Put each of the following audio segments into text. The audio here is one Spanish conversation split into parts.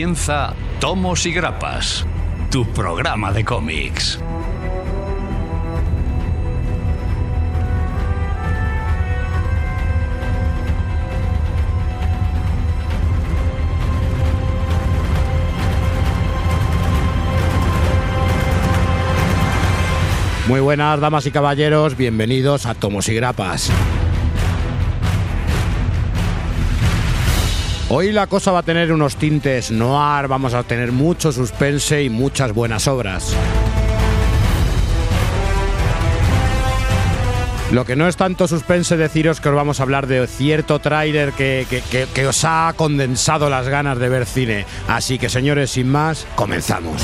Comienza Tomos y Grapas, tu programa de cómics. Muy buenas, damas y caballeros, bienvenidos a Tomos y Grapas. Hoy la cosa va a tener unos tintes noir, vamos a tener mucho suspense y muchas buenas obras. Lo que no es tanto suspense deciros que os vamos a hablar de cierto tráiler que, os ha condensado las ganas de ver cine. Así que señores, sin más, comenzamos.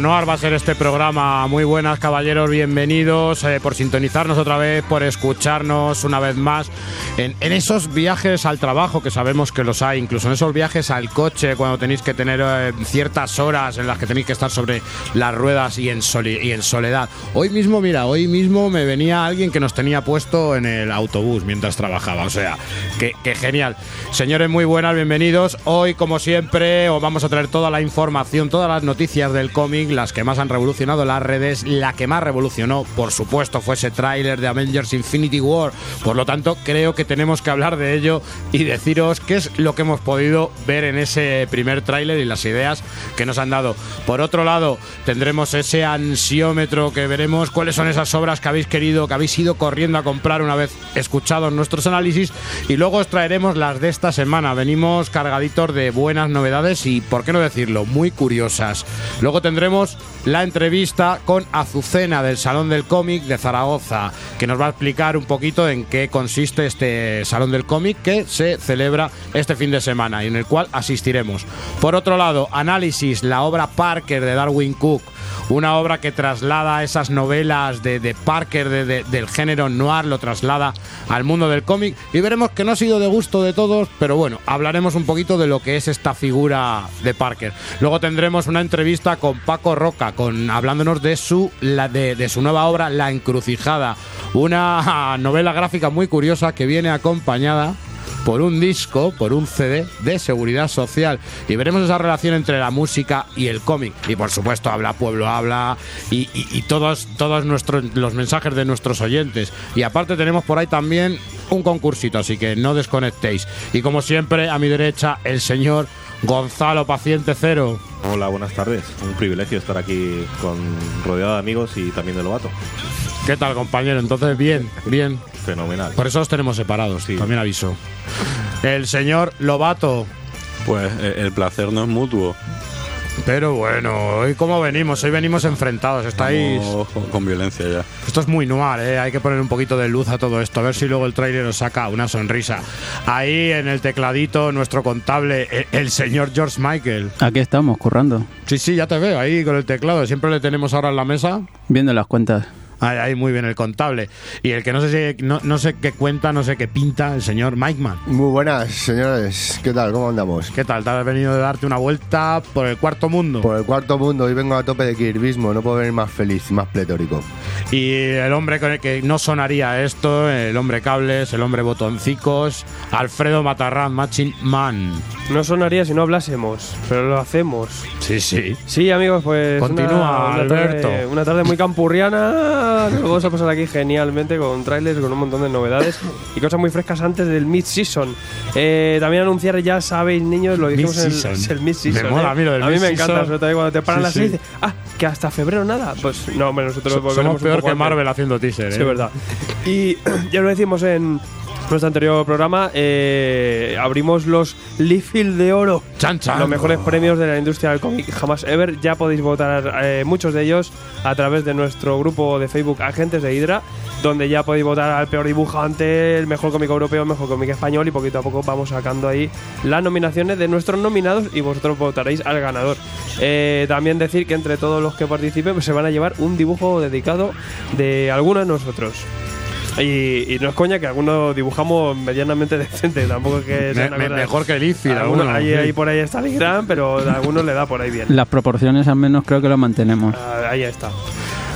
Noir va a ser este programa. Muy buenas, caballeros, bienvenidos eh, por sintonizarnos otra vez, por escucharnos una vez más en, en esos viajes al trabajo, que sabemos que los hay, incluso en esos viajes al coche, cuando tenéis que tener eh, ciertas horas en las que tenéis que estar sobre las ruedas y en, y en soledad. Hoy mismo, mira, hoy mismo me venía alguien que nos tenía puesto en el autobús mientras trabajaba. O sea, que, que genial. Señores, muy buenas, bienvenidos. Hoy, como siempre, os vamos a traer toda la información, todas las noticias del cómic, las que más han revolucionado las redes. La que más revolucionó, por supuesto, fue ese tráiler de Avengers Infinity War. Por lo tanto, creo que tenemos que hablar de ello y deciros qué es lo que hemos podido ver en ese primer tráiler y las ideas que nos han dado. Por otro lado, tendremos ese ansiómetro que veremos cuáles son esas obras que habéis querido, que habéis ido corriendo a comprar una vez escuchados nuestros análisis y luego os traeremos las de esta semana. Venimos cargaditos de buenas novedades y, por qué no decirlo, muy curiosas. Luego tendremos la entrevista con Azucena del Salón del Cómic de Zaragoza, que nos va a explicar un poquito en qué consiste este Salón del Cómic que se celebra este fin de semana y en el cual asistiremos. Por otro lado, análisis, la obra Parker de Darwin Cook, una obra que traslada esas novelas de, de Parker de- de- del género noir, lo traslada al mundo del cómic y veremos que no ha sido de gusto de todos, pero bueno, hablaremos un poquito de lo que es esta figura de Parker. Luego tendremos una entrevista con Paco Roca, con, hablándonos de su, la, de su nueva obra La Encrucijada, una novela gráfica muy curiosa que viene acompañada por un disco, por un CD de seguridad social. Y veremos esa relación entre la música y el cómic. Y por supuesto, habla Pueblo Habla y, todos, todos nuestros, los mensajes de nuestros oyentes. Y aparte tenemos por ahí también un concursito, así que no desconectéis. Y como siempre, a mi derecha, el señor Gonzalo Paciente Cero. Hola, buenas tardes. Un privilegio estar aquí con rodeado de amigos y también de Lobato. ¿Qué tal, compañero? Entonces, bien, bien. Fenomenal. Por eso los tenemos separados, Sí. también aviso. El señor Lobato. Pues eh, el placer no es mutuo. Pero bueno, hoy cómo venimos, hoy venimos enfrentados, estáis... Vamos con, con violencia ya. Esto es muy noir, ¿eh? hay que poner un poquito de luz a todo esto, a ver si luego el tráiler os saca una sonrisa. Ahí en el tecladito, nuestro contable, e- el señor George Michael. Aquí estamos, currando, Sí, sí, ya te veo ahí con el teclado, siempre le tenemos ahora en la mesa. viendo las cuentas. Ahí, ahí muy bien el contable. Y el que no sé, si- no, no sé qué cuenta, no sé qué pinta, el señor Mike Man. Muy buenas, señores. ¿Qué tal? ¿Cómo andamos? ¿Qué tal? ¿Te has venido de darte una vuelta por el cuarto mundo? Por el cuarto mundo, hoy vengo a tope de kiribismo. No puedo venir más feliz, más pletórico. Y el hombre con el que no sonaría esto, el hombre cables, el hombre botoncicos, Alfredo Matarrán, Machin Man. No sonaría si no hablásemos, pero lo hacemos. Sí, sí. Sí, amigos, pues. Continúa, una, una Alberto. Tarde, una tarde muy campurriana. Nos vamos a pasar aquí genialmente con trailers, con un montón de novedades y cosas muy frescas antes del mid-season. Eh, también anunciar, ya sabéis, niños, lo dijimos en el, Mid-season. es el mid-season. Me mola eh. a mí lo del A mí me encanta, sobre todo cuando te paran Sí, las sí. seis y dices, ah, que hasta febrero nada. Pues no, hombre, nosotros So- volveremos Somos un peor poco que antes. Marvel haciendo teaser, ¿eh? Sí, es verdad. Y ya lo decimos en, nuestro anterior programa, eh, abrimos los Leafield de Oro. Chan, chan. Los mejores premios de la industria del cómic jamás ever. Ya podéis votar eh, muchos de ellos a través de nuestro grupo de Facebook Agentes de Hydra, donde ya podéis votar al peor dibujante, el mejor cómic europeo, el mejor cómic español y poquito a poco vamos sacando ahí las nominaciones de nuestros nominados y vosotros votaréis al ganador. Eh, también decir que entre todos los que participen pues, se van a llevar un dibujo dedicado de alguno de nosotros. Y, y no es coña que algunos dibujamos medianamente decente, tampoco es que sea Me- una me- mierda. mejor que Algunos- alguno, ahí, sí. ahí por ahí está el gran, pero a algunos le da por ahí bien. Las proporciones al menos creo que lo mantenemos. Ah, ahí está.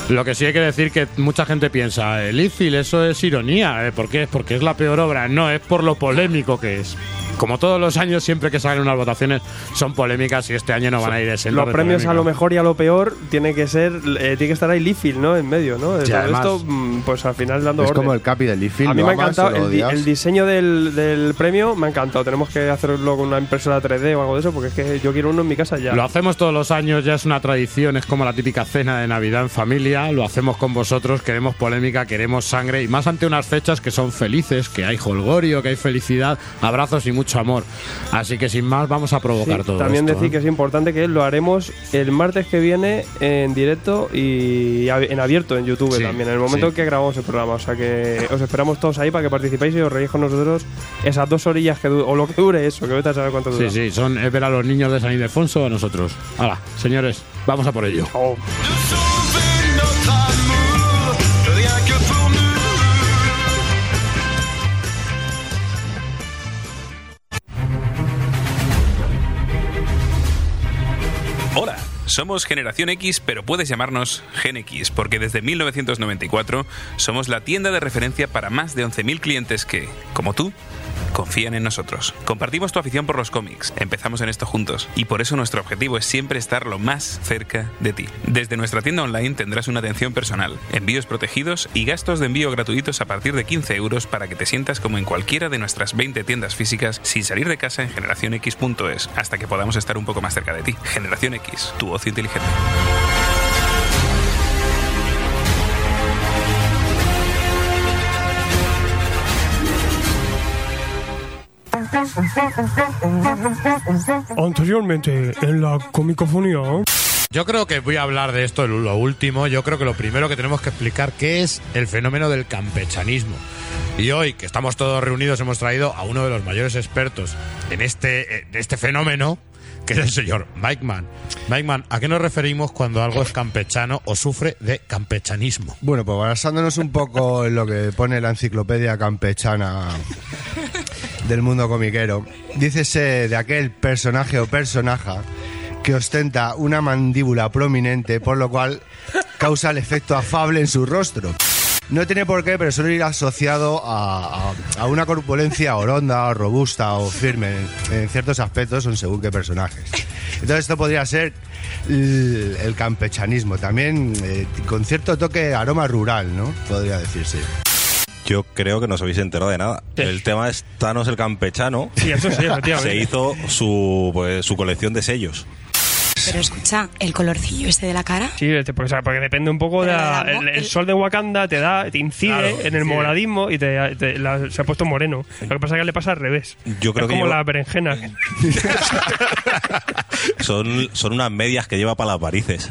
Lo que sí hay que decir que mucha gente piensa, el Ifil, eso es ironía. ¿eh? ¿Por qué? Es porque es la peor obra. No, es por lo polémico que es. Como todos los años, siempre que salen unas votaciones son polémicas y este año no van a ir ese Los premios a lo mejor y a lo peor tiene que ser, eh, tiene que estar ahí Liefeld, ¿no? En medio, ¿no? De Sí, además- esto, mm, pues al final dando Es orden. como el capi del Leafield. a mí ¿lo me ha encantado el, di- odias? el diseño del, del premio, me ha encantado. Tenemos que hacerlo con una impresora 3D o algo de eso, porque es que yo quiero uno en mi casa ya. Lo hacemos todos los años, ya es una tradición, es como la típica cena de Navidad en familia. Lo hacemos con vosotros, queremos polémica, queremos sangre y más ante unas fechas que son felices, que hay holgorio, que hay felicidad, abrazos y mucho amor. Así que sin más, vamos a provocar Sí, todo también esto, decir ¿eh? que es importante que lo haremos el martes que viene en directo y en abierto en YouTube Sí, también, en el momento sí. que grabamos el programa. O sea que os esperamos todos ahí para que participéis y os reíis con nosotros esas dos orillas que o lo que dure eso, que vete a saber cuánto dura. Sí, sí, son es ver a los niños de San Ildefonso a nosotros. Hala, señores, vamos a por ello. Oh. Somos Generación X, pero puedes llamarnos Gen X, porque desde 1994 somos la tienda de referencia para más de 11.000 clientes que, como tú, confían en nosotros. Compartimos tu afición por los cómics, empezamos en esto juntos, y por eso nuestro objetivo es siempre estar lo más cerca de ti. Desde nuestra tienda online tendrás una atención personal, envíos protegidos y gastos de envío gratuitos a partir de 15 euros para que te sientas como en cualquiera de nuestras 20 tiendas físicas sin salir de casa en generacionx.es hasta que podamos estar un poco más cerca de ti. Generación X, tu ocio inteligente. Anteriormente en la comicofonía. Yo creo que voy a hablar de esto, lo último. Yo creo que lo primero que tenemos que explicar qué es el fenómeno del campechanismo. Y hoy, que estamos todos reunidos, hemos traído a uno de los mayores expertos en este, en este fenómeno, que es el señor Mike Mann. Mike Mann, ¿a qué nos referimos cuando algo es campechano o sufre de campechanismo? Bueno, pues basándonos un poco en lo que pone la enciclopedia campechana del mundo comiquero, dícese de aquel personaje o personaja que ostenta una mandíbula prominente, por lo cual causa el efecto afable en su rostro. No tiene por qué, pero suele ir asociado a, a- a una corpulencia oronda, o robusta o firme en, en ciertos aspectos, son según qué personajes. Entonces esto podría ser el, el campechanismo, también eh, con cierto toque aroma rural, ¿no? Podría decirse. Yo creo que no os habéis enterado de nada. El tema es Thanos el campechano. Sí, eso sí, efectivamente. Se hizo su, pues, su colección de sellos. Pero escucha, el colorcillo este de la cara. Sí, este, porque, o sea, porque depende un poco de la- el, el el- sol de Wakanda te da, te incide Claro, en el incide. moradismo y te, te- la- se ha puesto moreno. Lo que pasa es que le pasa al revés. Yo creo es que como lleva- la berenjena. Son, son unas medias que lleva para las varices.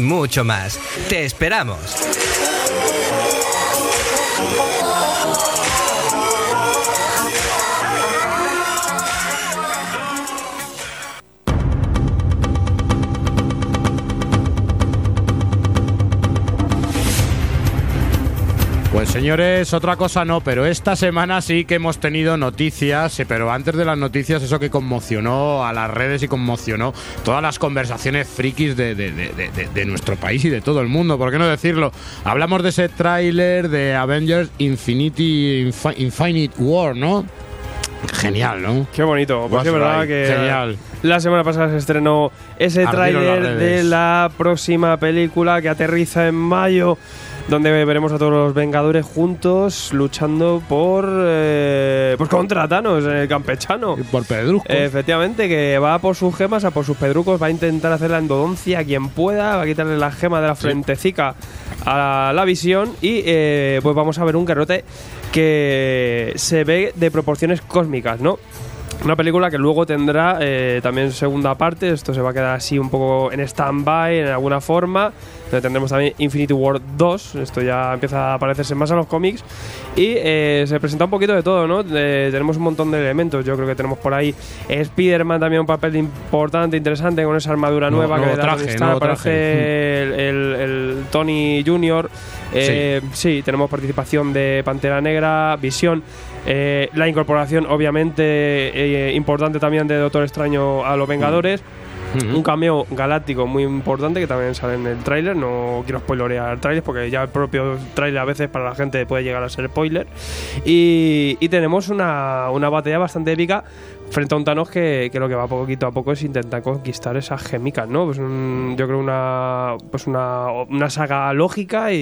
mucho más. ¡Te esperamos! Pues señores, otra cosa no, pero esta semana sí que hemos tenido noticias, eh, pero antes de las noticias, eso que conmocionó a las redes y conmocionó todas las conversaciones frikis de, de- de- de- de- de nuestro país y de todo el mundo, ¿por qué no decirlo? Hablamos de ese tráiler de Avengers Infinity Infi- Infinite War, ¿no? Genial, ¿no? Qué bonito. Pues es verdad que Genial. la semana pasada se estrenó ese tráiler de la próxima película que aterriza en mayo, donde veremos a todos los Vengadores juntos luchando por eh, pues contra Thanos, el campechano. Por pedruscos. Efectivamente, que va por sus gemas, a por sus pedrucos, va a intentar hacer la endodoncia a quien pueda, va a quitarle la gema de la frentecica a la visión y eh, pues vamos a ver un garrote que se ve de proporciones cósmicas, ¿no? Una película que luego tendrá eh, también segunda parte, esto se va a quedar así un poco en stand-by en alguna forma, donde tendremos también Infinity War 2, esto ya empieza a parecerse más a los cómics, y eh, se presenta un poquito de todo, ¿no? Eh, tenemos un montón de elementos, yo creo que tenemos por ahí Spider-Man también un papel importante, interesante, con esa armadura nueva que nuevo le da traje, aparece el, el- el Tony Jr., eh, sí. tenemos participación de Pantera Negra, Visión, eh, la incorporación obviamente eh, importante también de Doctor Extraño a los Vengadores. Un cameo galáctico muy importante que también sale en el tráiler. No quiero spoilerear trailers porque ya el propio tráiler a veces para la gente puede llegar a ser spoiler. Y, y tenemos una, una batalla bastante épica frente a un Thanos que, que lo que va poquito a poco es intentar conquistar esas gemicas, ¿no? Pues un- yo creo una pues una, una saga lógica y,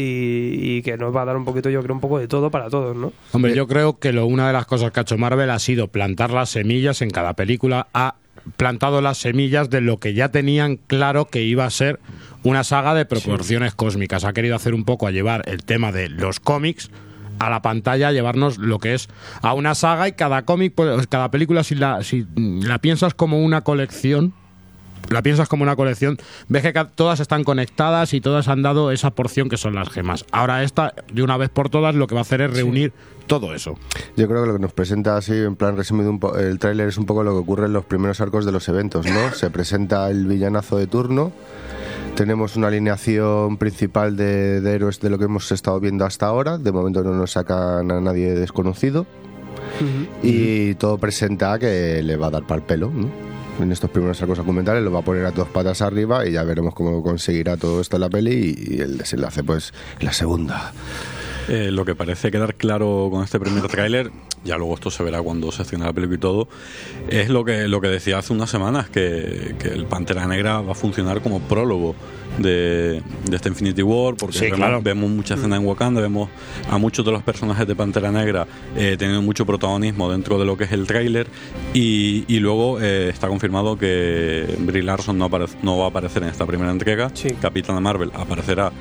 y que nos va a dar un poquito, yo creo, un poco de todo para todos, ¿no? Hombre, yo creo que lo, una de las cosas que ha hecho Marvel ha sido plantar las semillas en cada película. Ha plantado las semillas de lo que ya tenían claro que iba a ser una saga de proporciones cósmicas. Ha querido hacer un poco a llevar el tema de los cómics a la pantalla, llevarnos lo que es a una saga y cada cómic, pues, cada película, si la, si la piensas como una colección, la piensas como una colección, ves que todas están conectadas y todas han dado esa porción que son las gemas. Ahora esta, de una vez por todas, lo que va a hacer es reunir todo eso. Yo creo que lo que nos presenta así, en plan resumido, un po- el tráiler es un poco lo que ocurre en los primeros arcos de los eventos, ¿no? Se presenta el villanazo de turno, tenemos una alineación principal de, de héroes de lo que hemos estado viendo hasta ahora, de momento no nos sacan a nadie desconocido, y todo presenta que le va a dar pal pelo, ¿no? En estos primeros arcos documentales lo va a poner a dos patas arriba y ya veremos cómo conseguirá todo esto en la peli y, el desenlace pues la segunda. Eh, lo que parece quedar claro con este primer tráiler, ya luego esto se verá cuando se estrene la película y todo, es lo que, lo que decía hace unas semanas, que, que el Pantera Negra va a funcionar como prólogo de, de este Infinity War, porque Sí, vemos, claro. vemos mucha escena en Wakanda, vemos a muchos de los personajes de Pantera Negra eh, teniendo mucho protagonismo dentro de lo que es el tráiler, y, y luego eh, está confirmado que Brie Larson no, no va a aparecer en esta primera entrega, Capitana Marvel aparecerá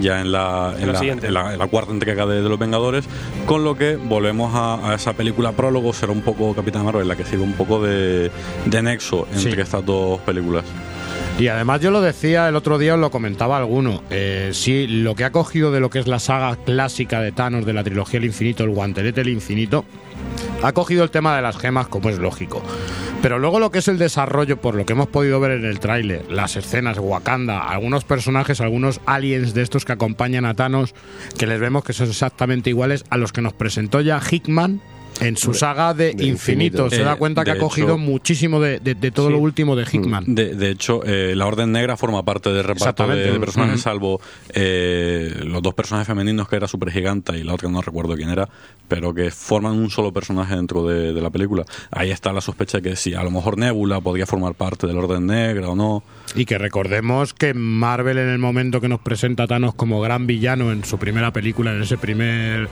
ya en la, En la la- siguiente. en la- en la cuarta entrega de, de Los Vengadores, con lo que volvemos a, a esa película prólogo, será un poco Capitán Marvel, la que sirve un poco de, de nexo entre Sí. estas dos películas. Y además yo lo decía el otro día, os lo comentaba alguno, eh, sí, lo que ha cogido de lo que es la saga clásica de Thanos de la trilogía El Infinito, el guantelete del infinito, ha cogido el tema de las gemas como es lógico. Pero luego lo que es el desarrollo, por lo que hemos podido ver en el tráiler, las escenas, Wakanda, algunos personajes, algunos aliens de estos que acompañan a Thanos, que les vemos que son exactamente iguales a los que nos presentó ya Hickman en su saga de, de Infinito. Infinito. Se da Eh, cuenta que ha cogido hecho- muchísimo de, de- de todo lo último de Hickman. De, de hecho, eh, la Orden Negra forma parte del reparto de, de personajes, salvo eh, los dos personajes femeninos, que era Super Giganta y la otra no recuerdo quién era, pero que forman un solo personaje dentro de, de la película. Ahí está la sospecha de que si a lo mejor Nebula podría formar parte del Orden Negra o no. Y que recordemos que Marvel en el momento que nos presenta Thanos como gran villano en su primera película, en ese primer...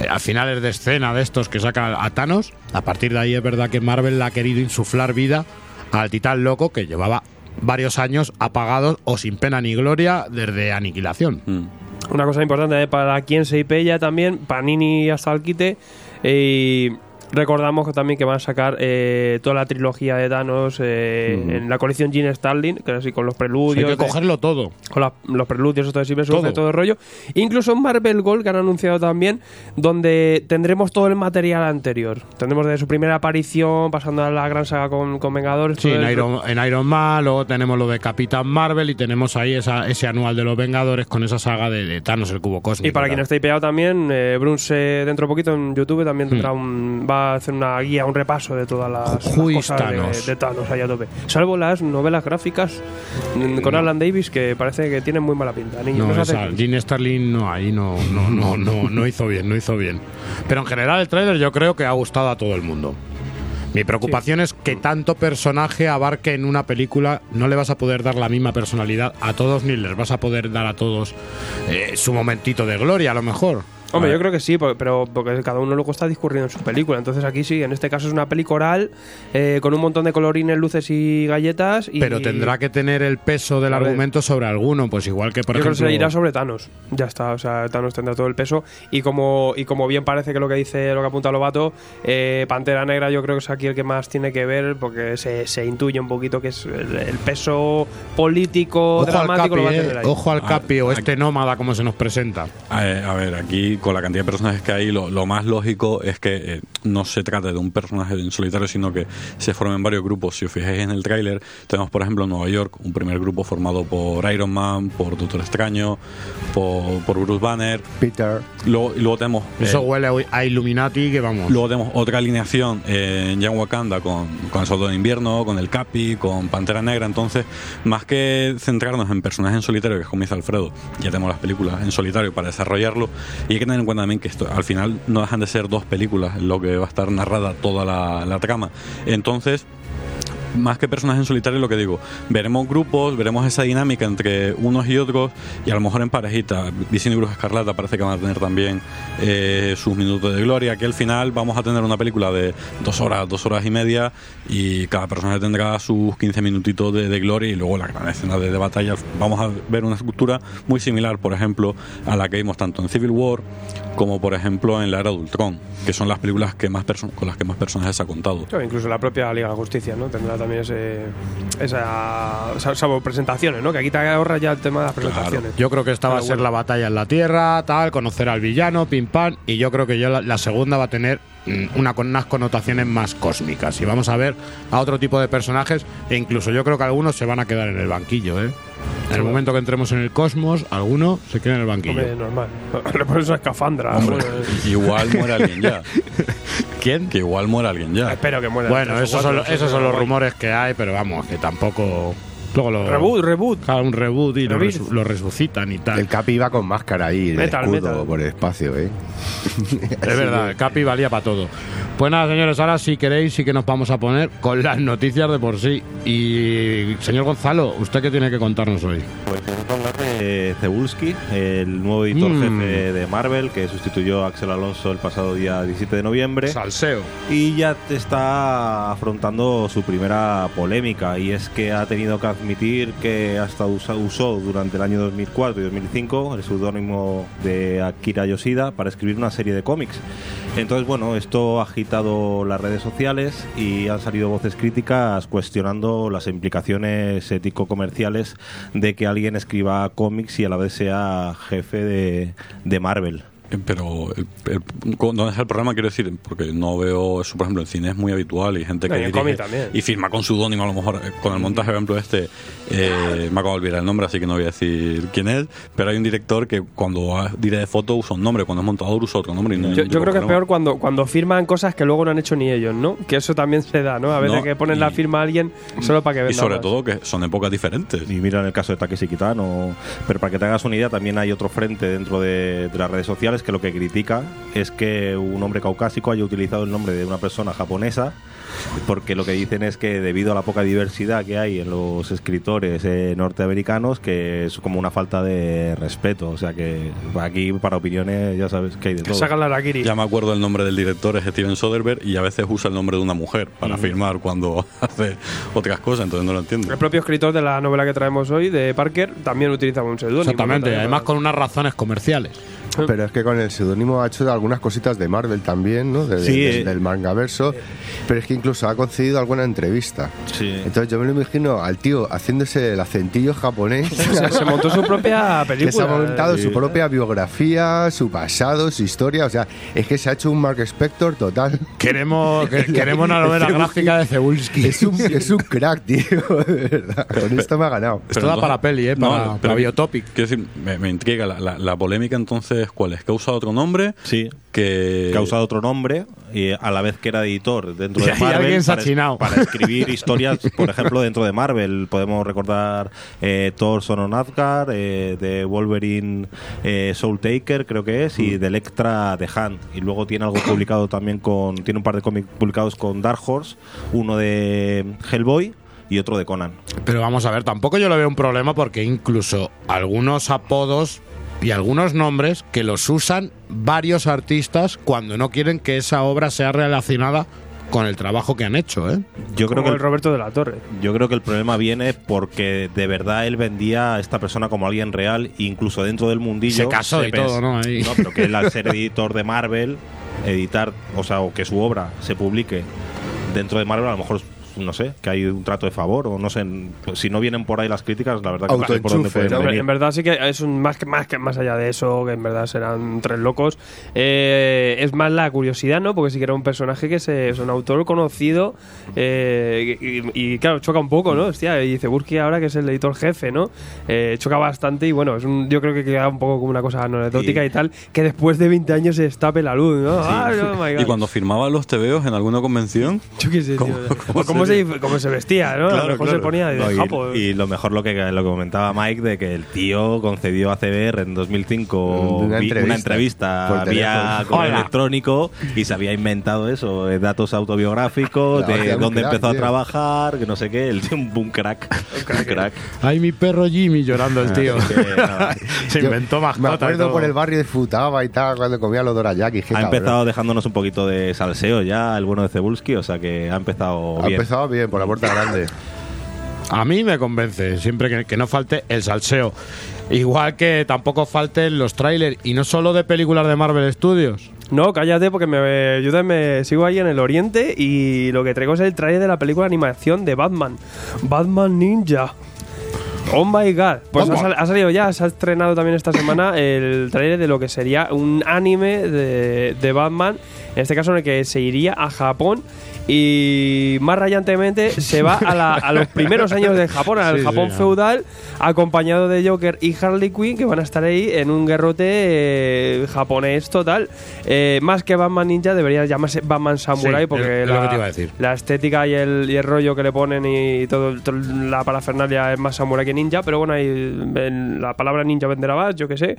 eh, a finales de escena de estos que saca a Thanos, a partir de ahí es verdad que Marvel le ha querido insuflar vida al titán loco que llevaba varios años apagados o sin pena ni gloria desde Aniquilación. Una cosa importante eh, para quien se ya también, Panini hasta el quite. eh, Recordamos que también que van a sacar eh, toda la trilogía de Thanos eh, en la colección Gene Starling, que así con los preludios. Hay que de- cogerlo todo. con la- los preludios, esto de Silver Surfer, Todo. todo el rollo. Incluso en Marvel Gold, que han anunciado también, donde tendremos todo el material anterior. Tendremos desde su primera aparición, pasando a la gran saga con, con Vengadores. Sí, en. Iron, en Iron Man, luego tenemos lo de Capitán Marvel y tenemos ahí esa, ese anual de los Vengadores con esa saga de, de Thanos, el cubo cósmico. Y para quien tal. esté pillado también, eh, Bruce eh, dentro de poquito en YouTube también Hmm. tendrá un, va a hacer una guía, un repaso de todas las, las cosas de- Thanos? De, Thanos ahí a tope. Salvo las novelas gráficas mm, con Alan Davis que parece que tienen muy mala pinta. No, no esa, Gene Starlin no, ahí no, no, no, no, no hizo bien, no hizo bien. Pero en general el tráiler yo creo que ha gustado a todo el mundo. Mi preocupación es que tanto personaje abarque en una película, no le vas a poder dar la misma personalidad a todos, ni les vas a poder dar a todos eh, su momentito de gloria, a lo mejor. Hombre, yo creo que sí, pero porque cada uno luego está discurriendo en su película. Entonces aquí sí, en este caso es una peli coral eh, con un montón de colorines, luces y galletas. Y Pero tendrá que tener el peso del argumento sobre alguno, pues igual que por yo creo que se irá sobre Thanos. Ya está, o sea, Thanos tendrá todo el peso. Y como, y como bien parece que lo que dice, lo que apunta Lobato, eh, Pantera Negra yo creo que es aquí el que más tiene que ver, porque se, se intuye un poquito que es el, el peso político, Ojo al dramático, Capi, lo va a eh, tener ahí. ojo al Ah, Capi o este nómada como se nos presenta. Eh, a ver, aquí con la cantidad de personajes que hay, lo, lo más lógico es que eh, no se trate de un personaje en solitario, sino que se formen varios grupos. Si os fijáis en el tráiler, tenemos por ejemplo en Nueva York un primer grupo formado por Iron Man, por Doctor Extraño, por, por Bruce Banner. Peter. Luego, y luego tenemos Eso eh, huele a Illuminati que vamos. Luego tenemos otra alineación en Young Wakanda con, con el Soldado de Invierno, con el Capi, con Pantera Negra. Entonces, más que centrarnos en personajes en solitario, que es como dice Alfredo, ya tenemos las películas en solitario para desarrollarlo. Y hay que en cuenta también que esto al final no dejan de ser dos películas en lo que va a estar narrada toda la, la trama. Entonces, más que personajes en solitario, lo que digo, veremos grupos, veremos esa dinámica entre unos y otros, y a lo mejor en parejita. Visión y Bruja Escarlata parece que van a tener también eh, sus minutos de gloria, que al final vamos a tener una película de dos horas, dos horas y media, y cada personaje tendrá sus 15 minutitos de, de gloria, y luego la gran escena de, de batalla. Vamos a ver una estructura muy similar, por ejemplo, a la que vimos tanto en Civil War como, por ejemplo, en la Era de Ultron, que son las películas que más con las que más personajes ha contado. Incluso la propia Liga de Justicia, ¿no? Tendrá también ese, esa, sa- salvo presentaciones, ¿no? Que aquí te ahorra ya el tema de las presentaciones. Yo creo que esta va a ser bueno. la batalla en la Tierra, tal, conocer al villano, pim pam, y yo creo que ya la, la segunda va a tener una con unas connotaciones más cósmicas y vamos a ver a otro tipo de personajes e incluso yo creo que algunos se van a quedar en el banquillo, ¿eh? En el momento que entremos en el cosmos, alguno se queda en el banquillo. Hombre, normal. Le pones una escafandra. Hombre, pues, igual muere alguien ya. ¿Quién? Que igual muere alguien ya. espero que muera. Bueno, esos son, esos son los rumores que hay, pero vamos, que tampoco... Luego lo, Reboot, reboot. Claro, un reboot y lo, resu- lo resucitan y tal. El Capi iba con máscara ahí, el Metal, escudo metal. por el espacio, ¿eh? Es verdad, el Capi valía para todo. Pues nada, señores, ahora si queréis sí que nos vamos a poner con las noticias de por sí. Y señor Gonzalo, ¿usted qué tiene que contarnos hoy? Pues de Cebulski, el nuevo editor Mm. jefe de Marvel, que sustituyó a Axel Alonso el pasado día 17 de noviembre. Salseo. Y ya está afrontando su primera polémica, y es que ha tenido que admitir que hasta usó durante el año 2004 y 2005 el seudónimo de Akira Yoshida para escribir una serie de cómics. Entonces, bueno, esto ha agitado las redes sociales y han salido voces críticas cuestionando las implicaciones ético-comerciales de que alguien escriba cómics y a la vez sea jefe de, de Marvel. Eh, Pero el, el- con- ¿dónde está el problema? Quiero decir, porque no veo eso, por ejemplo, en cine es muy habitual y gente No, que y en dirige también. y firma con pseudónimo a lo mejor. eh, Con el montaje, por ejemplo, este, eh, me acabo de olvidar el nombre, así que no voy a decir quién es, pero hay un director que cuando dirige de foto usa un nombre, cuando es montador usa otro nombre. y no Yo, yo creo que es peor cuando, cuando firman cosas que luego no han hecho ni ellos, ¿no? Que eso también se da, ¿no? A veces No, que ponen y- la firma a alguien solo para que venda Y sobre más. todo que son épocas diferentes. Y mira en el caso de Takeshi Kitano. Pero para que te hagas una idea, también hay otro frente dentro de, de las redes sociales que lo que critica es que un hombre caucásico haya utilizado el nombre de una persona japonesa, porque lo que dicen es que debido a la poca diversidad que hay en los escritores eh, norteamericanos, que es como una falta de respeto. O sea que aquí, para opiniones, ya sabes que hay de todo. Sacan la. Ya me acuerdo el nombre del director, es Steven Soderbergh, y a veces usa el nombre de una mujer para firmar cuando hace otras cosas, entonces no lo entiendo. El propio escritor de la novela que traemos hoy, de Parker, también utiliza un seudónimo. Exactamente, además con unas razones comerciales. Pero es que con el seudónimo ha hecho algunas cositas de Marvel también, ¿no? De- Sí, de- eh. del mangaverso. Pero es que incluso ha concedido alguna entrevista. Sí. Entonces yo me lo imagino al tío haciéndose el acentillo japonés. Se, se montó su propia que se película. ha montado Sí. su propia biografía, su pasado, su historia. O sea, es que se ha hecho un Mark Spector total. Queremos, que- queremos una novela gráfica de Cebulski. Es un, es un crack, tío. De verdad. Con esto me ha ganado. Esto da para peli, ¿eh? Para- para Biotopic. Quiero decir, me, me intriga la, la- la polémica entonces, ¿cuál es? ¿Que ha usado otro nombre? Sí. Que... usado otro nombre y a la vez que era editor dentro Y de Marvel alguien se ha para, chinado. para escribir historias, por ejemplo, dentro de Marvel. Podemos recordar eh, Thor Son of Asgard, eh, de Wolverine eh, Soul Taker, creo que es, y de Electra The Hand. Y luego tiene algo publicado también con. Tiene un par de cómics publicados con Dark Horse, uno de Hellboy y otro de Conan. Pero vamos a ver, tampoco yo le veo un problema porque incluso algunos apodos y algunos nombres que los usan varios artistas cuando no quieren que esa obra sea relacionada con el trabajo que han hecho, ¿eh? Yo creo Como que el el Roberto de la Torre. Yo creo que el problema viene porque de verdad él vendía a esta persona como alguien real, incluso dentro del mundillo. Se casó y pens- todo, ¿no? Ahí. No, pero que él al ser editor de Marvel, editar, o sea, o que su obra se publique dentro de Marvel, a lo mejor no sé, que hay un trato de favor o no sé, pues, si no vienen por ahí las críticas, la verdad que no sé por dónde pueden ¿no? Hombre, venir. en verdad sí que es un más que más que más allá de eso, que en verdad serán tres locos. eh, es más la curiosidad, ¿no? Porque sí que era un personaje que se, es un autor conocido eh, y, y, claro, choca un poco, ¿no? Hostia, y dice Burki ahora que es el editor jefe, ¿no? Eh, choca bastante y bueno, es un, yo creo que queda un poco como una cosa anecdótica Y- y tal, que después de 20 años se destape la luz, ¿no? Ay, oh my God. Y cuando firmaba los tebeos en alguna convención, Yo qué sé, tío. Cómo, se, cómo se vestía, ¿no? a lo mejor se ponía de No, y- japo. y, lo mejor lo que, lo que comentaba Mike de que el tío concedió a CBR en 2005 Una vi- entrevista una entrevista vía correo electrónico y se había inventado eso, eh, datos autobiográficos, de dónde crack, empezó a tío. trabajar, que no sé qué, el tío un, un crack. Un crack. Ay, mi perro Jimmy llorando el tío. Que, nada. Se inventó Me mascota. y acuerdo por el barrio de Futaba y tal, cuando comía los dorayaki. Ha cabrón. empezado dejándonos un poquito de salseo ya el bueno de Cebulski, o sea que ha empezado Ha bien. empezado bien, por la puerta grande. A mí me convence, siempre que, que no falte el salseo. Igual que tampoco falten los trailers, y no solo de películas de Marvel Studios. No, cállate porque me ayuda, me sigo ahí en el oriente y lo que traigo es el trailer de la película de animación de Batman. Batman Ninja. Oh my god. Pues ha, Batman. sal- ha salido ya, se ha estrenado también esta semana el trailer de lo que sería un anime de, de Batman. En este caso en el que se iría a Japón y más rayantemente se va a, la- a los primeros años de Japón, al Sí, Japón sí, feudal, acompañado de Joker y Harley Quinn, que van a estar ahí en un guerrote eh, japonés total. Eh, más que Batman Ninja, debería llamarse Batman Samurai, Sí, porque es- es la, decir. la estética y el, y el rollo que le ponen y todo, todo la parafernalia es más samurai que ninja, pero bueno, ahí la palabra ninja venderá más, yo que sé.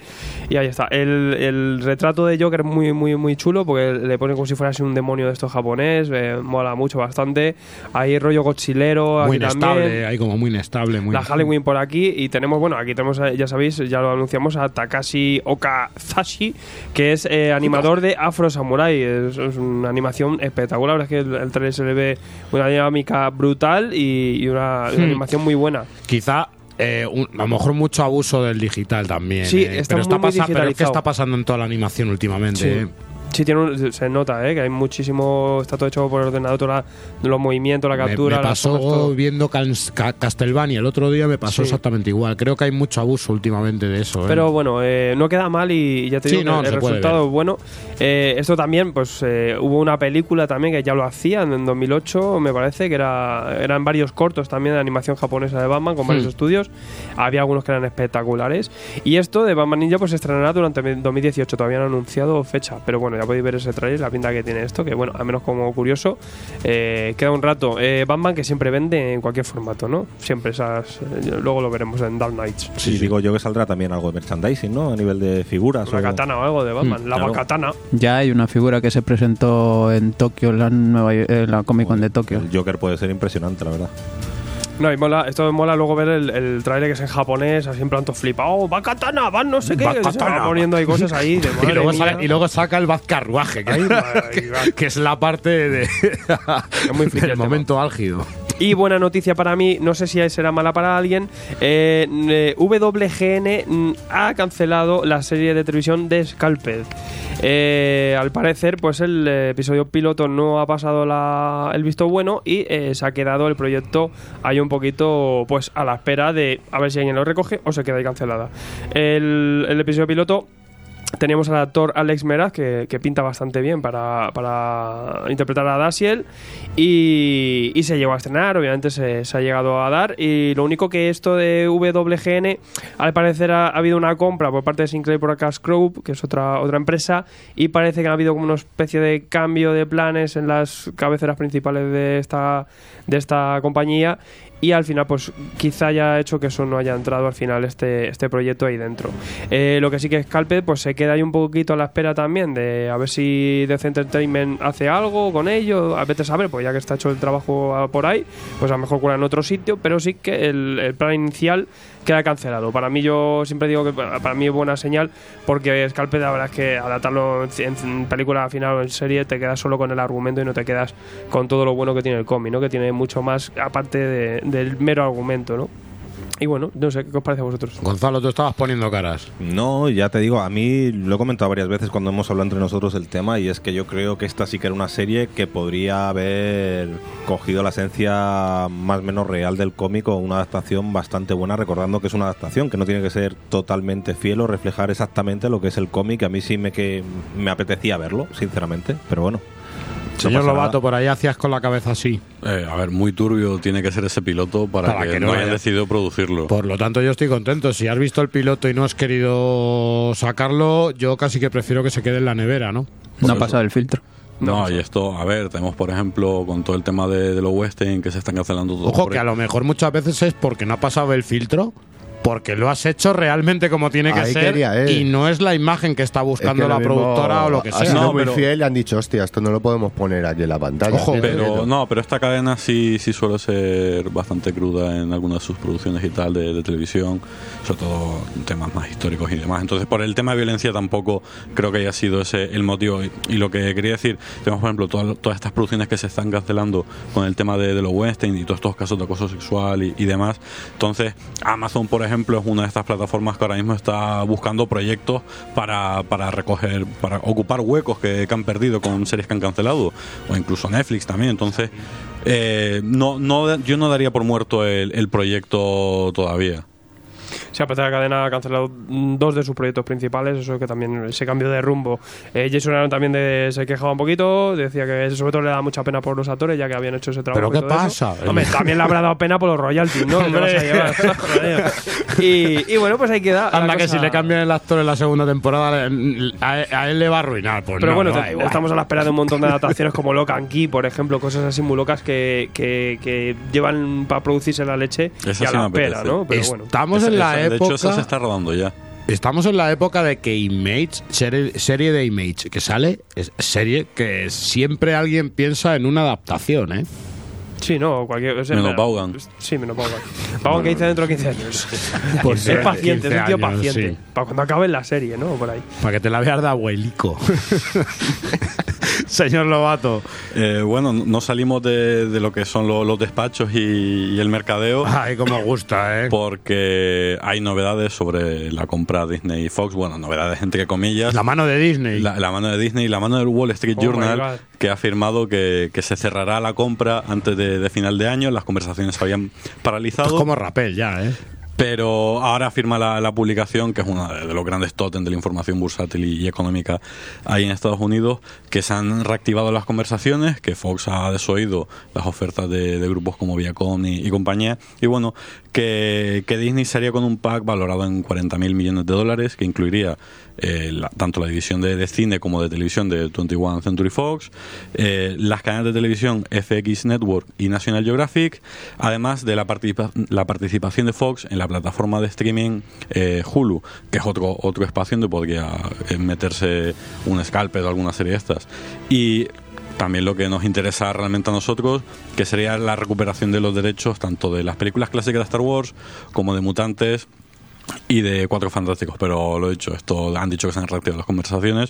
Y ahí está. El, el retrato de Joker es muy, muy, muy chulo, porque le ponen como si fuera así un demonio de estos japonés, eh, mola mucho, bastante. Ahí rollo gochilero, Muy aquí inestable, también. ahí como muy inestable. Muy La Halloween por aquí y tenemos, bueno, aquí tenemos, eh, ya sabéis, ya lo anunciamos a Takashi Okazashi, que es eh, animador de Afro Samurai. Es, es una animación espectacular, la verdad es que el, el se le ve una dinámica brutal y, y una, una Hmm. animación muy buena. Quizá eh, un- a lo mejor mucho abuso del digital también. Sí, eh, está pero, pasa- pero es que está pasando en toda la animación últimamente. Sí. eh. Sí, tiene un- se nota, ¿eh? que hay muchísimo, está todo hecho por ordenador, toda la- los movimientos, la captura. me, pasó viendo Ca- Castlevania el otro día, me pasó Sí. exactamente igual. Creo que hay mucho abuso últimamente de eso. eh. Pero bueno, eh, no queda mal y ya te Sí, digo no, que el resultado es bueno. Esto también, pues hubo una película también que ya lo hacían en 2008, me parece, que era eran varios cortos también de animación japonesa de Batman con varios Hmm. estudios. Había algunos que eran espectaculares. Y esto de Batman Ninja pues se estrenará durante 2018, todavía no han anunciado fecha. Pero bueno, ya podéis ver ese trailer, la pinta que tiene esto, que bueno, al menos como curioso, eh, queda un rato. Eh, Batman que siempre vende en cualquier formato, ¿no? Siempre esas... eh, luego lo veremos en Dark Knights. Sí, digo yo que saldrá también algo de merchandising, ¿no? A nivel de figuras. Una o- katana o algo de Batman, la claro. katana. Ya hay una figura que se presentó en Tokio, en la, nueva, en la Comic Con de Tokio. El Joker puede ser impresionante, la verdad. No, y mola, esto mola luego ver el, el trailer que es en japonés, así en plan todo flipado. ¡Oh, va katana! ¡Va no sé qué! se va poniendo ahí cosas ahí de y, luego sale- y luego saca el Baz Carruaje, que, que- que es la parte de, muy friki el momento álgido. Y buena noticia para mí, no sé si será mala para alguien, eh, eh, WGN mm, ha cancelado la serie de televisión de Scalped. Eh, al parecer, pues el episodio piloto no ha pasado la- el visto bueno y se ha quedado el proyecto ahí un poquito pues a la espera de a ver si alguien lo recoge o se queda ahí cancelada. El, el episodio piloto Teníamos al actor Alex Meraz, que, que pinta bastante bien para, para interpretar a Dasiel. Y, y se llegó a estrenar, obviamente se, se ha llegado a dar. Y lo único que esto de WGN, al parecer ha, ha habido una compra por parte de Sinclair Broadcast Group, que es otra, otra empresa. Y parece que ha habido como una especie de cambio de planes en las cabeceras principales de esta, de esta compañía. Y al final, pues quizá haya hecho que eso no haya entrado al final este, este proyecto ahí dentro. Eh, lo que sí que Scalped, pues se queda ahí un poquito a la espera también de a ver si Death Entertainment hace algo con ello. A veces saber, pues ya que está hecho el trabajo por ahí, pues a lo mejor cuela en otro sitio, pero sí que el plan inicial queda cancelado. Para mí, yo siempre digo que para mí es buena señal porque Scalped, la verdad es que adaptarlo en película final o en serie te quedas solo con el argumento y no te quedas con todo lo bueno que tiene el cómic, ¿no? Que tiene mucho más aparte de- del mero argumento, ¿no? Y bueno, no sé, ¿qué os parece a vosotros? Gonzalo, tú estabas poniendo caras. No, ya te digo, a mí lo he comentado varias veces cuando hemos hablado entre nosotros el tema y es que yo creo que esta sí que era una serie que podría haber cogido la esencia más o menos real del cómic o una adaptación bastante buena, recordando que es una adaptación, que no tiene que ser totalmente fiel o reflejar exactamente lo que es el cómic. A mí sí me, que, me apetecía verlo, sinceramente, pero bueno. Señor Lobato, por ahí hacías con la cabeza así. Eh, a ver, muy turbio tiene que ser ese piloto para, Para que, que no hayan haya- decidido producirlo. Por lo tanto, yo estoy contento. Si has visto el piloto y no has querido sacarlo, yo casi que prefiero que se quede en la nevera, ¿no? No ha pasado el filtro. No, y esto, a ver, tenemos por ejemplo con todo el tema de, de los western que se están cancelando todo. Ojo, que a lo mejor muchas veces es porque no ha pasado el filtro, porque lo has hecho realmente como tiene que Ahí ser quería él. y no es la imagen que está buscando Es que la productora o lo que Ha sea. sido No, muy pero- fiel y han dicho, hostia, esto no lo podemos poner aquí en la pantalla. Ojo, Pero no, pero esta cadena sí, sí suele ser bastante cruda en algunas de sus producciones y tal de, de televisión, sobre todo temas más históricos y demás. Entonces, por el tema de violencia tampoco creo que haya sido ese el motivo. Y, y lo que quería decir, tenemos por ejemplo todas, todas estas producciones que se están cancelando con el tema de, de los western y todos estos casos de acoso sexual y, y demás. Entonces, Amazon, por ejemplo, es una de estas plataformas que ahora mismo está buscando proyectos para, para recoger, para ocupar huecos que, que han perdido con series que han cancelado, o incluso Netflix también. Entonces, eh, no, no, yo no daría por muerto el, el proyecto todavía. Se ha la cadena ha cancelado dos de sus proyectos principales, eso que también ese cambio de rumbo. Eh, Jason Aaron también de- se quejaba un poquito, decía que sobre todo le da mucha pena por los actores, ya que habían hecho ese trabajo. ¿Pero y qué pasa? Hombre, también le habrá dado pena por los royalties, ¿no? A y, y bueno, pues ahí queda. Anda que si le cambian el actor en la segunda temporada, a, a él le va a arruinar. Pues Pero no, bueno, me te- estamos a la espera de un montón de adaptaciones como Locan Key, por ejemplo, cosas así muy locas que, que, que llevan para producirse la leche Esa y a sí la apetece. ¿no? Pero bueno. Estamos en la época. De hecho, esa se está rodando ya. Estamos en la época de que Image, serie, serie de Image que sale, es serie que siempre alguien piensa en una adaptación, ¿eh? Sí, no, cualquier. o sea, Menos Vaughan. Sí, menos Vaughan. Vaughan que dice dentro de 15 años. Por es paciente, es un 15 tío años, paciente. sí. Para cuando acabe la serie, ¿no? Por ahí. Para que te la veas de abuelico. Señor Lobato. Eh, bueno, no salimos de, de lo que son lo- los despachos y, y el mercadeo. Ay, como gusta, ¿eh? Porque hay novedades sobre la compra Disney y Fox. Bueno, novedades entre comillas. La mano de Disney. La, la mano de Disney y la mano del Wall Street Oh Journal, que ha afirmado que, que se cerrará la compra antes de, de final de año. Las conversaciones se habían paralizado. Es como Rapel ya, ¿eh? Pero ahora firma la, la publicación, que es uno de los grandes tótems de la información bursátil y, y económica ahí en Estados Unidos, que se han reactivado las conversaciones, que Fox ha desoído las ofertas de, de grupos como Viacom y, y compañía, y bueno, que, Disney sería con un pack valorado en 40 mil millones de dólares, que incluiría eh, tanto la división de, cine como de televisión de 21 Century Fox, eh, las cadenas de televisión FX Network y National Geographic, además de la, la participación de Fox en la plataforma de streaming eh, Hulu, que es otro, otro espacio donde podría meterse un scalpel o alguna serie de estas. Y también lo que nos interesa realmente a nosotros, que sería la recuperación de los derechos tanto de las películas clásicas de Star Wars como de Mutantes y de Cuatro Fantásticos. Pero lo he dicho, esto han dicho que se han reactivado las conversaciones.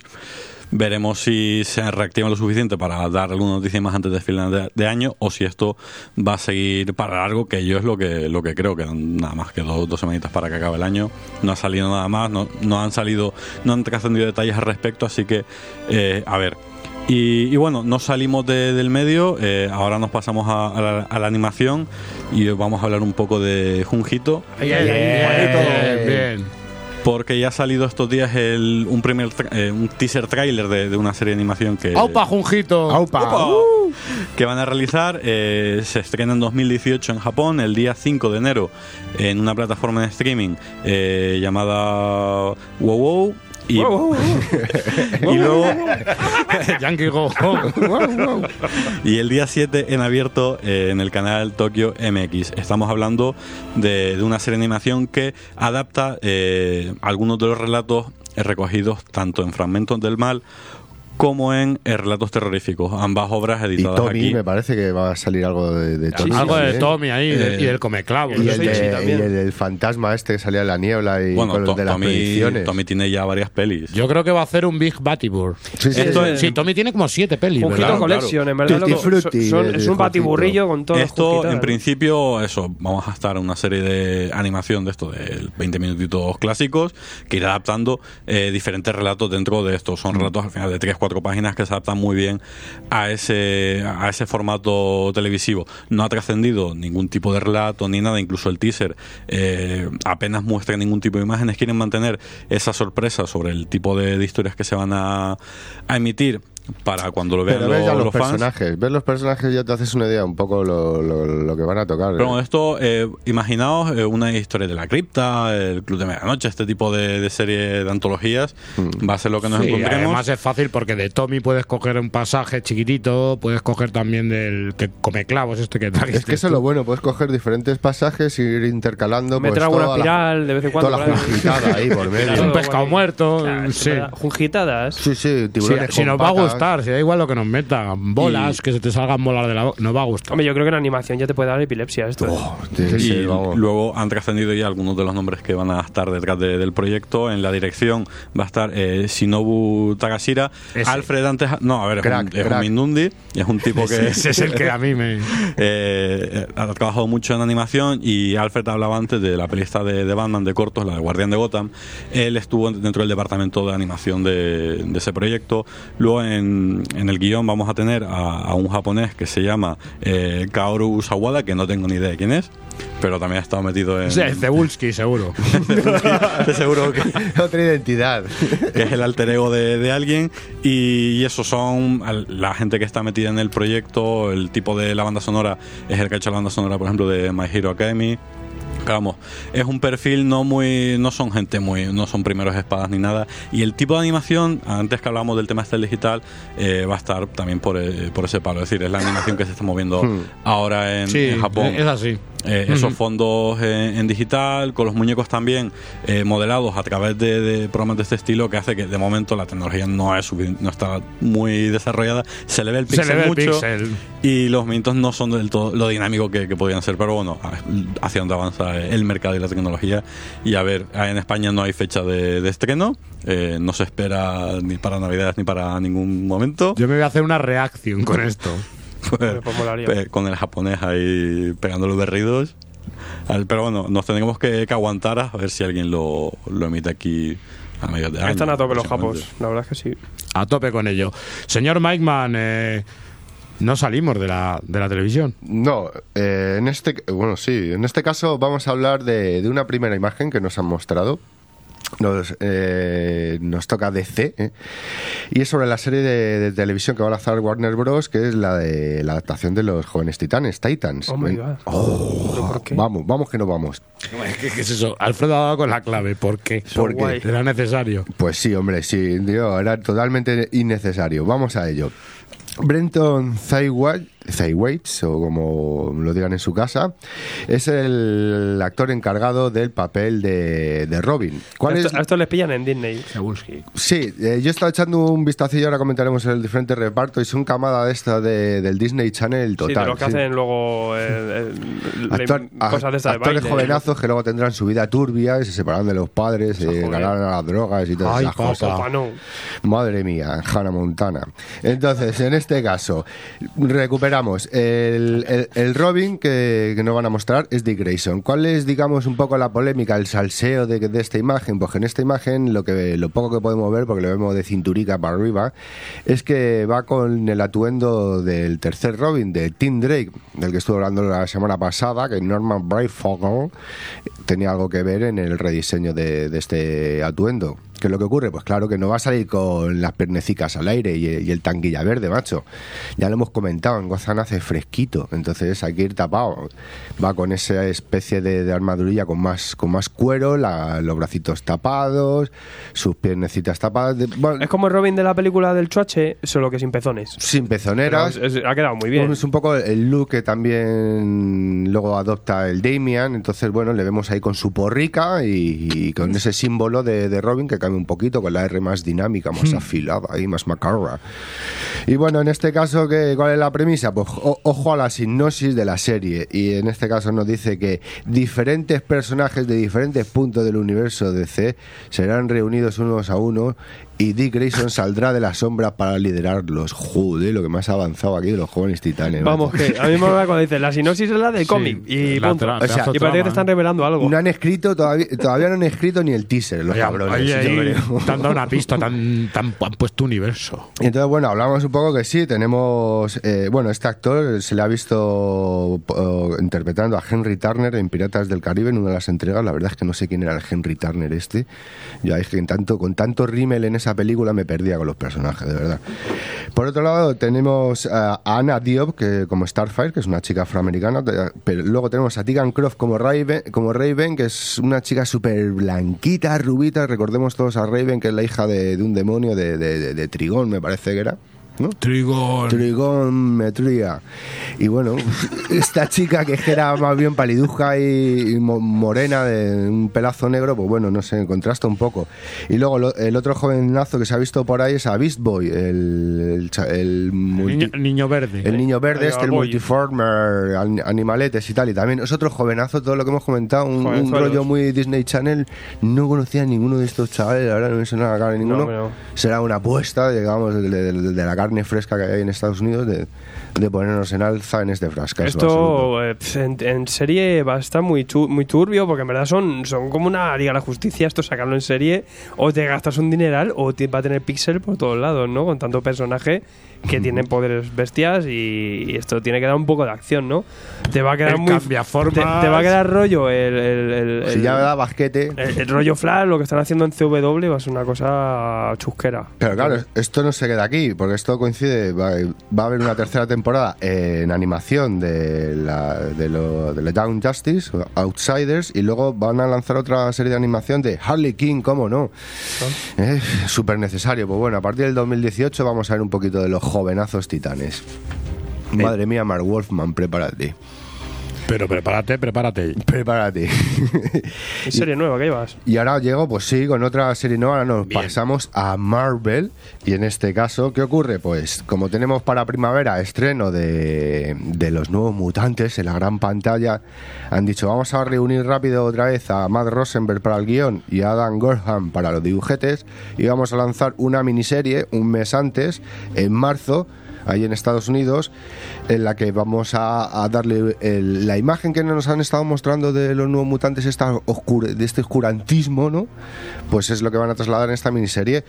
Veremos si se reactiva lo suficiente para dar alguna noticia más antes de final de, de año o si esto va a seguir para largo, que yo es lo que lo que creo, que nada más que dos, dos semanitas para que acabe el año. No ha salido nada más, no, no han salido, no han trascendido detalles al respecto, así que eh, a ver. Y, y bueno, no salimos de- del medio, eh, ahora nos pasamos a, a la, a la animación y vamos a hablar un poco de Junjito. Bien, bien, bien. Porque ya ha salido estos días el, un primer tra- eh, un teaser trailer de, de una serie de animación que, ¡Aupa, Junjito! ¡Aupa! que van a realizar. eh, se estrena en 2018 en Japón, el día 5 de enero, en una plataforma de streaming eh, llamada WoW WoW. Y, y luego Yankee Go. y el día 7 en abierto eh, en el canal Tokyo MX. Estamos hablando de, de una serie de animación que adapta eh, algunos de los relatos recogidos tanto en Fragmentos del Mal como en eh, Relatos Terroríficos, ambas obras Y editadas Tommy, aquí. me parece que va a salir algo de, de Tommy. Algo de también. Tommy ahí y de- Eh, y del Comeclavo. Y el, de- y también. el del fantasma este que salía en la niebla y Bueno, con To- el de las Tommy, predicciones. Tommy tiene ya varias pelis. Yo creo que va a hacer un Big Batibur. Sí, sí, Esto sí. es- sí, Tommy tiene como siete pelis, Junjito ¿verdad? Collection, en verdad. Tutti frutti son- de- es de un batiburrillo con todo. Esto, en principio, eso, vamos a estar en una serie de animación de esto, de 20 minutitos clásicos, que irá adaptando eh, diferentes relatos dentro de esto. Mm. Son relatos al final de 3-4 páginas que se adaptan muy bien a ese, a ese formato televisivo. No ha trascendido ningún tipo de relato ni nada, incluso el teaser eh, apenas muestra ningún tipo de imágenes. Quieren mantener esa sorpresa sobre el tipo de, de historias que se van a, a emitir para cuando lo vean Pero ves ya los, los, fans. personajes. Ves los personajes ya te haces una idea un poco lo, lo, lo que van a tocar. Pero bueno, esto, eh, imaginaos eh, una historia de la cripta, el Club de Medianoche, este tipo de, de serie de antologías, va a ser lo que nos Sí, encontremos. además es fácil porque de Tommy puedes coger un pasaje chiquitito, puedes coger también del que come clavos este que trajiste Es que eso es lo bueno, puedes coger diferentes pasajes e ir intercalando. Meter pues, alguna toda la- espiral de vez en cuando. Toda la jungitada ahí por medio. un pescado muerto, Claro, sí. Sí, sí, Si, tiburones si con nos va a patas. Gustar, si da igual lo que nos metan, bolas, Y- que se te salgan bolas de la boca, nos va a gustar. Hombre, yo creo que en animación ya te puede dar epilepsia esto. Sí, sí, y sí, vamos. luego han trascendido ya algunos de los nombres que van a estar detrás de- del proyecto. En la dirección va a estar eh, Shinobu Takashira, Ese. Alfred antes. No, a ver, es, Crack, un, es un crack. Mindundi, es un tipo que. Ese es el que a mí me... Eh, ha trabajado mucho en animación y Alfred hablaba antes de la pelista de, de Batman de cortos, la de Guardián de Gotham. Él estuvo dentro del departamento de animación de, de ese proyecto. Luego en, en el guion vamos a tener a, a un japonés que se llama eh, Kaoru Sawada, que no tengo ni idea de quién es, pero también ha estado metido en... Sí, Cebulski, seguro. Seguro que, Otra identidad. que es el alter ego de, de alguien y, y eso son la gente que está metida en el proyecto, el tipo de la banda sonora es el que ha hecho la banda sonora, por ejemplo, de My Hero Academy. Pero Vamos, es un perfil no muy, no son gente muy, no son primeros espadas ni nada. Y el tipo de animación, antes que hablábamos del tema este digital, eh, va a estar también por, eh, por ese palo. Es decir, es la animación que se está moviendo Hmm. ahora en, Sí, en Japón. es así. Eh, esos fondos en, en digital, con los muñecos también eh, modelados a través de, de programas de este estilo, que hace que de momento la tecnología no, es no está muy desarrollada. Se le ve el Se pixel le ve el mucho pixel. y los movimientos no son del todo lo dinámico que, que podrían ser. Pero bueno, hacia dónde avanza el mercado y la tecnología. Y a ver, en España no hay fecha de, de estreno, eh, no se espera ni para Navidades ni para ningún momento. Yo me voy a hacer una reacción con esto. Pues, pues pe- con el japonés ahí pegando los berridos. Pero bueno, nos tendremos que, que aguantar a ver si alguien lo, lo emite aquí a mediados de año. Están a tope los japos, la verdad es que sí. A tope con ello. Señor Mike eh, no salimos de la, de la televisión. No, eh, en este, bueno, sí, en este caso vamos a hablar de, de una primera imagen que nos han mostrado. Nos, eh, nos toca DC ¿eh? y es sobre la serie de, de televisión que va a lanzar Warner Bros. que es la de la adaptación de los jóvenes titanes, Titans. Oh my ¿eh? God. Oh, ¿Pero por qué? vamos, vamos que no vamos. ¿Qué, qué es eso? Alfredo ha dado con la clave. ¿Por qué? ¿Por qué? guay. Era necesario. Pues sí, hombre, sí, tío, era totalmente innecesario. Vamos a ello. Brenton Zay Waits, o como lo digan en su casa, es el actor encargado del papel de, de Robin. ¿Cuál es? esto, a esto les pillan en Disney. Sí, eh, yo estaba echando un vistazo y ahora comentaremos el diferente reparto y son camada de esta de- del Disney Channel Sí, total. de los que sí. hacen luego eh, eh, Actor- cosas de esta de actores baile. jovenazos que luego tendrán su vida turbia y se separarán de los padres, joder. ganarán a las drogas y todas Ay, esas cosas. Papá, no. Madre mía, Hannah Montana. Entonces, en este caso, recuperamos. El, el- el Robin que, que nos van a mostrar es Dick Grayson. ¿Cuál es, digamos, un poco la polémica, el salseo de, de esta imagen? Pues en esta imagen lo, que, lo poco que podemos ver, porque lo vemos de cinturica para arriba, es que va con el atuendo del tercer Robin, de Tim Drake, del que estuve hablando la semana pasada, que Norman Brayfogle tenía algo que ver en el rediseño de, de este atuendo. ¿Qué es lo que ocurre? Pues claro que no va a salir con las pernecicas al aire y, y el tanguilla verde, macho. Ya lo hemos comentado, en Gozan hace fresquito, entonces hay que ir tapado. Va con esa especie de, de armadurilla con más, con más cuero, la- los bracitos tapados, sus piernecitas tapadas. de- bueno, Es como el Robin de la película del Choche, solo que sin pezones. sin pezoneras. Pero es- es- ha quedado muy bien. Bueno, es un poco el look que también luego adopta el Damian. Entonces, bueno, le vemos ahí con su porrica y, y con ese símbolo de, de Robin que cambia un poquito, con la R más dinámica, más afilada ahí, más macarra. Y bueno, en este caso, ¿qué, ¿cuál es la premisa? Pues o- ojo a la sinopsis de la serie. Y en este caso nos dice que diferentes personajes de diferentes puntos del universo DC serán reunidos unos a unos y Dick Grayson saldrá de las sombras para liderarlos. Joder, lo que más ha avanzado aquí de los jóvenes titanes. Vamos, que a mí me mola cuando dice la sinopsis es la del cómic y la punto. O sea, y parece que te están revelando algo. No han escrito todavía, todavía no han escrito ni el teaser, los Oye, cabrones. oye, te han dado una pista, tan, tan, han puesto universo. Y entonces, bueno, hablamos un poco que sí, tenemos. eh, bueno, este actor se le ha visto eh, interpretando a Henry Turner en Piratas del Caribe en una de las entregas. La verdad es que no sé quién era el Henry Turner este. Yo es que en tanto, con tanto rímel en esa película me perdía con los personajes, de verdad. Por otro lado, tenemos a Anna Diop que, como Starfire, que es una chica afroamericana. Pero luego tenemos a Tegan Croft como Raven, como Raven que es una chica súper blanquita, rubita. Recordemos todos a Raven, que es la hija de, de un demonio de, de- de- de Trigón, me parece que era. ¿No? Trigón. Trigonometría. Y bueno, esta chica que era más bien paliduja y, y mo- morena de un pelazo negro, pues bueno, no sé, contrasta un poco. Y luego lo- el otro jovenazo que se ha visto por ahí es a Beast Boy, el, el, cha- el multi- Niño, niño verde. el niño verde, este, el Boy. multiformer, an- animaletes y tal. Y también es otro jovenazo, todo lo que hemos comentado, un, rollo muy Disney Channel. No conocía a ninguno de estos chavales, la verdad, no me suena la cara de ninguno. No, no. Será una apuesta, digamos, de, de- de la carne fresca que hay en Estados Unidos, de, de ponernos en alza en este frasco. Esto eh, en, en serie va a estar muy, tu- muy turbio porque en verdad son, son como una Liga de la Justicia. Esto sacarlo en serie o te gastas un dineral o te va a tener pixel por todos lados, ¿no? Con tanto personaje que tienen poderes bestias y, y esto tiene que dar un poco de acción, ¿no? Te va a quedar El muy. cambiaformas. Te, te va a quedar rollo el. el, el- Si el- ya da basquete. el- el rollo Flash, lo que están haciendo en CW va a ser una cosa chusquera. Pero claro, esto no se queda aquí, porque esto coincide, va, va a haber una tercera temporada en animación de la, de, lo, de la Down Justice, Outsiders, y luego van a lanzar otra serie de animación de Harley King, ¿cómo no? Eh, Súper necesario. Pues bueno, a partir del 2018 vamos a ver un poquito de los jovenazos titanes. Madre mía, Mark Wolfman, prepárate. Pero prepárate, prepárate. Prepárate. ¿En serie nueva qué llevas? Y ahora llego, pues sí, con otra serie nueva, ahora nos pasamos a Marvel. Y en este caso, ¿qué ocurre? Pues como tenemos para primavera estreno de, de los nuevos mutantes en la gran pantalla, han dicho, vamos a reunir rápido otra vez a Matt Rosenberg para el guion y a Adam Gorham para los dibujetes. Y vamos a lanzar una miniserie un mes antes, en marzo, ahí en Estados Unidos, en la que vamos a, darle el- la imagen que nos han estado mostrando de los nuevos mutantes, esta oscure- de este oscurantismo, ¿no? Pues es lo que van a trasladar en esta miniserie.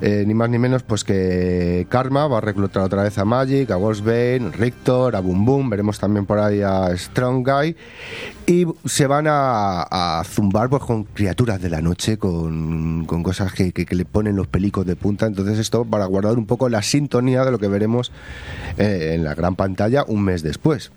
Eh, ni más ni menos, pues que Karma va a reclutar otra vez a Magic, a Wolfsbane, Rictor, a Boom Boom, veremos también por ahí a Strong Guy. Y se van a, a zumbar pues, con criaturas de la noche, con, con cosas que, que- que le ponen los pelicos de punta. Entonces, esto para guardar un poco la sintonía de lo que veremos eh, en la gran pantalla un mes después.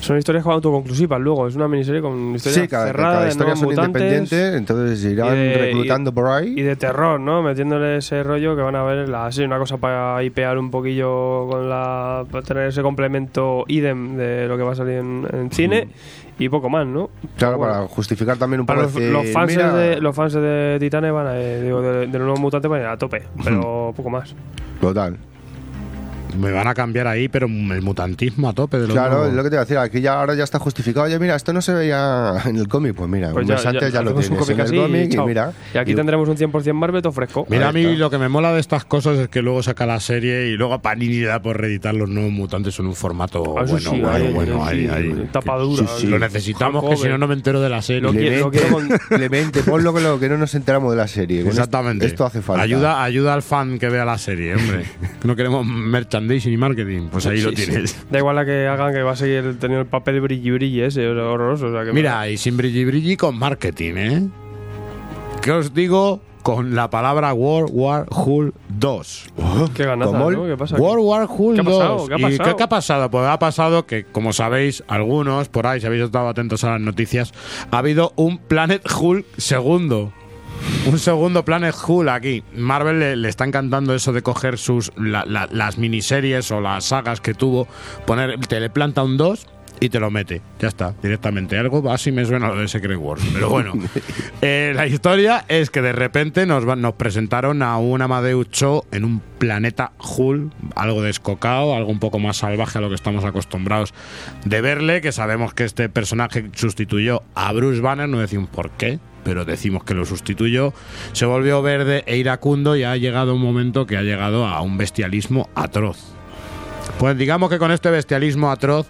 Son historias autoconclusivas luego, es una miniserie con historia Sí, cada, historia son independientes, entonces irán y de- reclutando por ahí. y de terror, ¿no? Metiéndole ese rollo que van a ver la sí, una cosa para hipear un poquillo con la para tener ese complemento idem de lo que va a salir en, en cine y poco más, ¿no? Claro, Bueno, para justificar también un poco los, decir, los fans mira, de los fans de Titanes van a, eh, digo, de, de los nuevos mutantes van a ir a tope, pero poco más. Total. Me van a cambiar ahí, pero el mutantismo a tope de los Claro, nuevos. es lo que te iba a decir, aquí ya ahora ya está justificado. Oye, mira, esto no se veía en el cómic, pues mira, Pues un mes antes ya, lo hacemos un tienes en cómic el así cómic y chao. mira. Y aquí y- tendremos un 100% Marvel todo fresco. Mira, a mí lo que me mola de estas cosas es que luego saca la serie y luego Panini da por reeditar los nuevos mutantes en un formato Ah, bueno, sí, bueno, ahí, bueno, sí, ahí, ahí. tapa dura. Sí, sí. Lo necesitamos, que si no, no me entero de la serie. Lo quiero- lo Clemente, ponlo que, lo, que no nos enteramos de la serie. Exactamente. Esto, hace falta. Ayuda, ayuda al fan que vea la serie, hombre. No queremos merchandising y marketing. Pues ahí lo sí. tienes. Da igual la que hagan que va a seguir teniendo el papel brilli brilli ese, horroroso. O sea, que Mira, y sin brilli brilli con marketing, ¿eh? ¿Qué os digo con la palabra World War Hulk 2? qué ganaza. ¿no? ¿Qué pasa? aquí? World War Hulk ¿Qué ha 2. pasado? ¿Qué ha ¿Y qué ha pasado? Pues ha pasado que, como sabéis, algunos por ahí, si habéis estado atentos a las noticias, ha habido un Planet Hulk segundo. Un segundo Planet Hulk aquí. Marvel le, le está encantando eso de coger sus la- la- las miniseries o las sagas que tuvo, poner, te le planta un 2 y te lo mete. Ya está, directamente. Algo así me suena lo de Secret Wars. Pero bueno, Eh, la historia es que de repente nos, va- nos presentaron a un Amadeus Cho en un planeta Hulk, algo descocado, algo un poco más salvaje a lo que estamos acostumbrados de verle, que sabemos que este personaje sustituyó a Bruce Banner, no decimos por qué, pero decimos que lo sustituyó, se volvió verde e iracundo y ha llegado un momento que ha llegado a un bestialismo atroz. Pues digamos que con este bestialismo atroz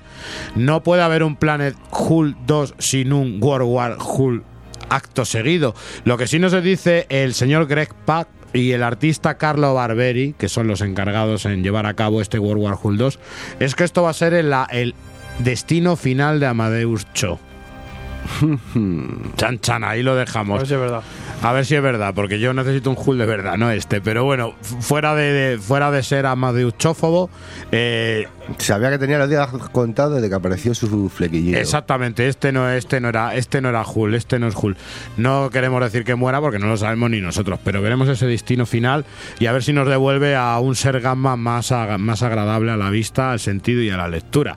no puede haber un Planet Hulk 2 sin un World War Hulk acto seguido. Lo que sí nos dice el señor Greg Pak y el artista Carlo Barberi, que son los encargados en llevar a cabo este World War Hulk 2, es que esto va a ser el, el destino final de Amadeus Cho. Chan chan, ahí lo A dejamos. ver si es verdad. A ver si es verdad, porque yo necesito un Hulk de verdad, no este. Pero bueno, fuera de, de- fuera de ser Amadeus Chófobo, eh, Sabía que tenía los días contados desde que apareció su flequillito. Exactamente, este no, este no era, este no era Hulk, este no es Hulk. No queremos decir que muera porque no lo sabemos ni nosotros, pero veremos ese destino final y a ver si nos devuelve a un ser gamma más, más agradable a la vista, al sentido y a la lectura.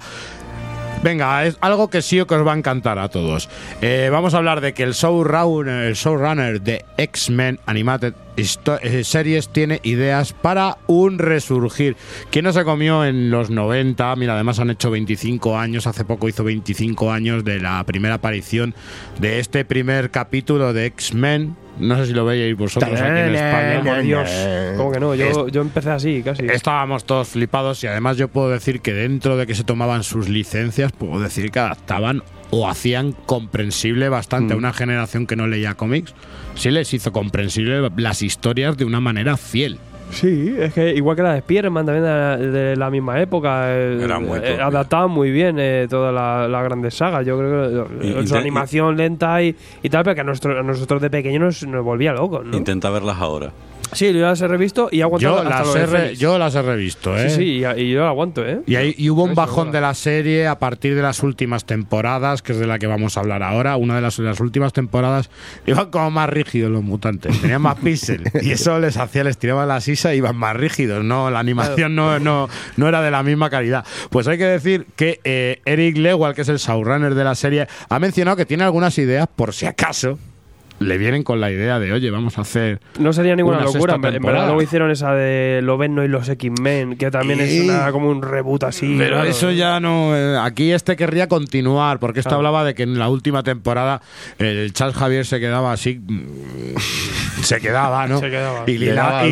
Venga, es algo que sí que os va a encantar a todos. Eh, vamos a hablar de que el showrunner, el showrunner de X-Men Animated eh, Series tiene ideas para un resurgir. ¿Quién no se comió en los 90? Mira, además han hecho 25 años, hace poco hizo 25 años de la primera aparición de este primer capítulo de X-Men. No sé si lo veis vosotros aquí en España. Por Dios. ¿Cómo que no? Yo, yo empecé así, casi. Estábamos todos flipados y además yo puedo decir que dentro de que se tomaban sus licencias, puedo decir que adaptaban o hacían comprensible bastante a una generación que no leía cómics. Sí les hizo comprensible las historias de una manera fiel. Sí, es que igual que la de Spider-Man también de, de la misma época. eh, Era muy eh, adaptaban muy bien eh, todas las la grandes sagas. Yo creo que eh, Y- su y- animación lenta y, y tal, pero que a, nuestro- a nosotros de pequeños nos, nos volvía locos, ¿no? Intenta verlas ahora. Sí, yo las he revisto y he aguantado Yo hasta las, he re- yo las he revisto, ¿eh? Sí, sí, y, y yo la aguanto, ¿eh? Y, ahí- y hubo un bajón de la serie a partir de las últimas temporadas, que es de la que vamos a hablar ahora. Una de las, de las últimas temporadas iban como más rígidos los mutantes, tenían más píxel. y eso les hacía, les tiraba la sisa y iban más rígidos. No, la animación no, no, no era de la misma calidad. Pues hay que decir que eh, Eric Lewald, que es el showrunner de la serie, ha mencionado que tiene algunas ideas por si acaso le vienen con la idea de, oye, vamos a hacer. No sería ninguna una locura. En, verdad luego hicieron esa de Loveno y los X-Men, que también es una, como un reboot así. Pero eso ya no. eh, aquí este querría continuar, porque esto Claro. hablaba de que en la última temporada el Charles Javier se quedaba así. Se quedaba, ¿no? Se quedaba. Y, Lila-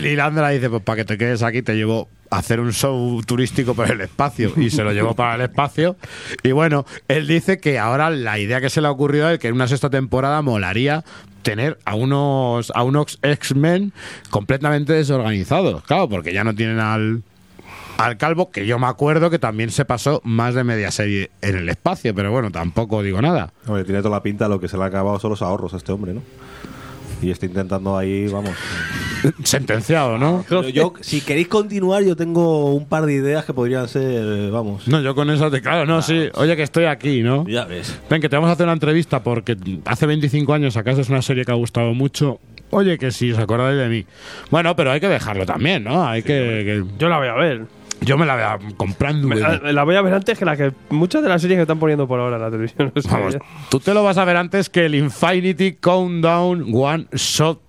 Lilandra dice: Pues para que te quedes aquí, te llevo a hacer un show turístico por el espacio. Y se lo llevó para el espacio. Y bueno, él dice que ahora la idea que se le ha ocurrido es que en una sexta temporada molaría tener a unos a unos X-Men completamente desorganizados. Claro, porque ya no tienen al al calvo, que yo me acuerdo que también se pasó más de media serie en el espacio, pero bueno, tampoco digo nada. Hombre, tiene toda la pinta, lo que se le ha acabado son los ahorros a este hombre, ¿no? Y está intentando ahí, vamos, sentenciado, ¿no? Pero yo, si queréis continuar, yo tengo un par de ideas que podrían ser, vamos. No, yo con eso te. Claro, no, sí. Oye, que estoy aquí, ¿no? Ya ves. Ven, que te vamos a hacer una entrevista porque hace 25 años sacaste una serie que ha gustado mucho. Oye, que sí, os acordáis de mí. Bueno, pero hay que dejarlo también, ¿no? Hay que, que- Yo la voy a ver. Yo me la voy a comprando. Me- güey. la voy a ver antes que la que muchas de las series que están poniendo por ahora en la televisión. O sea, Vamos, tú te lo vas a ver antes que el Infinity Countdown One Shot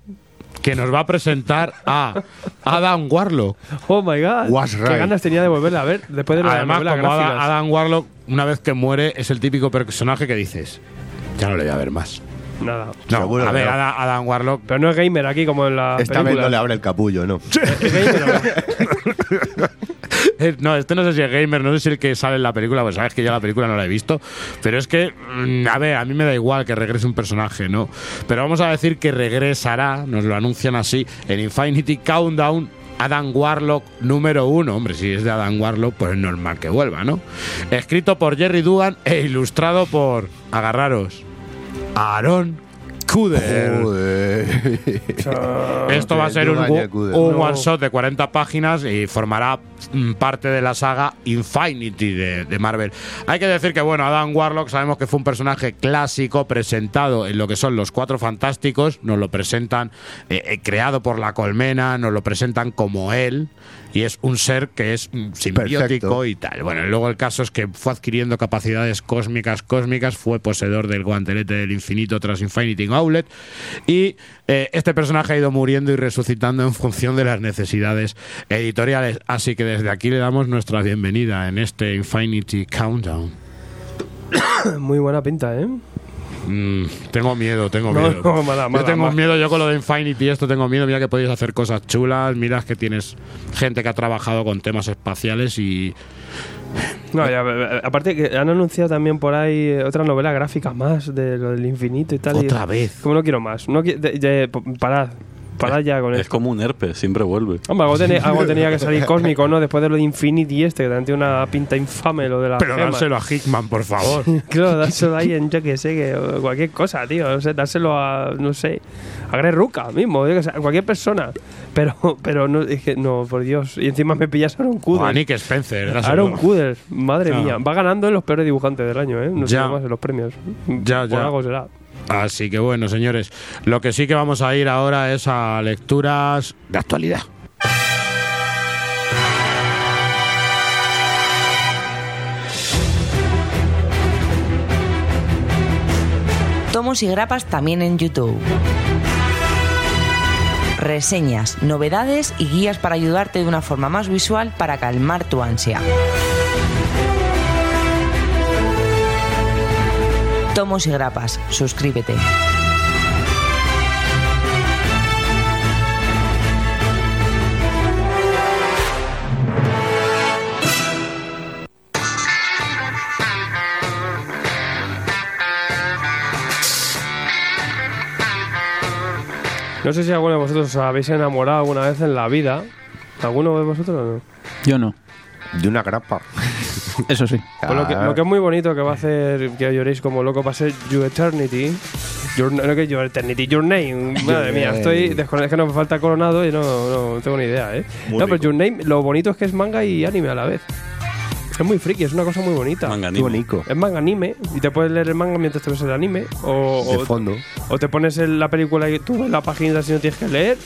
que nos va a presentar a Adam Warlock. Oh my god. Qué right. ganas tenía de volverla a ver después de lo de las Además, novelas como Adam. Adam Warlock, una vez que muere, es el típico personaje que dices, ya no le voy a ver más. Nada. No, Seguro a que ver, no. Adam, Adam Warlock. Pero no es gamer aquí como en la. Esta vez no le abre el capullo, ¿no? Eh, No, este no sé si es gamer, no sé si el que sale en la película, pues sabes que yo la película no la he visto. Pero es que, mm, a ver, a mí me da igual que regrese un personaje, ¿no? Pero vamos a decir que regresará, nos lo anuncian así, en Infinity Countdown. Adam Warlock número uno. Hombre, si es de Adam Warlock, pues es normal que vuelva, ¿no? Escrito por Jerry Dugan e ilustrado por, agarraros, Aarón Kuder. Esto va a ser un, No. one shot de 40 páginas y formará mm, parte de la saga Infinity de, de Marvel. Hay que decir que, bueno, Adam Warlock sabemos que fue un personaje clásico presentado en lo que son los Cuatro Fantásticos. Nos lo presentan eh, eh, creado por la colmena, nos lo presentan como él. Y es un ser que es mm, simbiótico Perfecto. y tal. Bueno, y luego el caso es que fue adquiriendo capacidades cósmicas, cósmicas, fue poseedor del guantelete del infinito tras Infinity Gauntlet. Y eh, este personaje ha ido muriendo y resucitando en función de las necesidades editoriales. Así que desde aquí le damos nuestra bienvenida en este Infinity Countdown. Muy buena pinta, ¿eh? Mm, tengo miedo, tengo No, miedo. no, mala, yo tengo mala. miedo, yo con lo de Infinity esto tengo miedo. Mira que podéis hacer cosas chulas, mira que tienes gente que ha trabajado con temas espaciales y No, ya, eh, aparte que han anunciado también por ahí eh, otra novela gráfica más de lo del infinito y tal. y- Otra vez. Como no quiero más. No, qui- de- de- parad. Parad ya con Es esto. como un herpes, siempre vuelve. Hombre, algo, tenía- algo tenía que salir cósmico, ¿no? Después de lo de Infinity este, que también tiene una pinta infame lo de la Pero dárselo a Hickman, por favor. Claro, dárselo ahí en, yo que sé, que cualquier cosa, tío. No sé, dárselo a, no sé, a Greg Ruca mismo, yo que sé, a cualquier persona. Pero, pero no, es que, no, por Dios. Y encima me pillas a Aaron O a. Nick Spencer. Aaron Kuder, madre Ah. mía. Va ganando en los peores dibujantes del año, ¿eh? No sé Ya. más en los premios. Ya, Por ya. algo será. Así que bueno, señores, lo que sí que vamos a ir ahora es a lecturas de actualidad. Tomos y grapas también en YouTube. Reseñas, novedades y guías para ayudarte de una forma más visual para calmar tu ansia. Tomos y grapas, suscríbete. No sé si alguno de vosotros os habéis enamorado alguna vez en la vida. ¿Alguno de vosotros o no? Yo no. De una grapa. Eso sí. Pues lo, que, lo que es muy bonito que va a hacer que lloréis como loco va a ser Your Eternity. Your, no que Your Eternity, Your Name. Madre mía, estoy desconectado. Es que no me falta coronado y no, no tengo ni idea, ¿eh? Muy no, pero. Your Name, lo bonito es que es manga y anime a la vez. Es muy friki, es una cosa muy bonita. Manga anime. bonito. Es manga anime y te puedes leer el manga mientras te ves el anime. O, De o- fondo. o te pones en la película y tú ves la página si no tienes que leer.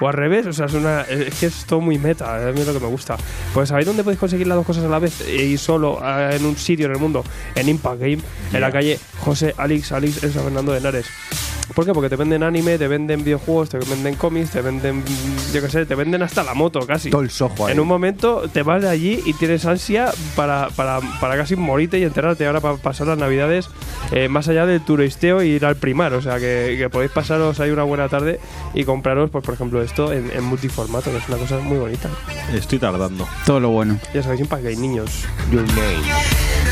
O al revés, o sea, es, una, es que es todo muy meta, a mí es lo que me gusta. Pues ¿sabéis dónde podéis conseguir las dos cosas a la vez? Y solo eh, en un sitio en el mundo, en Impact Game, en la calle José Alix, Alix en San Fernando de Henares. ¿Por qué? Porque te venden anime, te venden videojuegos, te venden cómics, te venden, yo qué sé, te venden hasta la moto casi. Todo el sojo ahí. En un momento te vas de allí y tienes ansia para, para, para casi morirte y enterrarte ahora para pasar las navidades eh, más allá del turisteo y ir al primar. O sea que, que podéis pasaros ahí una buena tarde y compraros, pues por ejemplo, esto en, en multiformato, que es una cosa muy bonita. Estoy tardando. Todo lo bueno. Ya sabéis, Impact Game, niños. Your name.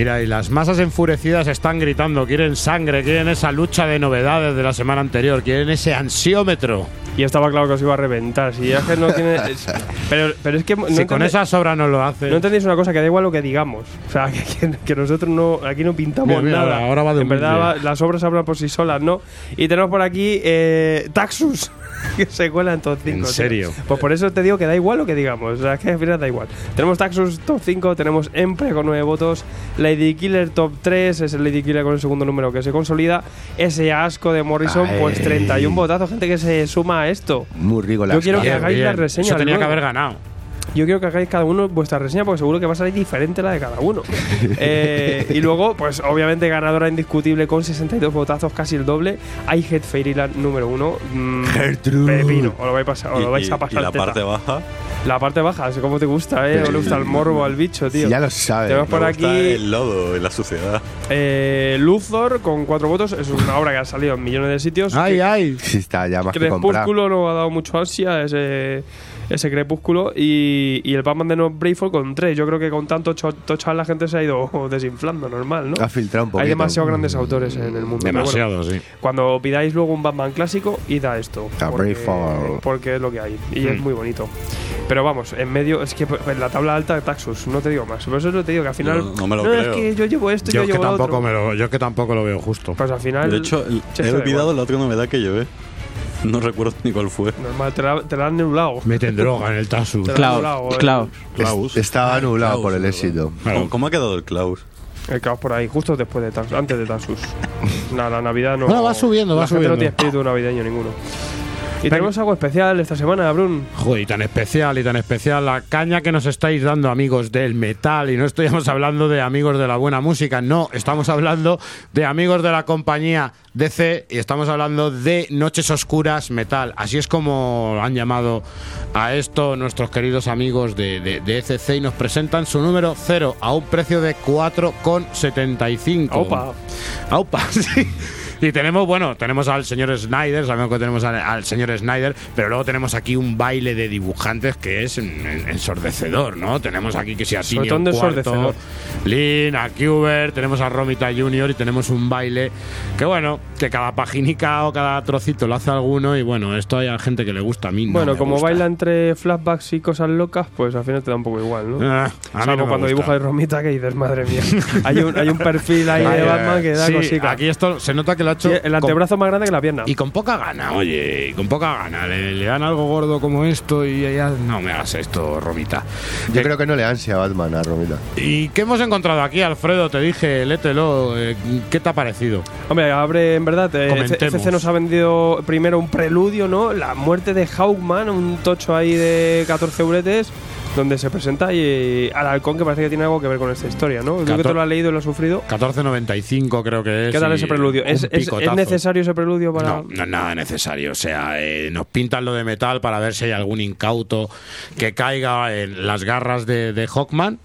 Mira, y las masas enfurecidas están gritando, quieren sangre, quieren esa lucha de novedades de la semana anterior, quieren ese ansiómetro. Y estaba claro que os iba a reventar. Si es que no tiene. es- pero, pero es que. No si con entendéis- esa sobra no lo hace. No entendéis una cosa, que da igual lo que digamos. O sea, que, que- que nosotros no, aquí no pintamos Mira, mira, nada. ahora va de en verdad, va- las obras hablan por sí solas, ¿no? Y tenemos por aquí eh, Taxus, que se cuela en top 5. ¿En tío. serio? Pues por eso te digo que da igual lo que digamos. O sea, es que al final da igual. Tenemos Taxus top 5, tenemos Empre con 9 votos, Lady Killer top 3, es el Lady Killer con el segundo número que se consolida. Ese asco de Morrison, pues Ay. 31 votazos, gente que se suma esto. Muy rico Yo quiero que hagáis la reseña. Eso tenía que haber ganado. Yo quiero que hagáis cada uno vuestra reseña porque seguro que va a salir diferente la de cada uno. Eh, y luego, pues obviamente ganadora indiscutible con 62 votazos, casi el doble. I Hate Fairyland número uno. Mm, Gertrude. Pepino, os lo vais a pasar, os Y, lo vais y- a y pasar la teta. parte baja. La parte baja, así como te gusta, ¿eh? O le gusta el morbo al bicho, tío. Ya lo sabes. Tenemos por Me aquí gusta el lodo y la suciedad. eh, Luthor con cuatro votos. Es una obra que ha salido en millones de sitios. Ay, Que- ay. Sí, está ya más que comprar. Crepúsculo no ha dado mucho ansia ese, ese Crepúsculo y, y el Batman de No Brayford con 3. Yo creo que con tanto tochal la gente se ha ido desinflando, normal, ¿no? Ha filtrado un poquito. Hay demasiados grandes autores en el mundo. pero bueno, Demasiado, sí. cuando pidáis luego un Batman clásico, id a esto. A porque, porque es lo que hay. Y es Mm. muy bonito. Pero vamos, en medio, es que en la tabla alta de Taxus, no te digo más. Por eso te digo que al final. No, no me lo es creo. que yo llevo esto, Yo yo, es que llevo lo tampoco otro. me lo, yo es que tampoco lo veo justo. Pues al final. De hecho, he olvidado igual. la otra novedad que llevé. No recuerdo ni cuál fue. Normal, te la, te la han anulado. Meten droga en el Tasu. La Klaus, anulado, eh. Klaus. Klaus. Es- Estaba Ah, Klaus, por el ¿verdad? éxito. ¿Cómo, cómo ha quedado el Klaus? El caos por ahí, justo después de Taxus, antes de Taxus. Nada, la Navidad no. Bueno, va subiendo, la va gente subiendo. no tiene espíritu navideño ninguno. Y tenemos algo especial esta semana, Brun. Joder, y tan especial y tan especial la caña que nos estáis dando amigos del metal y no estamos hablando de amigos de la buena música, no, estamos hablando de amigos de la compañía DC y estamos hablando de Noches Oscuras Metal. Así es como han llamado a esto nuestros queridos amigos de, de, de ECC y nos presentan su número cero a un precio de 4,75. Aupa. Aupa, sí. Y tenemos, bueno, tenemos al señor Snyder, sabemos que tenemos al, al señor Snyder, pero luego tenemos aquí un baile de dibujantes que es en- en- ensordecedor, ¿no? Tenemos aquí que si a Sobre Tini todo un de cuarto. Lin, a Cuber, tenemos a Romita Junior y tenemos un baile que, bueno, que cada paginica o cada trocito lo hace alguno y, bueno, esto hay a gente que le gusta a mí. no bueno, como gusta. baila entre flashbacks y cosas locas, pues al final te da un poco igual, ¿no? Ah, a mí Salvo no me cuando gusta. dibuja el Romita que dices, madre mía. hay, un, hay un perfil ahí de Batman que da sí, cosica. Aquí esto se nota que lo Sí, el con- antebrazo más grande que la pierna. Y con poca gana, oye, y con poca gana. Le, le dan algo gordo como esto y ella. No me hagas esto, Romita. Yo creo que no le ansia a Batman a Romita. ¿Y qué hemos encontrado aquí, Alfredo? Te dije, lételo. eh, ¿Qué te ha parecido? Hombre, abre en verdad. Eh. FC nos ha vendido primero un preludio, ¿no? La muerte de Hawkman, un tocho ahí de 14 euretes, donde se presenta y al halcón que parece que tiene algo que ver con esta historia, ¿no? Tú que tú lo has leído y lo has sufrido. 14.95 creo que es. ¿Qué tal ese preludio? ¿Es, es- es necesario ese preludio para.? No, no nada necesario. O sea, eh, nos pintan lo de metal para ver si hay algún incauto que caiga en las garras de, de Hawkman.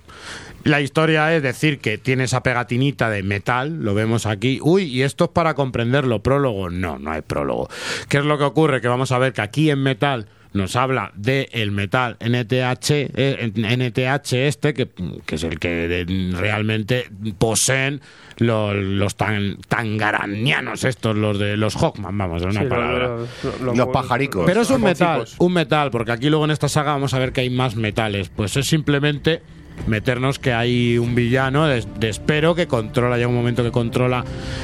La historia es decir que tiene esa pegatinita de metal, lo vemos aquí. Uy, y esto es para comprenderlo. Prólogo. No, no hay prólogo. ¿Qué es lo que ocurre? Que vamos a ver que aquí en metal nos habla de el metal NTH, eh, NTH este, que, que es el que eh, realmente poseen los, los tan, tangaranianos estos, los de los Hawkman, vamos, es una Sí, palabra. lo- lo- Los pajaricos. Pero es un metal, un metal, porque aquí luego en esta saga vamos a ver que hay más metales. Pues es simplemente meternos que hay un villano de, espero que controla, llega un momento que controla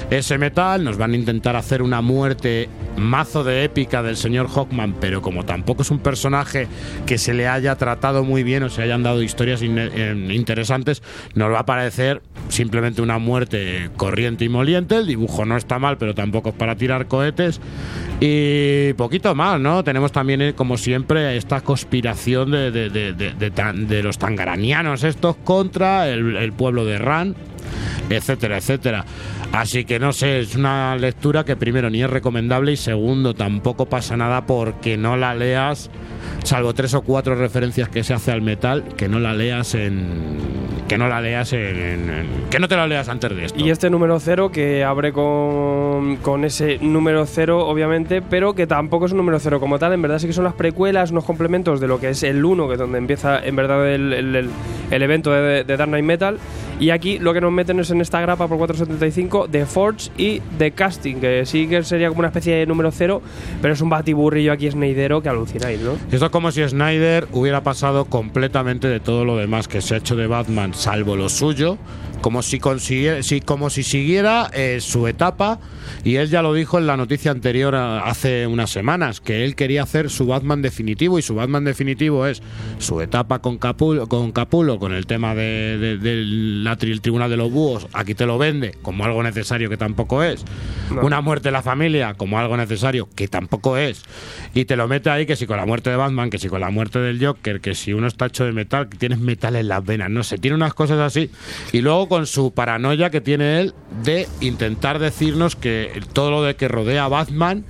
ese metal, nos van a intentar hacer una muerte mazo de épica del señor Hawkman, pero como tampoco es un personaje que se le haya tratado muy bien o se hayan dado historias eh, interesantes, nos va a parecer simplemente una muerte corriente y moliente, el dibujo no está mal, pero tampoco es para tirar cohetes y poquito más, ¿no? Tenemos también, eh, como siempre, esta conspiración de, de- de los tangaranianos estos contra el, pueblo de Ran, etcétera, etcétera. Así que no sé, es una lectura que primero ni es recomendable y segundo tampoco pasa nada porque no la leas, salvo tres o cuatro referencias que se hace al metal, que no la leas en... que no la leas en... en- en- que no te la leas antes de esto. Y este número cero que abre con, con ese número cero, obviamente, pero que tampoco es un número cero como tal. En verdad sí que son las precuelas, unos complementos de lo que es el 1, que es donde empieza en verdad el, el- el- el evento de, de Dark Knight Metal. Y aquí lo que nos meten es en esta grapa por 4.75 de Forge y de Casting, que sí que sería como una especie de número cero, pero es un batiburrillo aquí Snydero que alucináis, ¿no? Esto es como si Snyder hubiera pasado completamente de todo lo demás que se ha hecho de Batman, salvo lo suyo, como si consiguiera, si, como si siguiera eh, su etapa. Y él ya lo dijo en la noticia anterior a- hace unas semanas, que él quería hacer su Batman definitivo y su Batman definitivo es su etapa con Capulo, con, Capulo, con el tema de, la tri- el Tribunal de los Búhos. Aquí te lo vende como algo necesario que tampoco es. No. Una muerte de la familia como algo necesario que tampoco es. Y te lo mete ahí que si con la muerte de Batman, que si con la muerte del Joker, que si uno está hecho de metal, que tienes metal en las venas, no sé, tiene unas cosas así. Y luego con su paranoia que tiene él de intentar decirnos que todo lo de que rodea a Batman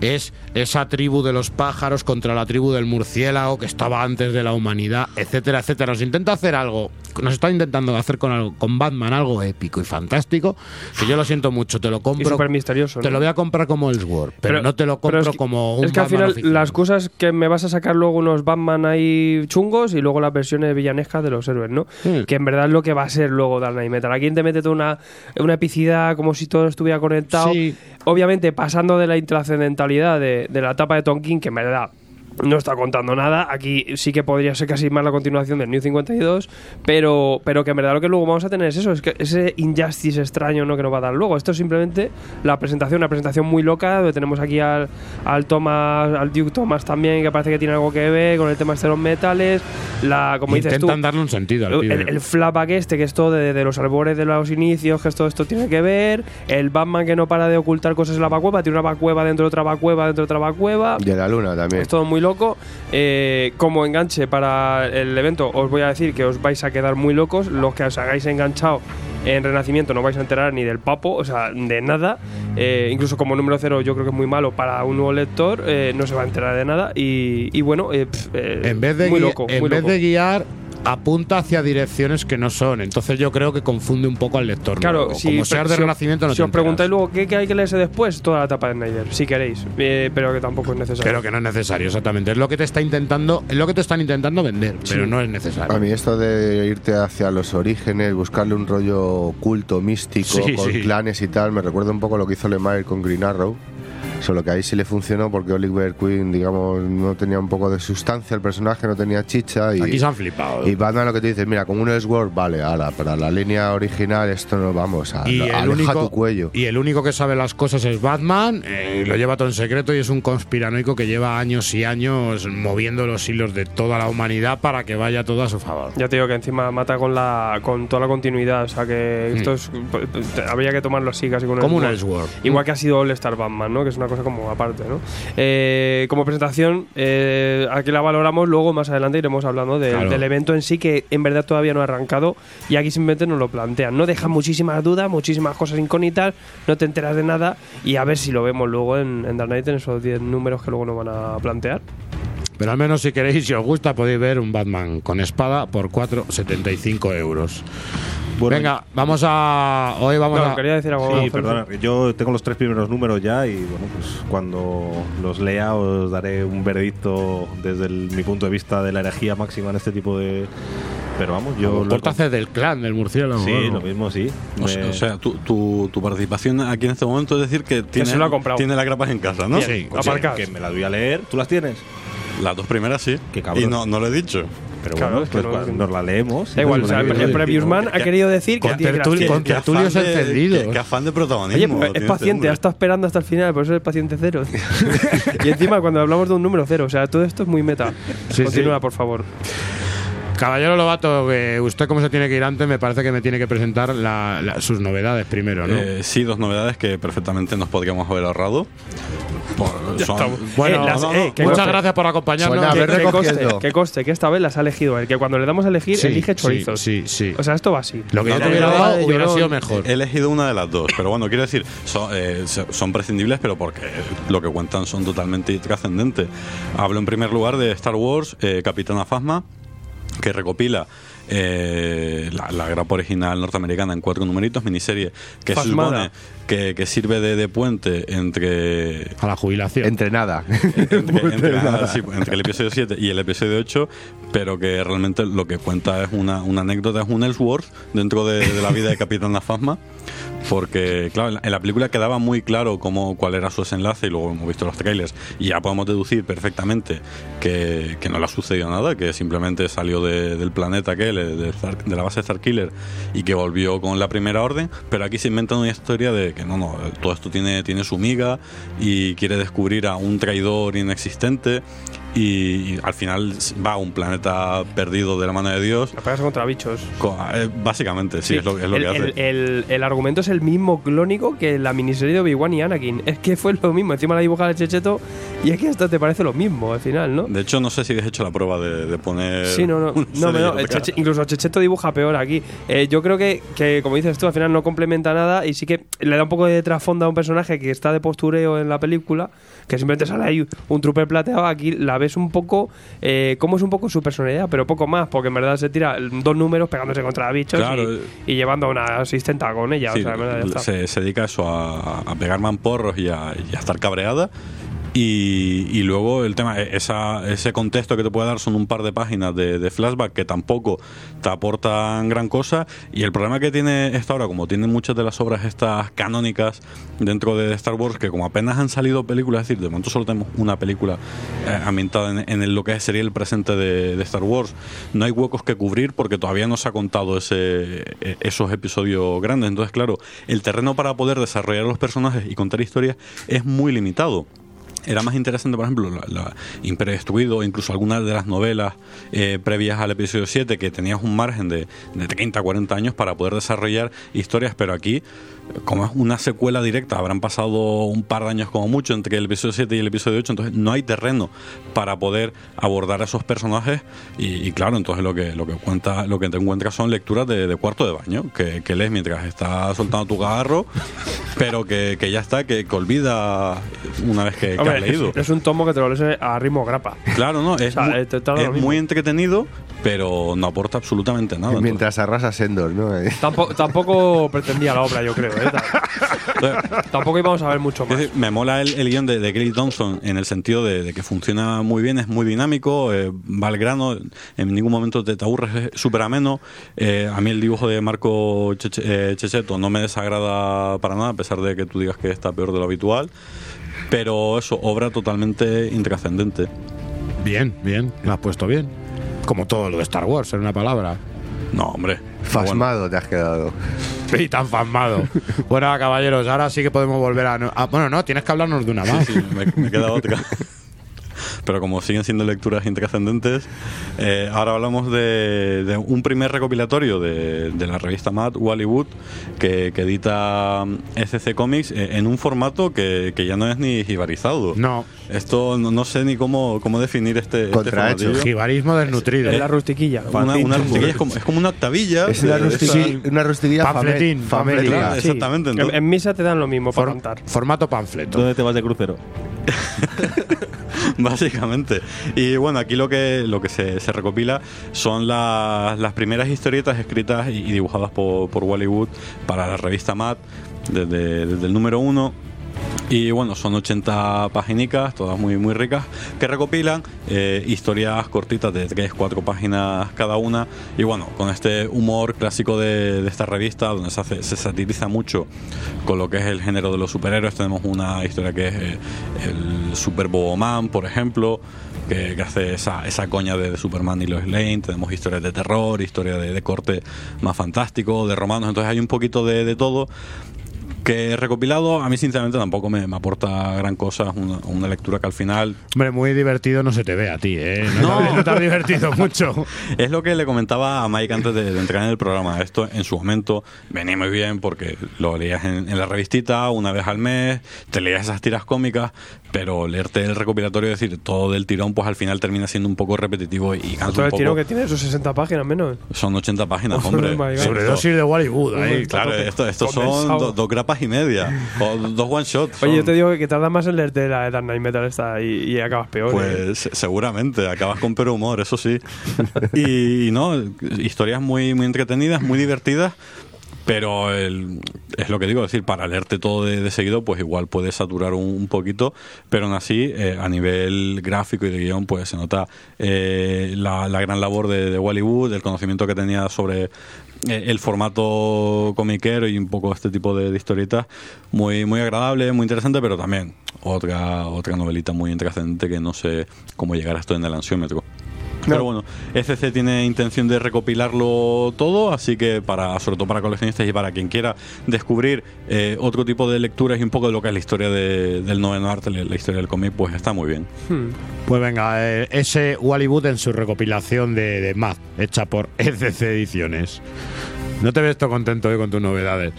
es esa tribu de los pájaros contra la tribu del murciélago que estaba antes de la humanidad, etcétera, etcétera. Nos intenta hacer algo, nos está intentando hacer con, algo- con Batman algo épico y fantástico, que yo lo siento mucho, te lo compro. súper misterioso, Te ¿no? lo voy a comprar como Ellsworth, pero, no te lo pero compro es que- como un Es que al Batman final oficial. las cosas que me vas a sacar luego unos Batman ahí chungos y luego las versiones villanescas de los héroes, ¿no? Que en verdad es lo que va a ser luego Dark Knight Metal. Aquí te mete toda una, una epicidad como si todo estuviera conectado. Sí. Obviamente pasando de la intrascendentalidad de, de la etapa de Tonkin, que en verdad no está contando nada. Aquí sí que podría ser casi más la continuación del New 52, pero, pero que en verdad lo que luego vamos a tener es eso, es que ese Injustice extraño ¿no? que nos va a dar luego. Esto es simplemente la presentación, una presentación muy loca, donde tenemos aquí al, al Thomas, al Duke Thomas también, que parece que tiene algo que ver con el tema este de los metales, la, como dices tú, Intentan darle un sentido al el, el flashback este, que es todo de, de los albores de los inicios, que todo esto tiene que ver. El Batman que no para de ocultar cosas en la bacueva, tiene una bacueva dentro de otra bacueva, dentro de otra bacueva. Y de la luna también. Es todo muy loco. Eh, como enganche para el evento, os voy a decir que os vais a quedar muy locos. Los que os hagáis enganchado en Renacimiento no vais a enterar ni del papo, o sea, de nada. Eh, incluso como número cero, yo creo que es muy malo para un nuevo lector, eh, no se va a enterar de nada. Y, y bueno, en vez de, muy gui- loco. en muy vez loco. de guiar, apunta hacia direcciones que no son. Entonces yo creo que confunde un poco al lector. Claro, nuevo. si, como seas de si- Renacimiento, no si te os preguntáis luego qué, qué hay que leerse después, toda la etapa de Snyder, si queréis, Eh, pero que tampoco es necesario. Pero que no es necesario, exactamente. Es lo que te está intentando, es lo que te están intentando vender, pero no es necesario. A mí esto de irte hacia los orígenes, buscarle un rollo oculto, místico, Sí, con sí. clanes y tal, me recuerda un poco lo que hizo Lemire con Green Arrow. Solo que ahí sí le funcionó porque Oliver Queen, digamos, no tenía un poco de sustancia el personaje, no tenía chicha. Y, Aquí se han flipado. Y Batman lo que te dice, mira, con un Elseworld, vale, ahora, para la línea original esto no vamos a y el, aleja único, tu cuello. y el único que sabe las cosas es Batman, eh, lo lleva todo en secreto y es un conspiranoico que lleva años y años moviendo los hilos de toda la humanidad para que vaya todo a su favor. Ya te digo que encima mata con la con toda la continuidad, o sea que Mm. esto es habría que tomarlo así casi con Como un Elseworld. Igual que ha sido All Star Batman, ¿no? Que es una cosa como aparte, ¿no? Eh, como presentación, eh, aquí la valoramos, luego más adelante iremos hablando de- Claro. del evento en sí que en verdad todavía no ha arrancado y aquí simplemente nos lo plantean. No dejan muchísimas dudas, muchísimas cosas incógnitas, no te enteras de nada y a ver si lo vemos luego en, en Dark Knight en esos 10 números que luego nos van a plantear. Pero al menos si queréis, si os gusta, podéis ver un Batman con espada por 4,75 euros. Venga, vamos a. Hoy vamos No, a. quería decir algo. Sí, perdona, yo tengo los tres primeros números ya y bueno, pues cuando los lea os daré un veredicto desde el- mi punto de vista de la herejía máxima en este tipo de... Pero vamos, yo... lo del clan del murciélago. Sí, bueno. lo mismo, sí. O sea, o sea, tu, tu, tu participación aquí en este momento es decir que tiene, se lo ha comprado. tiene las grapas en casa, ¿no? Sí, aparcad. Que me las voy a leer. ¿Tú las tienes? Las dos primeras sí. Qué cabrón. Y no, no lo he dicho. Pero Claro, bueno, es que pues no- cua- nos la leemos. Da igual, o sea, el, el Previous Man ha querido decir que Con tiene que tertul- las- con que- tertulios afán de- encendidos. qué- qué afán de protagonismo. Oye, pues, tiene es paciente, ha estado esperando hasta el final, por eso es paciente cero. y encima cuando hablamos de un número cero, o sea, todo esto es muy meta. Sí, Continúa, sí. por favor. Caballero Lobato, que usted como se tiene que ir antes, me parece que me tiene que presentar la- la- sus novedades primero, ¿no? Eh, sí, dos novedades que perfectamente nos podríamos haber ahorrado. Por- son- Bueno, Eh, las- no, no, eh, que muchas gracias por acompañarnos. Que, ver que coste, que coste, que esta vez las ha elegido él, que cuando le damos a elegir, Sí, elige chorizos. Sí, sí. O sea, esto va así. Lo que yo No, te hubiera dado hubiera sido mejor. He elegido una de las dos, pero bueno, quiero decir, son, eh, son prescindibles, pero porque lo que cuentan son totalmente trascendentes. Hablo en primer lugar de Star Wars, eh, Capitana Phasma, que recopila eh, la, la grapa original norteamericana en cuatro numeritos, miniserie, que se supone que, que sirve de, de puente entre A la jubilación. Entre nada. entre, entre- sí, entre el episodio 7 y el episodio 8, pero que realmente lo que cuenta es una, una anécdota, es un Ellsworth dentro de, de la vida de Capitán Fasma, porque claro, en la, película quedaba muy claro cómo, cuál era su desenlace y luego hemos visto los trailers. Y ya podemos deducir perfectamente que, que no le ha sucedido nada, que simplemente salió de- del planeta aquel, eh, de, de la base Starkiller y que volvió con la primera orden, pero aquí se inventan una historia de que no, no, todo esto tiene, tiene su miga y quiere descubrir a un traidor inexistente y, y al final va a un planeta perdido de la mano de Dios. La pegas contra bichos. Co- eh, Básicamente, sí, es lo, es lo el, que hace. el- el- el argumento es el mismo clónico que la miniserie de Obi-Wan y Anakin. Es que fue lo mismo. Encima la dibujada de Checheto y es que hasta te parece lo mismo al final, ¿no? De hecho, no sé si has hecho la prueba de, de poner. Sí, no, no. no, no, el otra. Cheche- incluso Checheto dibuja peor aquí. Eh, yo creo que, que, como dices tú, al final no complementa nada y sí que le da un poco de trasfondo a un personaje que está de postureo en la película, que simplemente sale ahí un trooper plateado. Aquí la ves un poco, eh, cómo es un poco su personalidad, pero poco más, porque en verdad se tira dos números pegándose contra bichos Claro. y, y llevando a una asistenta con ella. Sí, o sea, en verdad ya está. se, se dedica a eso, a, a pegar mamporros y a, y a estar cabreada. Y, luego el tema, e- esa, ese contexto que te puede dar son un par de páginas de, flashback que tampoco te aportan gran cosa. Y el problema que tiene esta obra, como tiene muchas de las obras estas canónicas dentro de Star Wars, que como apenas han salido películas, es decir, de momento solo tenemos una película eh, ambientada en, en el- lo que sería el presente de, Star Wars, no hay huecos que cubrir porque todavía no se ha contado ese, eh, esos episodios grandes. Entonces, claro, el terreno para poder desarrollar los personajes y contar historias es muy limitado. Era más interesante, por ejemplo, la, la Imperio Destruido, o incluso algunas de las novelas eh, previas al episodio 7, que tenías un margen de, de 30, 40 años para poder desarrollar historias, pero aquí, como es una secuela directa, habrán pasado un par de años como mucho entre el episodio 7 y el episodio 8, entonces no hay terreno para poder abordar a esos personajes y, y claro, entonces lo que, lo que cuenta, lo que te encuentras son lecturas de, de cuarto de baño, que, que lees mientras estás soltando tu garro, pero que, que ya está, que, que olvida una vez que, que Hombre, has leído. Es, es un tomo que te lo lees a ritmo grapa. Claro, no, es, O sea, mu- eh, es muy entretenido, pero no aporta absolutamente nada. Mientras arrasas Endor, ¿no? Tampoco, tampoco pretendía la obra, yo creo. ¿Eh? tampoco íbamos a ver mucho Es más. decir, me mola el, el guion de, de Kelly Thompson en el sentido de, de que funciona muy bien, es muy dinámico, eh, va al grano, en ningún momento te, te aburres, es súper ameno. Eh, a mí el dibujo de Marco Cheche- eh, Checheto no me desagrada para nada, a pesar de que tú digas que está peor de lo habitual. Pero eso, obra totalmente intrascendente. Bien, bien, lo has puesto bien. Como todo lo de Star Wars, en una palabra. No, hombre. Fasmado te has quedado. Y tan fasmado. bueno, caballeros, ahora sí que podemos volver a. a- bueno, no, tienes que hablarnos de una más. Sí, sí, me, me queda otra. Pero como siguen siendo lecturas intrascendentes, eh, ahora hablamos de, de un primer recopilatorio de, de la revista Mad, Wallywood, que, que edita mm, SC Comics eh, en un formato que, que ya no es ni jibarizado. No. Esto no, no sé ni cómo, cómo definir este, este Contrahecho. formatillo. Jibarismo desnutrido. Es la rustiquilla. Una, una rustiquilla es, como, es como una octavilla. Es una, de- rustiqui- una rustiquilla Panfletín, panfletín. famélica. Claro, exactamente. En, en misa te dan lo mismo para For- contar. formato panfleto. ¿Dónde te vas de crucero? Básicamente. Y bueno, aquí lo que, lo que se, recopila son las, las primeras historietas escritas y, dibujadas por, por Wallywood para la revista Mad desde, desde el número uno. Y bueno, son 80 paginicas, todas muy, muy ricas, que recopilan eh, historias cortitas de 3, 4 páginas cada una. Y bueno, con este humor clásico de, de esta revista, donde se, hace- se satiriza mucho con lo que es el género de los superhéroes. Tenemos una historia que es eh, el Super Man, por ejemplo, que, que hace esa, esa coña de, de Superman y Lois Lane. Tenemos historias de terror, historias de, de corte más fantástico, de romanos. Entonces hay un poquito de, de todo que recopilado a mí sinceramente tampoco me, me aporta gran cosa, una, una lectura que al final Hombre, muy divertido no se te ve a ti, ¿eh? No, No. Te, no te has divertido mucho. es lo que le comentaba a Mike antes de, de entrar en el programa. Esto en su momento venía muy bien porque lo leías en, en la revistita una vez al mes, te leías esas tiras cómicas, pero leerte el recopilatorio, es decir, todo del tirón, pues al final termina siendo un poco repetitivo y cansa Todo un el poco. tiro que tiene sus 60 páginas menos. Son 80 páginas, Oh, hombre. my God. Esto- Sobredosis de Wallywood ahí. Claro, esto, estos son Condensado. do- dos grapas y media. O dos one shots. Oye, yo te digo que tarda más en leerte la Dark Knight Metal esta y, y acabas peor. ¿eh? Pues seguramente, acabas con pero humor, eso sí. Y no, historias muy, muy entretenidas, muy divertidas, pero el- es lo que digo, es decir, para leerte todo de, de seguido, pues igual puede saturar un, un poquito, pero aún así, eh, a nivel gráfico y de guion, pues se nota eh, la, la gran labor de, de Wally Wood, el conocimiento que tenía sobre eh, el formato comiquero y un poco este tipo de, de historietas muy muy agradable, muy interesante, pero también otra otra novelita muy intrascendente que no sé cómo llegar a esto en el ansiómetro. Pero bueno, FC tiene intención de recopilarlo todo, así que para sobre todo para coleccionistas y para quien quiera descubrir eh, otro tipo de lecturas y un poco de lo que es la historia de- del noveno arte, la historia del cómic, pues está muy bien. Pues venga, eh, ese Wallywood en su recopilación de, de Math, hecha por ECC Ediciones. No te ves todo contento hoy con tus novedades.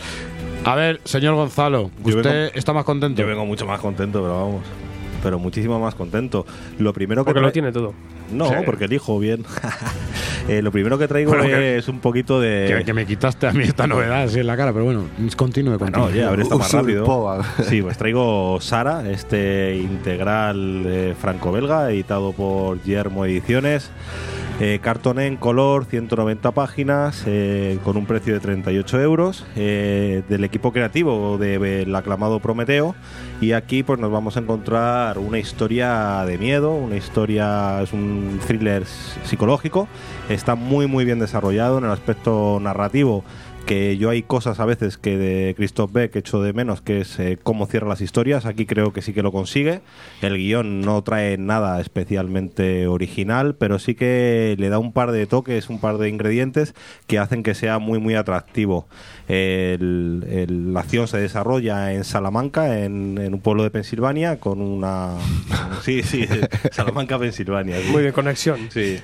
A ver, señor Gonzalo, ¿usted vengo- está más contento? Yo vengo mucho más contento, pero vamos. Pero muchísimo más contento. Lo primero que Porque lo tiene todo. No, Sí. porque elijo bien. Eh, lo primero que traigo Bueno, que- es un poquito de. Que, que me quitaste a mí esta novedad así en la cara, pero bueno, continúe, continúe. No, oye, a ver, está más rápido. Sí, pues traigo Sara, este integral eh, franco-belga, editado por Guillermo Ediciones. Eh, cartón en color, 190 páginas, eh, con un precio de 38 euros, eh, del equipo creativo del aclamado Prometeo. Y aquí pues nos vamos a encontrar una historia de miedo, una historia, es un thriller psicológico, está muy muy bien desarrollado en el aspecto narrativo que yo hay cosas a veces que de Christoph Beck echo de menos, que es eh, cómo cierra las historias. Aquí creo que sí que lo consigue. El guion no trae nada especialmente original, pero sí que le da un par de toques, un par de ingredientes que hacen que sea muy, muy atractivo. El- el- la acción se desarrolla en Salamanca, en, en un pueblo de Pensilvania, con una... Sí, sí, Salamanca, Pensilvania. sí. Muy de conexión. Sí.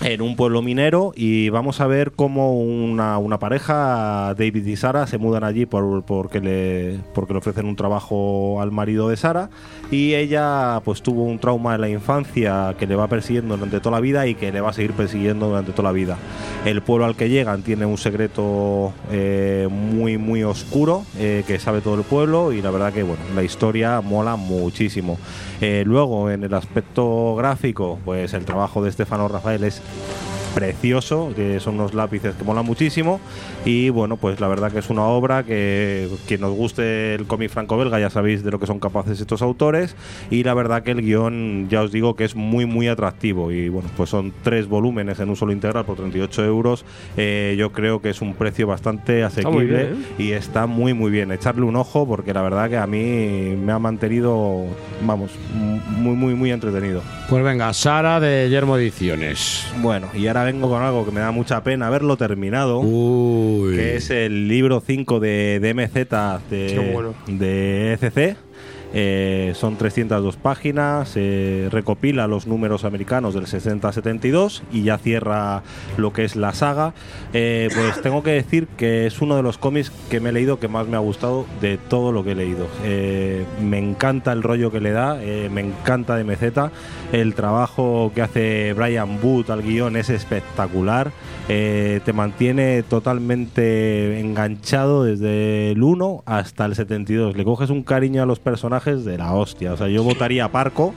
En un pueblo minero y vamos a ver cómo una, una pareja, David y Sara, se mudan allí por, porque, le, porque le ofrecen un trabajo al marido de Sara y ella pues tuvo un trauma en la infancia que le va persiguiendo durante toda la vida y que le va a seguir persiguiendo durante toda la vida. El pueblo al que llegan tiene un secreto eh, muy muy oscuro eh, que sabe todo el pueblo y la verdad que bueno, la historia mola muchísimo. Eh, luego en el aspecto gráfico, pues el trabajo de Estefano Rafael es precioso, que son unos lápices que molan muchísimo. Y bueno, pues la verdad que es una obra que quien nos guste el cómic franco-belga ya sabéis de lo que son capaces estos autores. Y la verdad que el guion ya os digo que es muy muy atractivo. Y bueno, pues son tres volúmenes en un solo integral por 38 euros, Eh, yo creo que es un precio bastante asequible bien, y está muy muy bien, echarle un ojo porque la verdad que a mí me ha mantenido, vamos, muy muy muy entretenido. Pues venga, Sara de Yermo Ediciones. Bueno, y ahora vengo con algo que me da mucha pena haberlo terminado, Uy. que es el libro 5 de DMZ de, bueno. de ECC. Eh, son 302 páginas, eh, recopila los números americanos del 60-72 y ya cierra lo que es la saga. Eh, pues tengo que decir que es uno de los cómics que me he leído que más me ha gustado de todo lo que he leído. Me encanta el rollo que le da, me encanta DMZ, el trabajo que hace Brian Booth al guion es espectacular, te mantiene totalmente enganchado desde el 1 hasta el 72. Le coges un cariño a los personajes de la hostia. O sea, yo votaría a Parco.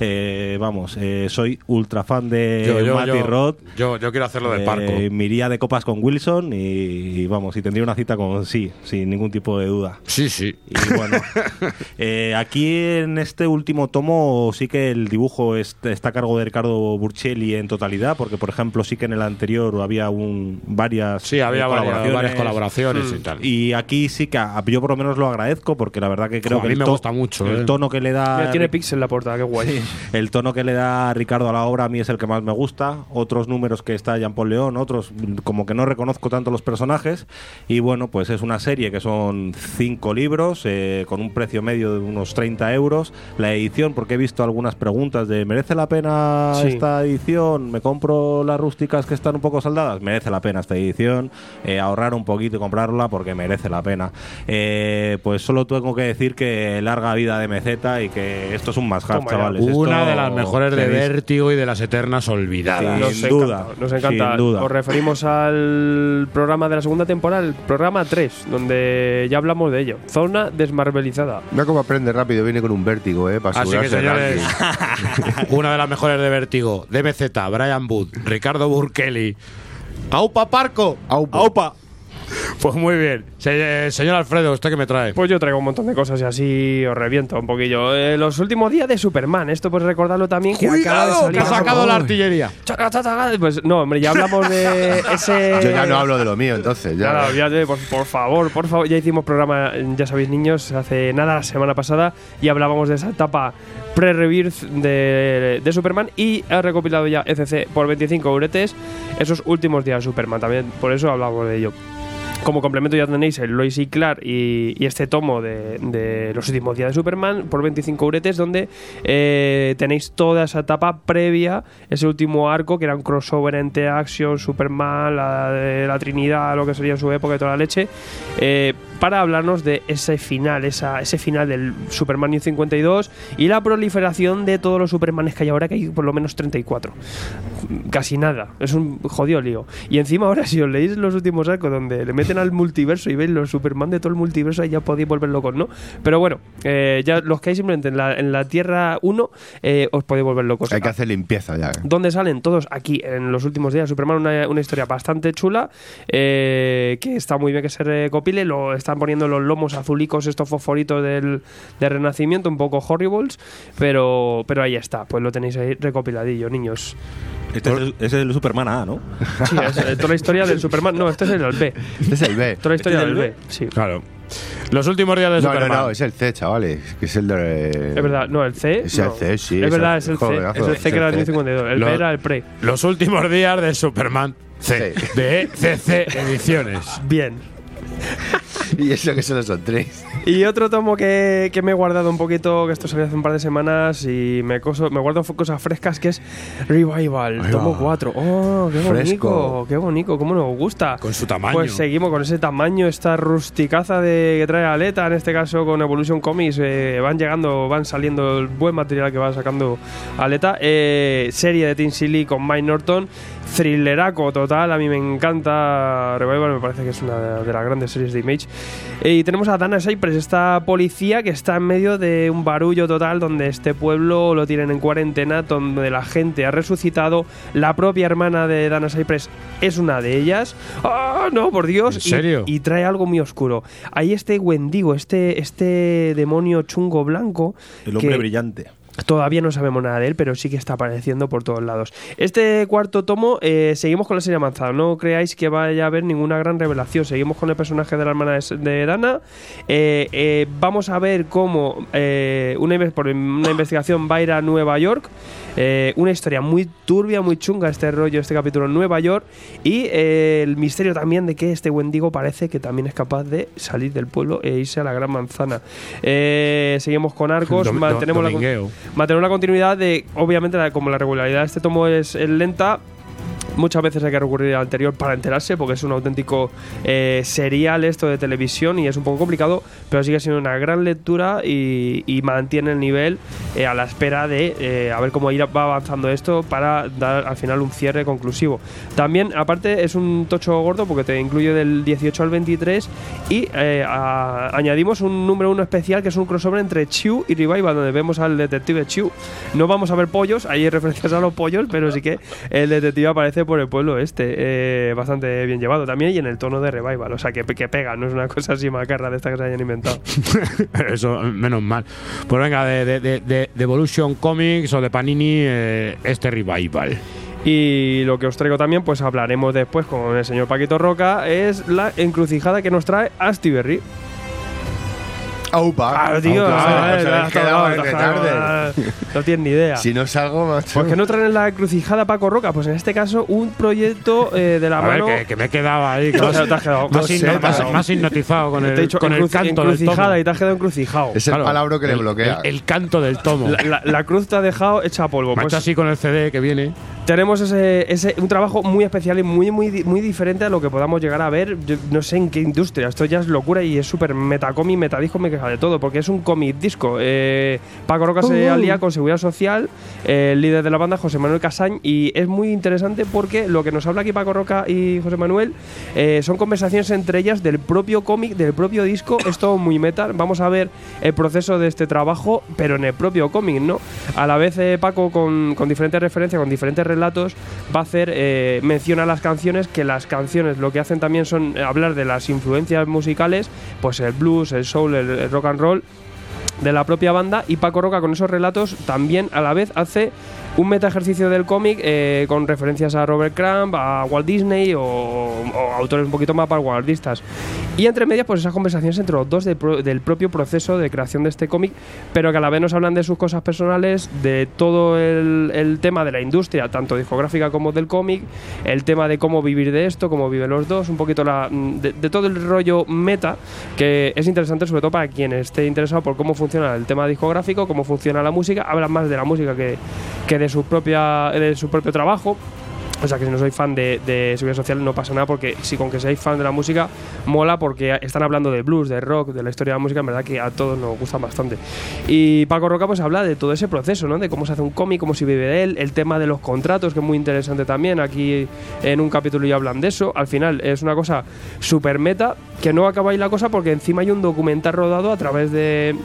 eh, vamos, eh, soy ultra fan de Yo, yo, Matty yo, Roth. yo, yo quiero hacerlo de Eh, Parco. me iría de copas con Wilson y, y vamos, y tendría una cita con sí, sin ningún tipo de duda. Sí, sí. Y bueno, eh, aquí en este último tomo sí que el dibujo es- está a cargo de Ricardo Burchelli en totalidad, porque por ejemplo sí que en el anterior había un, varias Sí, había eh, varias, varias colaboraciones Mm. y tal. Y aquí sí que a- yo por lo menos lo agradezco, porque la verdad que creo a que mí el me to- gusta mucho, el eh. tono que le da Mira, tiene pix en la portada, qué guay. el tono que le da Ricardo a la obra a mí es el que más me gusta. Otros números que está Jean Paul León, otros como que no reconozco tanto los personajes. Y bueno, pues es una serie que son cinco libros eh, con un precio medio de unos 30 euros. La edición, porque he visto algunas preguntas de ¿merece la pena Sí. esta edición? ¿Me compro las rústicas que están un poco saldadas? Merece la pena esta edición. Eh, ahorrar un poquito y comprarla porque merece la pena. Eh, pues solo tengo que decir que larga vida de meseta y que esto es un más chavales. Una esto de las mejores de Vértigo y de las eternas olvidadas. Nos Sin duda, encanta, nos encanta. sin duda. Os referimos al programa de la segunda temporada, el programa 3, donde ya hablamos de ello. Zona desmarvelizada. Mira cómo aprende rápido, viene con un vértigo, ¿eh? Para Así que, señores, una de las mejores de Vértigo, DMZ, Brian Wood, Ricardo Burkelly. ¡Aupa Parco! ¡Aupa! Pues muy bien. Se- señor Alfredo, ¿usted qué me trae? Pues yo traigo un montón de cosas y así os reviento un poquillo. Eh, los últimos días de Superman, esto pues recordarlo también que acaba de salir. ¡Que ha sacado la artillería! Chaca, chaca, chaca. Pues no, hombre, ya hablamos de ese. Yo ya no hablo de lo mío, entonces. Ya. Claro, ya, eh, por, por favor, por favor. Ya hicimos programa, ya sabéis, niños, hace nada la semana pasada y hablábamos de esa etapa pre-rebirth de, de Superman y ha recopilado ya ECC por 25 euretes esos últimos días de Superman. También por eso hablamos de ello. Como complemento ya tenéis el Lois y Clark y, este tomo de, los últimos días de Superman por 25 euretes donde eh, tenéis toda esa etapa previa, ese último arco que era un crossover entre Action, Superman, la, la Trinidad, lo que sería en su época y toda la leche, eh, para hablarnos de ese final, esa, ese final del Superman New 52 y la proliferación de todos los Supermanes que hay ahora, que hay por lo menos 34 casi nada. Es un jodido lío. Y encima ahora si os leéis los últimos arcos donde le meten al multiverso y veis los Superman de todo el multiverso, ahí ya podéis volver locos, ¿no? Pero bueno, eh, ya los que hay simplemente en la, en la Tierra 1 eh, os podéis volver locos. Hay que hacer limpieza ya. ¿eh? ¿Dónde salen todos? Aquí, en los últimos días. Superman, una, una historia bastante chula, eh, que está muy bien que se recopile. Lo están poniendo los lomos azulicos, estos fosforitos del, del Renacimiento, un poco horribles, pero, pero ahí está. Pues lo tenéis ahí recopiladillo, niños. Este es, el, ese es el Superman A, ¿no? Sí, es, eh, toda la historia del Superman. No, este es el B. Este es el B. Toda la historia ¿Este es del el B, sí. Claro. Los últimos días de No, no, Superman. no, es el C, chavales. Que es el de. Es verdad, no, el C. Es el no. C, sí, Es es verdad, el- es el C. Es el C que era el es el C. 52. El B era el pre. Los últimos días de Superman C. De CC Ediciones. Bien. Y eso que solo son tres. Y otro tomo que, que me he guardado un poquito, que esto salió hace un par de semanas y me, coso- me guardo cosas frescas, que es Revival, tomo va. 4. ¡Oh, qué bonito! ¡Qué bonito! ¿Cómo nos gusta? Con su tamaño. Pues seguimos con ese tamaño, esta rusticaza de que trae Aleta, en este caso con Evolution Comics, eh, van llegando, van saliendo el buen material que va sacando Aleta. Eh, serie de Teen Silly con Mike Norton, thrilleraco total, a mí me encanta Revival, me parece que es una de, las grandes series de Image. Eh, y tenemos a Dana Cypress, esta policía que está en medio de un barullo total donde este pueblo lo tienen en cuarentena, donde la gente ha resucitado, la propia hermana de Dana Cypress es una de ellas. ¡Ah, no, por Dios! ¿En Y- serio? Y, trae algo muy oscuro. Hay este Wendigo, este, este demonio chungo blanco. El hombre que- brillante. Todavía no sabemos nada de él, pero sí que está apareciendo por todos lados. Este cuarto tomo, eh, seguimos con la serie avanzada. No creáis que vaya a haber ninguna gran revelación. Seguimos con el personaje de la hermana de, Dana. Eh, eh, vamos a ver cómo una, por una investigación va a ir a Nueva York. Eh, una historia muy turbia, muy chunga este rollo, este capítulo en Nueva York. Y eh, el misterio también de que este Wendigo parece que también es capaz de salir del pueblo e irse a la gran manzana. Eh, seguimos con arcos, Dom- mantenemos la, continuidad de, obviamente, la- como la regularidad de este tomo es, es lenta. Muchas veces hay que recurrir al anterior para enterarse, porque es un auténtico eh, serial esto de televisión y es un poco complicado, pero sigue siendo una gran lectura y, mantiene el nivel eh, a la espera de eh, a ver cómo ir, va avanzando esto para dar al final un cierre conclusivo. También, aparte, es un tocho gordo porque te incluye del 18 al 23 y añadimos un número uno especial que es un crossover entre Chew y Revival, donde vemos al detective Chew. No vamos a ver pollos, hay referencias a los pollos, pero sí que el detective aparece por el pueblo este, eh, bastante bien llevado también y en el tono de Revival, o sea que, que pega, no es una cosa así macarra de esta que se hayan inventado. Eso, menos mal. Pues venga, de, de, de, de- de Evolution Comics o de Panini, eh, este Revival. Y lo que os traigo también, pues hablaremos después con el señor Paquito Roca, es la encrucijada que nos trae Astiberri. Aupa. Claro, tío, Aupa, ah, eh. No tienes ni idea. Si no salgo, macho. Pues que no traen en la encrucijada Paco Roca, pues en este caso un proyecto eh, de la A ver, mano. que, que me he quedado ahí. que has- te has quedado- más, no sé, más- más hipnotizado con el, dicho con el canto del tomo. encrucijada y te has quedado encrucijado. Es el Claro, palabra que le bloquea. El, el canto del tomo. La, la- la cruz te ha dejado hecha polvo. Ha Pues, así con el CD que viene. Tenemos ese, ese- un trabajo muy especial y muy, muy, muy diferente a lo que podamos llegar a ver. Yo no sé en qué industria. Esto ya es locura y es súper metacómic, metadisco, me queja de todo, porque es un cómic disco. Eh, Paco Roca se Uh. alía con Seguridad Social, eh, el líder de la banda, José Manuel Casañ, y es muy interesante porque lo que nos habla aquí Paco Roca y José Manuel eh, son conversaciones entre ellas del propio cómic, del propio disco. Es todo muy metal. Vamos a ver el proceso de este trabajo, pero en el propio cómic, ¿no? A la vez, eh, Paco, con, con diferentes referencias, con diferentes relatos, va a hacer eh, mención a las canciones, que las canciones lo que hacen también son eh, hablar de las influencias musicales, pues el blues, el soul, el- el rock and roll de la propia banda. Y Paco Roca con esos relatos también a la vez hace un meta ejercicio del cómic eh, con referencias a Robert Crumb, a Walt Disney o, autores un poquito más vanguardistas. Y entre medias, pues esas conversaciones entre los dos de pro- del propio proceso de creación de este cómic, pero que a la vez nos hablan de sus cosas personales, de todo el, tema de la industria, tanto discográfica como del cómic, el tema de cómo vivir de esto, cómo viven los dos, un poquito de, de todo el rollo meta, que es interesante sobre todo para quien esté interesado por cómo funciona el tema discográfico, cómo funciona la música, hablan más de la música que, que de su propia de su propio trabajo. O sea que si no sois fan de, de Seguridad Social no pasa nada porque si con que seáis fan de la música mola porque están hablando de blues, de rock, de la historia de la música, en verdad que a todos nos gusta bastante. Y Paco Roca pues habla de todo ese proceso, ¿no? De cómo se hace un cómic, cómo se vive de él, el tema de los contratos que es muy interesante también. Aquí en un capítulo ya hablan de eso. Al final es una cosa súper meta que no acaba ahí la cosa porque encima hay un documental rodado a través de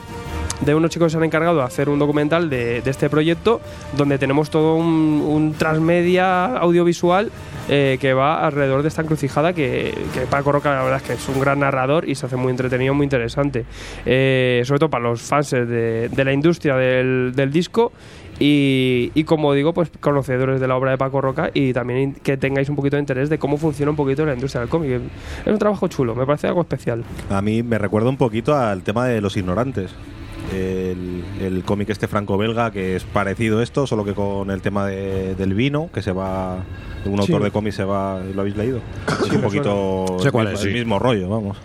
de unos chicos que se han encargado de hacer un documental de, de este proyecto donde tenemos todo un, un transmedia audiovisual eh, que va alrededor de esta encrucijada que, que Paco Roca la verdad es que es un gran narrador y se hace muy entretenido, muy interesante. Eh, sobre todo para los fans de, de la industria del, del disco y, y como digo, pues conocedores de la obra de Paco Roca y también que tengáis un poquito de interés de cómo funciona un poquito la industria del cómic. Es un trabajo chulo, me parece algo especial. A mí me recuerda un poquito al tema de los ignorantes. El, el cómic este franco-belga que es parecido a esto, solo que con el tema de- del vino, que se va. Un Sí. autor de cómic se va. ¿Lo habéis leído? Es me un poquito. suena. Sé cuál el, es, el sí. mismo rollo, vamos.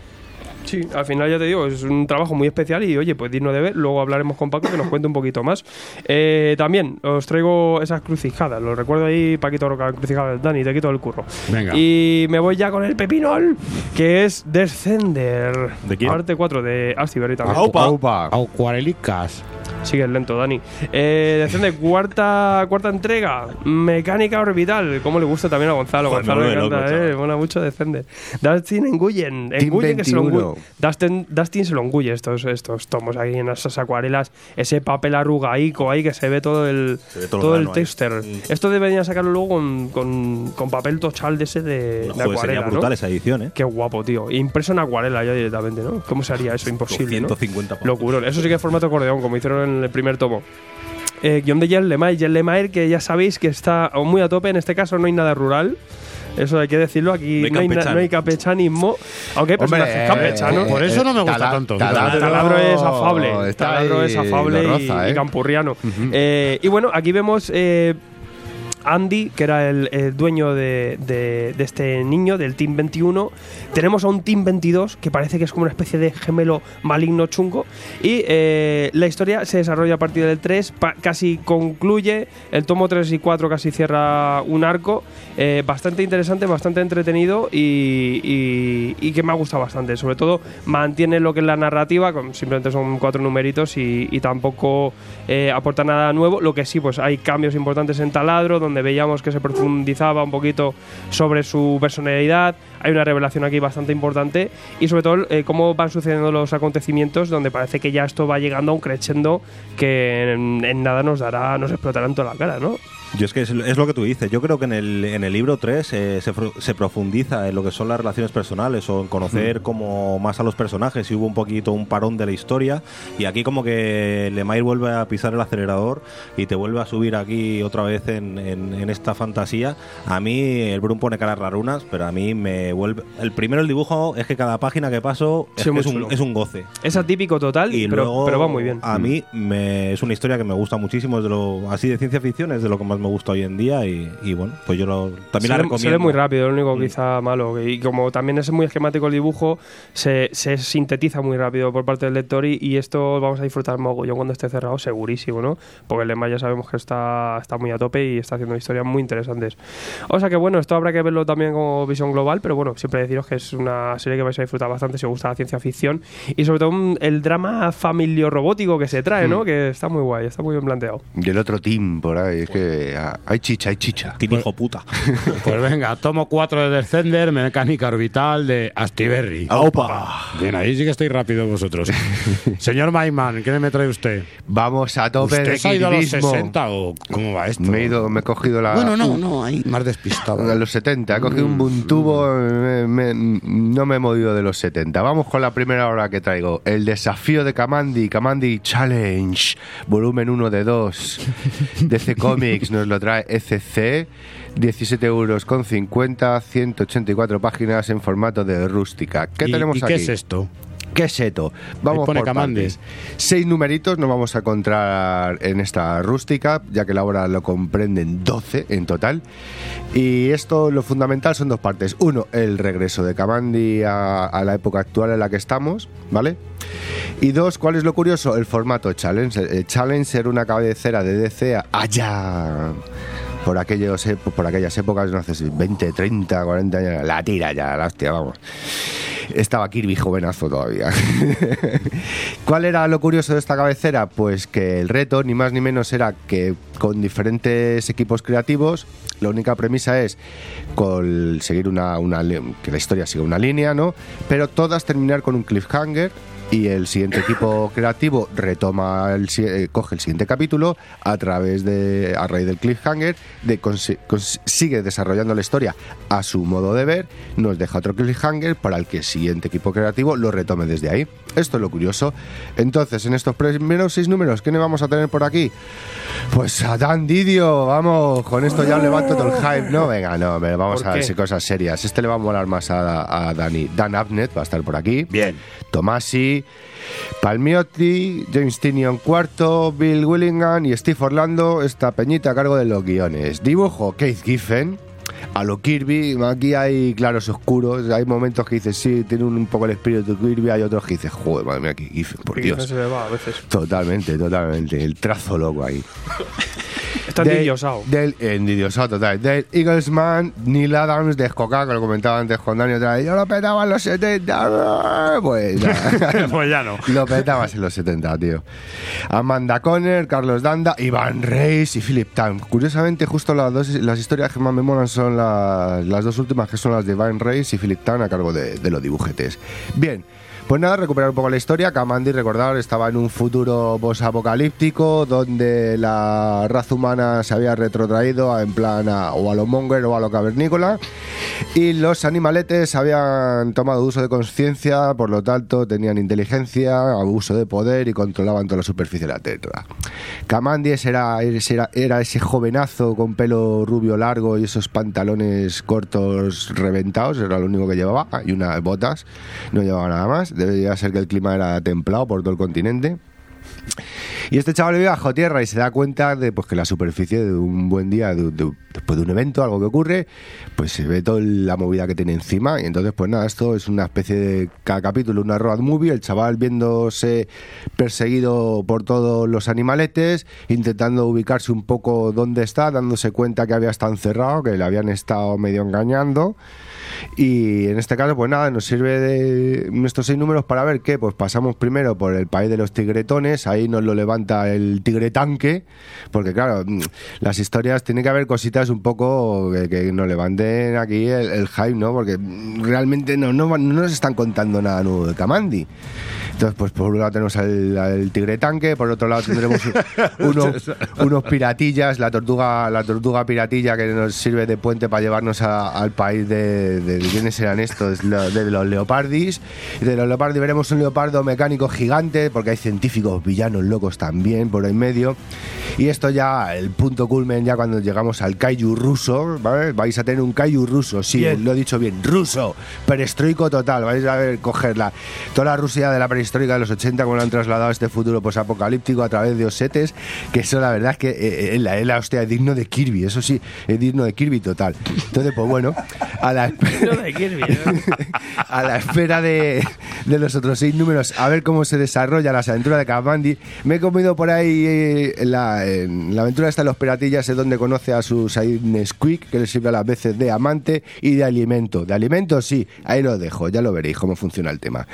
Sí, al final ya te digo, es un trabajo muy especial y oye, pues digno de ver. Luego hablaremos con Paco que nos cuente un poquito más. Eh, también os traigo esas crucijadas, lo recuerdo ahí, Paquito Roca, crucijadas. Dani, te quito el curro. Venga. Y me voy ya con el pepinol, que es Descender. ¿De quién? Parte 4 de Astiberri también. Aupa. Acuarelicas. Sigue lento, Dani. Eh, cuarta, cuarta entrega. Mecánica orbital. ¿Cómo le gusta también a Gonzalo? Joder, Gonzalo me encanta, loco, eh. Mola mucho Descender. Dustin engullen. Team Engullen que se lo 21. engulle. Dustin, Dustin se lo engulle estos, estos tomos ahí en esas acuarelas. Ese papel arrugaico ahí que se ve todo el, ve todo todo el ahí. texter. Esto deberían sacarlo luego con, con, con papel tochal de ese de, de Joder, sería acuarela, brutal ¿no? esa edición, ¿eh? Qué guapo, tío. Impreso en acuarela ya directamente, ¿no? ¿Cómo se haría eso? Imposible, ¿no? 150 pavos. Locurón. Eso sí que es formato acordeón, como hicieron en el primer tomo. Eh, guion de Jen Lemay, que ya sabéis que está muy a tope. En este caso no hay nada rural. Eso hay que decirlo. Aquí No hay no hay, na- campechano. no hay campechanismo. Aunque hay personajes campechanos. eh, Por eso no me gusta tala- tanto. taladro- Taladro es afable. Taladro es afable y, roza, y ¿eh? campurriano. Eh, y bueno, aquí vemos eh, Andy, que era el, el dueño de, de- este niño, del Team 21. Tenemos a un Team 22, que parece que es como una especie de gemelo maligno chungo. Y eh, la historia se desarrolla a partir del 3, pa- casi concluye. El tomo 3 y 4 casi cierra un arco. eh, bastante interesante, bastante entretenido y, que me ha gustado bastante. Sobre todo mantiene lo que es la narrativa, simplemente son cuatro numeritos y, y tampoco eh, aporta nada nuevo. Lo que sí, pues hay cambios importantes en Taladro, donde veíamos que se profundizaba un poquito sobre su personalidad. Hay una revelación aquí bastante importante y sobre todo eh, cómo van sucediendo los acontecimientos, donde parece que ya esto va llegando a un crescendo que en, en nada nos dará, nos explotará en toda la cara, ¿no? Yo es que es, es lo que tú dices. Yo creo que en el, en el libro 3 se, fro- se profundiza en lo que son las relaciones personales o en conocer como más a los personajes y hubo un poquito un parón de la historia. Y aquí como que Lemay vuelve a pisar el acelerador y te vuelve a subir aquí otra vez en, en- en esta fantasía. A mí el Brun pone caras rarunas, pero a mí me vuelve... El primero el dibujo es que cada página que paso es, Sí, muy es un, es un goce. Es atípico total, Y pero, luego, pero va muy bien. A mí me, es una historia que me gusta muchísimo, es de lo, así de ciencia ficción, es de lo que más me gusta hoy en día y, y bueno, pues yo lo, también se la recomiendo. Se lee muy rápido, lo único quizá malo. Y como también es muy esquemático el dibujo, se, se sintetiza muy rápido por parte del lector y, y esto vamos a disfrutar mogollón cuando esté cerrado, segurísimo, ¿no? Porque el Lemma ya sabemos que está, está muy a tope y está haciendo historias muy interesantes. O sea que bueno, esto habrá que verlo también como visión global, pero bueno, siempre deciros que es una serie que vais a disfrutar bastante si os gusta la ciencia ficción y sobre todo un- el drama familio-robótico que se trae, ¿no? Mm. Que está muy guay, está muy bien planteado. Y el otro team por ahí, es que ah, hay chicha, hay chicha. Team hijo puta. Pues venga, tomo 4 de Descender, mecánica orbital de Astiberri. ¡Opa! Bien, ahí sí que estáis rápido vosotros. Señor Maiman, ¿qué me trae usted? Vamos a tope ¿Usted de se ha ido a los equilibrismo. 60 o cómo va esto? Me he, ido, me he cogido la... Bueno, no, no, ahí más despistado. A los 70, he cogido un buntubo, me- me- no me he movido de los 70. Vamos con la primera hora que traigo. El desafío de Kamandi, Kamandi Challenge, volumen 1 de 2. DC Comics nos lo trae ECC, 17 euros con 50, 184 páginas en formato de rústica. ¿Qué ¿Y- tenemos y aquí? qué es esto? ¿Qué es esto? Vamos por partes. Seis numeritos nos vamos a encontrar en esta rústica, ya que la obra lo comprenden 12 en total. Y esto, lo fundamental, son dos partes. Uno, el regreso de Kamandi a, a la época actual en la que estamos, ¿vale? Y dos, ¿cuál es lo curioso? El formato Challenge. El Challenge era una cabecera de DC allá. Por, aquellos, por aquellas épocas, no sé si 20, 30, 40 años, la tira ya, la hostia, vamos. Estaba Kirby jovenazo todavía. ¿Cuál era lo curioso de esta cabecera? Pues que el reto, ni más ni menos, era que con diferentes equipos creativos, la única premisa es con seguir una, una que la historia siga una línea, ¿no? Pero todas terminar con un cliffhanger y el siguiente equipo creativo retoma el, eh, coge el siguiente capítulo a través de a raíz del cliffhanger de sigue desarrollando la historia a su modo de ver nos deja otro cliffhanger para el que el siguiente equipo creativo lo retome desde ahí esto es lo curioso. Entonces en estos primeros seis números ¿qué vamos a tener por aquí? pues a Dan Didio vamos con esto ya levanto todo el hype. No venga no vamos ¿Por a ver cosas serias. Este le va a molar más a, a Dani. Dan Abnett va a estar por aquí. Bien. Tomasi Palmiotti, James Tinion cuarto, Bill Willingham y Steve Orlando, esta peñita a cargo de los guiones. Dibujo Keith Giffen, a lo Kirby, aquí hay claros oscuros, hay momentos que dices, sí, tiene un, un poco el espíritu de Kirby, hay otros que dices, joder, madre mía, Keith Giffen, por Dios. se le va a veces. Totalmente, totalmente, el trazo loco ahí. Está Del- envidiosado. Del envidiosado total. Del Eaglesman, Neil Adams de Escoca, que lo comentaba antes con Dani otra vez. Yo lo petaba en los 70. Pues ya. Pues ya no. Lo petabas en los 70, tío. Amanda Conner, Carlos Danda, Iván Reis y Philip Tan. Curiosamente, justo las dos las historias que más me molan son las, las dos últimas, que son las de Iván Reis y Philip Tan a cargo de, de los dibujetes. Bien. Pues nada, recuperar un poco la historia. Kamandi, recordar, estaba en un futuro post-apocalíptico donde la raza humana se había retrotraído en plan a- o a lo monger o a lo cavernícola y los animaletes habían tomado uso de conciencia, por lo tanto tenían inteligencia, abuso de poder y controlaban toda la superficie de la Tierra. Camandies era, era, era ese jovenazo con pelo rubio largo y esos pantalones cortos reventados, era lo único que llevaba, y unas botas, no llevaba nada más. Debería ser que el clima era templado por todo el continente. Y este chaval vive bajo tierra y se da cuenta de pues, que la superficie de un buen día, de- de- después de un evento, algo que ocurre, pues se ve toda la movida que tiene encima. Y entonces, pues nada, esto es una especie de cada capítulo, una road movie, el chaval viéndose perseguido por todos los animaletes, intentando ubicarse un poco dónde está, dándose cuenta que había estado encerrado, que le habían estado medio engañando. Y en este caso, pues nada, nos sirve de estos seis números para ver qué. Pues pasamos primero por el país de los tigretones, ahí nos lo levanta el tigre tanque, porque claro, mm, las historias tiene que haber cositas un poco que, nos levanten aquí el, el hype, ¿no? Porque realmente no, no, no nos están contando nada nuevo de Kamandi. Entonces, pues por un lado tenemos al, al tigre tanque, por otro lado tendremos unos, unos piratillas, la tortuga, la tortuga piratilla que nos sirve de puente para llevarnos a- al país de, de, de quiénes serán estos, de los leopardis. Y de los leopardis veremos un leopardo mecánico gigante, porque hay científicos villanos locos también por en medio. Y esto ya, el punto culmen, ya cuando llegamos al kaiju ruso, ¿vale? vais a tener un kaiju ruso, sí, Bien. lo he dicho bien, ruso, perestroico total, vais a ver cogerla. Toda la Rusia de la prehistoria histórica de los 80, como lo han trasladado a este futuro posapocalíptico a través de osetes, que eso la verdad es que eh, eh, la, la hostia, es digno de Kirby, eso sí, es digno de Kirby total. Entonces, pues bueno, a la, a la espera de, de los otros seis números, a ver cómo se desarrolla las aventuras de Kamandi. Me he comido por ahí eh, la, la aventura esta de los piratillas, es donde conoce a su Nesquik, que le sirve a las veces de amante y de alimento. De alimento, sí, ahí lo dejo, ya lo veréis cómo funciona el tema.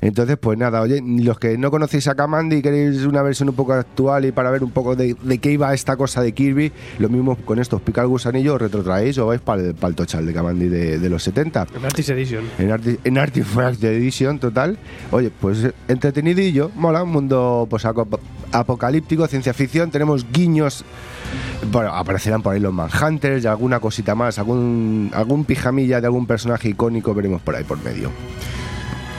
Entonces, pues nada, oye, los que no conocéis a Kamandi y queréis una versión un poco actual y para ver un poco de, de qué iba esta cosa de Kirby, lo mismo con estos pica el gusanillo, os retrotraéis o vais para el, pa'l tochal de Kamandi de, de los 70. En Artist Edition. En, Arti en Artifact Edition, total. Oye, pues eh, entretenidillo, mola, un mundo pues, apocalíptico, ciencia ficción. Tenemos guiños. Bueno, aparecerán por ahí los Manhunters y alguna cosita más, algún, algún pijamilla de algún personaje icónico veremos por ahí por medio.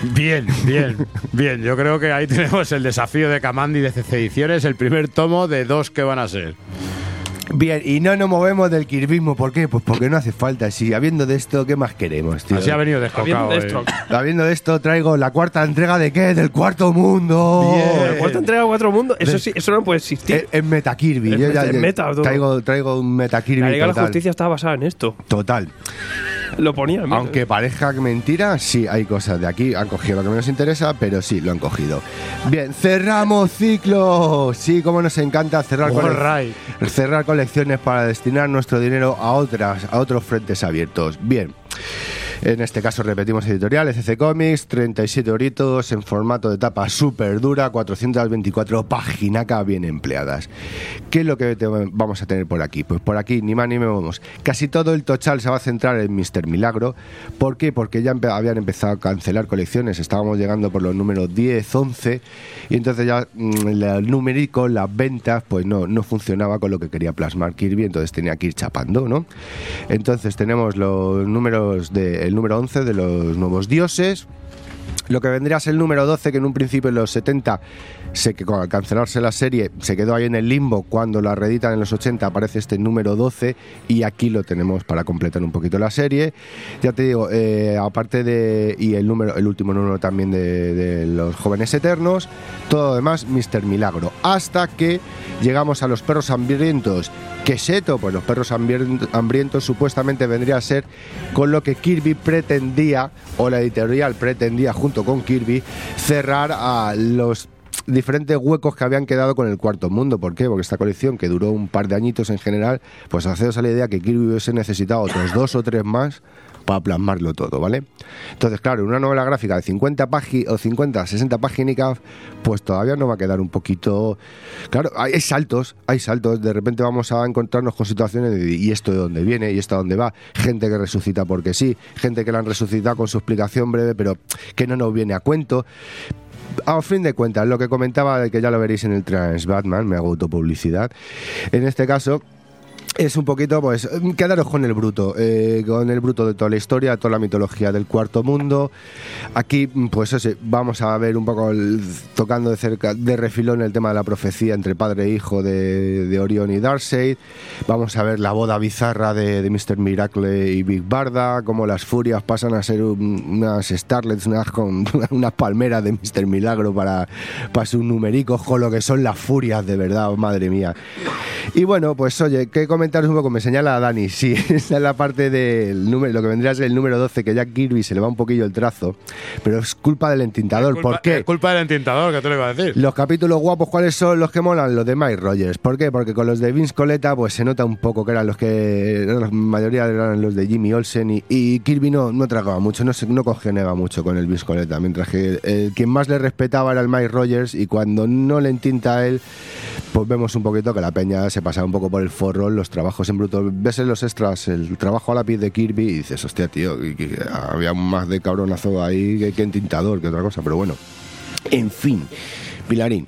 Bien, bien, bien. Yo creo que ahí tenemos el desafío de Kamandi de Ediciones, el primer tomo de dos que van a ser. Bien, y no nos movemos del kirvismo, ¿por qué? Pues porque no hace falta. Si habiendo de esto, ¿qué más queremos, tío? Así ha venido descocado. Habiendo de eh. esto. Habiendo de esto, traigo la cuarta entrega de qué? Del cuarto mundo. ¿La cuarta entrega de Cuatro Mundos? Eso sí, eso no puede existir. En, en Meta Kirby. En Yo ya- en meta, traigo, traigo un Meta Kirby La Liga de la total. Justicia estaba basada en esto. Total. Lo ponía. mira. Aunque parezca mentira, sí, hay cosas de aquí. Han cogido lo que menos interesa, pero sí, lo han cogido. Bien, cerramos ciclo. Sí, como nos encanta cerrar, All cole- right. cerrar colecciones para destinar nuestro dinero a, otras, a otros frentes abiertos. Bien. En este caso repetimos editorial, ECC Comics, 37 horitos en formato de tapa súper dura, 424 paginacas bien empleadas. ¿Qué es lo que vamos a tener por aquí? Pues por aquí, ni más ni menos. Casi todo el tochal se va a centrar en Mr. Milagro. ¿Por qué? Porque ya habían empezado a cancelar colecciones, estábamos llegando por los números 10, 11, y entonces ya mm, el numérico, las ventas, pues no, no funcionaba con lo que quería plasmar Kirby, entonces tenía que ir chapando, ¿no? Entonces tenemos los números de, el número 11 de los nuevos dioses, lo que vendría a ser el número 12, que en un principio en los 70, se, que al cancelarse la serie, se quedó ahí en el limbo. Cuando la reeditan en los 80 aparece este número 12 y aquí lo tenemos para completar un poquito la serie. Ya te digo, eh, aparte de... y el, número, el último número también de, los jóvenes eternos, todo lo demás, Mr. Milagro. Hasta que llegamos a los perros hambrientos. ¿Qué es esto? Pues los perros hambrien- hambrientos supuestamente vendría a ser con lo que Kirby pretendía, o la editorial pretendía junto con Kirby, cerrar a los diferentes huecos que habían quedado con el cuarto mundo. ¿Por qué? Porque esta colección, que duró un par de añitos en general, pues haceos a la idea que Kirby hubiese necesitado otros dos o tres más para plasmarlo todo, ¿vale? Entonces, claro, una novela gráfica de 50 páginas o 50, 60 páginas, pues todavía no va a quedar un poquito... Claro, hay, hay saltos, hay saltos, de repente vamos a encontrarnos con situaciones de ¿y esto de dónde viene? ¿y esto a dónde va? Gente que resucita porque sí, gente que la han resucitado con su explicación breve, pero que no nos viene a cuento. A fin de cuentas, lo que comentaba, que ya lo veréis en el Trans Batman, me hago autopublicidad. En este caso, es un poquito, pues, quedaros con el bruto, eh, con el bruto de toda la historia, toda la mitología del cuarto mundo. Aquí, pues, eso, vamos a ver un poco tocando de cerca, de refilón, el tema de la profecía entre padre e hijo de, de Orion y Darkseid. Vamos a ver la boda bizarra de, de Mr. Miracle y Big Barda, cómo las furias pasan a ser un- unas starlets, unas, con, unas palmeras de Mr. Milagro para, para sus numericos, con lo que son las furias de verdad, madre mía. Y bueno, pues oye, ¿qué comentaros un poco? Me señala Dani, sí, esa es la parte del número, lo que vendría a ser el número 12, que ya Kirby se le va un poquillo el trazo, pero es culpa del entintador. Culpa- ¿Por qué? es culpa del entintador, que te lo iba a decir. Los capítulos guapos, ¿cuáles son los que molan? Los de Mike Rogers. ¿Por qué? Porque con los de Vince Coletta, pues se nota un poco que eran los que. La mayoría eran los de Jimmy Olsen y, y Kirby no, no tragaba mucho, no, se, no congeniaba mucho con el Vince Coletta. Mientras que el, quien más le respetaba era el Mike Rogers y cuando no le entinta a él, pues vemos un poquito que la peña se pasaba un poco por el forro, los trabajos en bruto. Ves en los extras el trabajo a lápiz de Kirby y dices, hostia, tío, que- que había más de cabronazo ahí que, que entintador que otra cosa, pero bueno. En fin, Pilarín.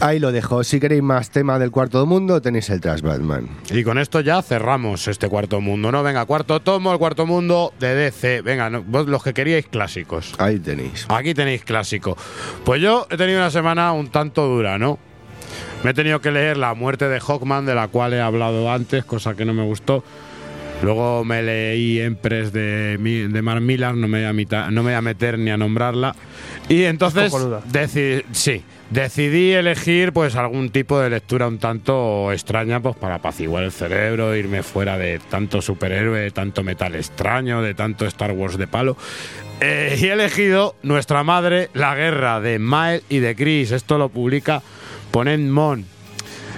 Ahí lo dejo. Si queréis más tema del cuarto mundo, tenéis el Trash Batman. Y con esto ya cerramos este cuarto mundo, ¿no? Venga, cuarto tomo, el cuarto mundo de DC. Venga, no, vos los que queríais clásicos. Ahí tenéis. Aquí tenéis clásico. Pues yo he tenido una semana un tanto dura, ¿no? Me he tenido que leer La muerte de Hawkman, de la cual he hablado antes, cosa que no me gustó. Luego me leí Empress de, de Mark Millar, no me, voy a mita- no me voy a meter ni a nombrarla. Y entonces, deci- sí, decidí elegir pues algún tipo de lectura un tanto extraña pues para apaciguar el cerebro, irme fuera de tanto superhéroe, de tanto metal extraño, de tanto Star Wars de palo. Eh, y he elegido Nuestra Madre, La Guerra de Miles y de Chris. Esto lo publica Ponent Mon.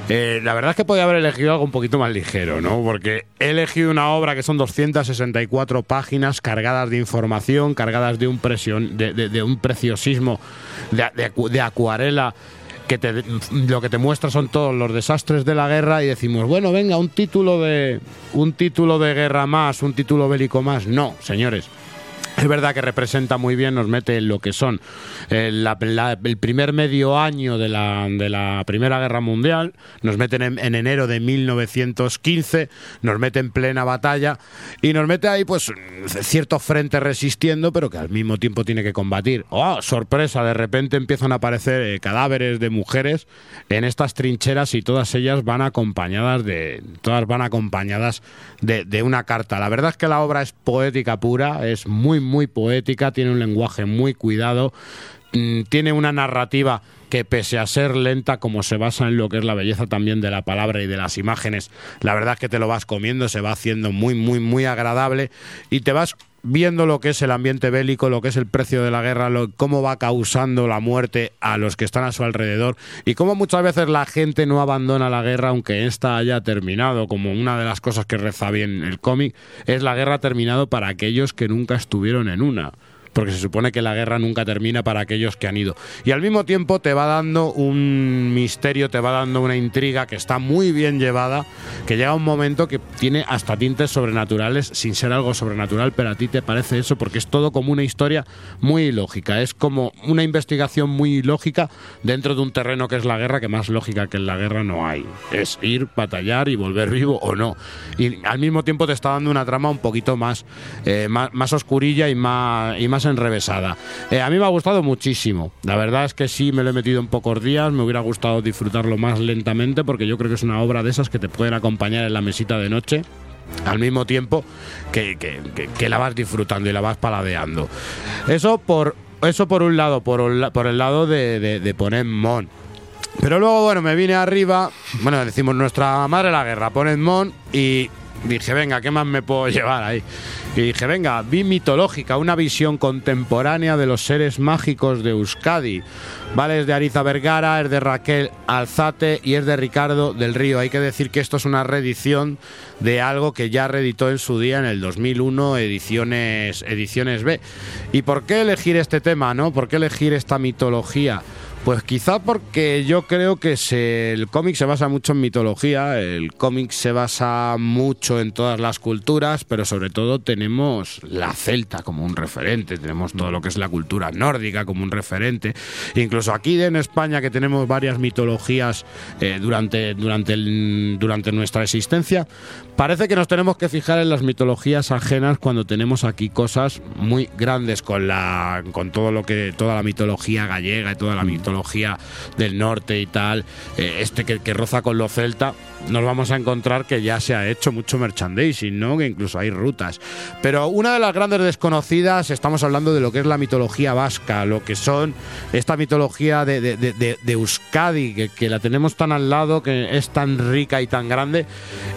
Eh, la verdad es que podía haber elegido algo un poquito más ligero, ¿no? Porque he elegido una obra que son 264 páginas cargadas de información, cargadas de un, de, de- de un preciosismo de acuarela que te, lo que te muestra son todos los desastres de la guerra y decimos, bueno, venga, un título de un título de guerra más, un título bélico más. No, señores. Es verdad que representa muy bien, nos mete en lo que son eh, el primer medio año de la, de la Primera Guerra Mundial, nos meten en, en enero de 1915, nos mete en plena batalla y nos mete ahí pues cierto frente resistiendo, pero que al mismo tiempo tiene que combatir. ¡Oh, sorpresa! De repente empiezan a aparecer eh, cadáveres de mujeres en estas trincheras y todas ellas van acompañadas de todas van acompañadas de, de una carta. La verdad es que la obra es poética pura, es muy muy poética, tiene un lenguaje muy cuidado, mm, tiene una narrativa que pese a ser lenta como se basa en lo que es la belleza también de la palabra y de las imágenes, la verdad es que te lo vas comiendo, se va haciendo muy muy muy agradable y te vas viendo lo que es el ambiente bélico, lo que es el precio de la guerra, lo, cómo va causando la muerte a los que están a su alrededor y cómo muchas veces la gente no abandona la guerra aunque ésta haya terminado, como una de las cosas que reza bien el cómic, es la guerra terminado para aquellos que nunca estuvieron en una porque se supone que la guerra nunca termina para aquellos que han ido. Y al mismo tiempo te va dando un misterio, te va dando una intriga que está muy bien llevada, que llega un momento que tiene hasta tintes sobrenaturales sin ser algo sobrenatural, pero a ti te parece eso porque es todo como una historia muy lógica, es como una investigación muy lógica dentro de un terreno que es la guerra, que más lógica que en la guerra no hay. Es ir, batallar y volver vivo o no. Y al mismo tiempo te está dando una trama un poquito más, eh, más, más oscurilla y más, y más enrevesada. Eh, a mí me ha gustado muchísimo. La verdad es que sí, me lo he metido en pocos días. Me hubiera gustado disfrutarlo más lentamente porque yo creo que es una obra de esas que te pueden acompañar en la mesita de noche al mismo tiempo que, que- la vas disfrutando y la vas paladeando. Eso por, eso por un lado, por, el lado de, de, poner Mon. Pero luego, bueno, me vine arriba, bueno, decimos nuestra madre la guerra, poned Mon y dije, venga, ¿qué más me puedo llevar ahí? Y dije, venga, vi mitológica, una visión contemporánea de los seres mágicos de Euskadi. Vale, es de Ariza Vergara, es de Raquel Alzate y es de Ricardo del Río. Hay que decir que esto es una reedición de algo que ya reeditó en su día en el 2001, ediciones, ediciones B. ¿Y por qué elegir este tema, no? ¿Por qué elegir esta mitología? Pues quizá porque yo creo que se- el cómic se basa mucho en mitología, el cómic se basa mucho en todas las culturas, pero sobre todo tenemos la celta como un referente, tenemos todo lo que es la cultura nórdica como un referente, incluso aquí en España que tenemos varias mitologías eh, durante, durante, el- durante nuestra existencia, parece que nos tenemos que fijar en las mitologías ajenas cuando tenemos aquí cosas muy grandes con la con todo lo que toda la mitología gallega y toda la mitología del norte y tal eh, este que, que roza con lo celta nos vamos a encontrar que ya se ha hecho mucho merchandising no que incluso hay rutas pero una de las grandes desconocidas estamos hablando de lo que es la mitología vasca lo que son esta mitología de, de- de- de Euskadi que, que la tenemos tan al lado que es tan rica y tan grande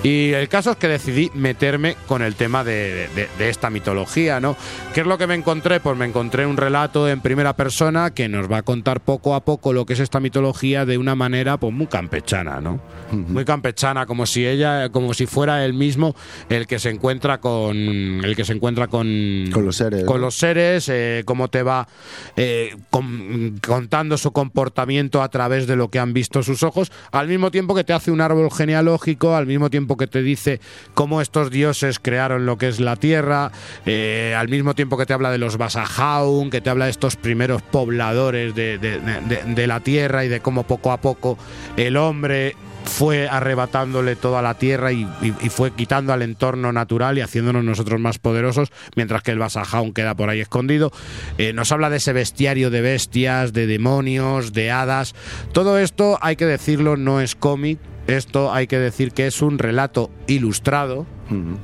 y el caso es que decidí meterme con el tema de, de- de esta mitología, ¿no? ¿Qué es lo que me encontré? Pues me encontré un relato en primera persona que nos va a contar poco a poco lo que es esta mitología de una manera pues muy campechana, ¿no? Muy campechana, como si ella, como si fuera él mismo el que se encuentra con el que se encuentra con Con los seres, con ¿no? los seres, eh, cómo te va eh, con- contando su comportamiento a través de lo que han visto sus ojos, al mismo tiempo que te hace un árbol genealógico, al mismo tiempo que te dice cómo estos dioses crearon lo que es la tierra, eh, al mismo tiempo que te habla de los Basajaun, que te habla de estos primeros pobladores de, de- de- de la tierra y de cómo poco a poco el hombre fue arrebatándole toda la tierra y, fue quitando al entorno natural y haciéndonos nosotros más poderosos, mientras que el Basajaun queda por ahí escondido. Eh, nos habla de ese bestiario de bestias, de demonios, de hadas. Todo esto, hay que decirlo, no es cómic. Esto hay que decir que es un relato ilustrado,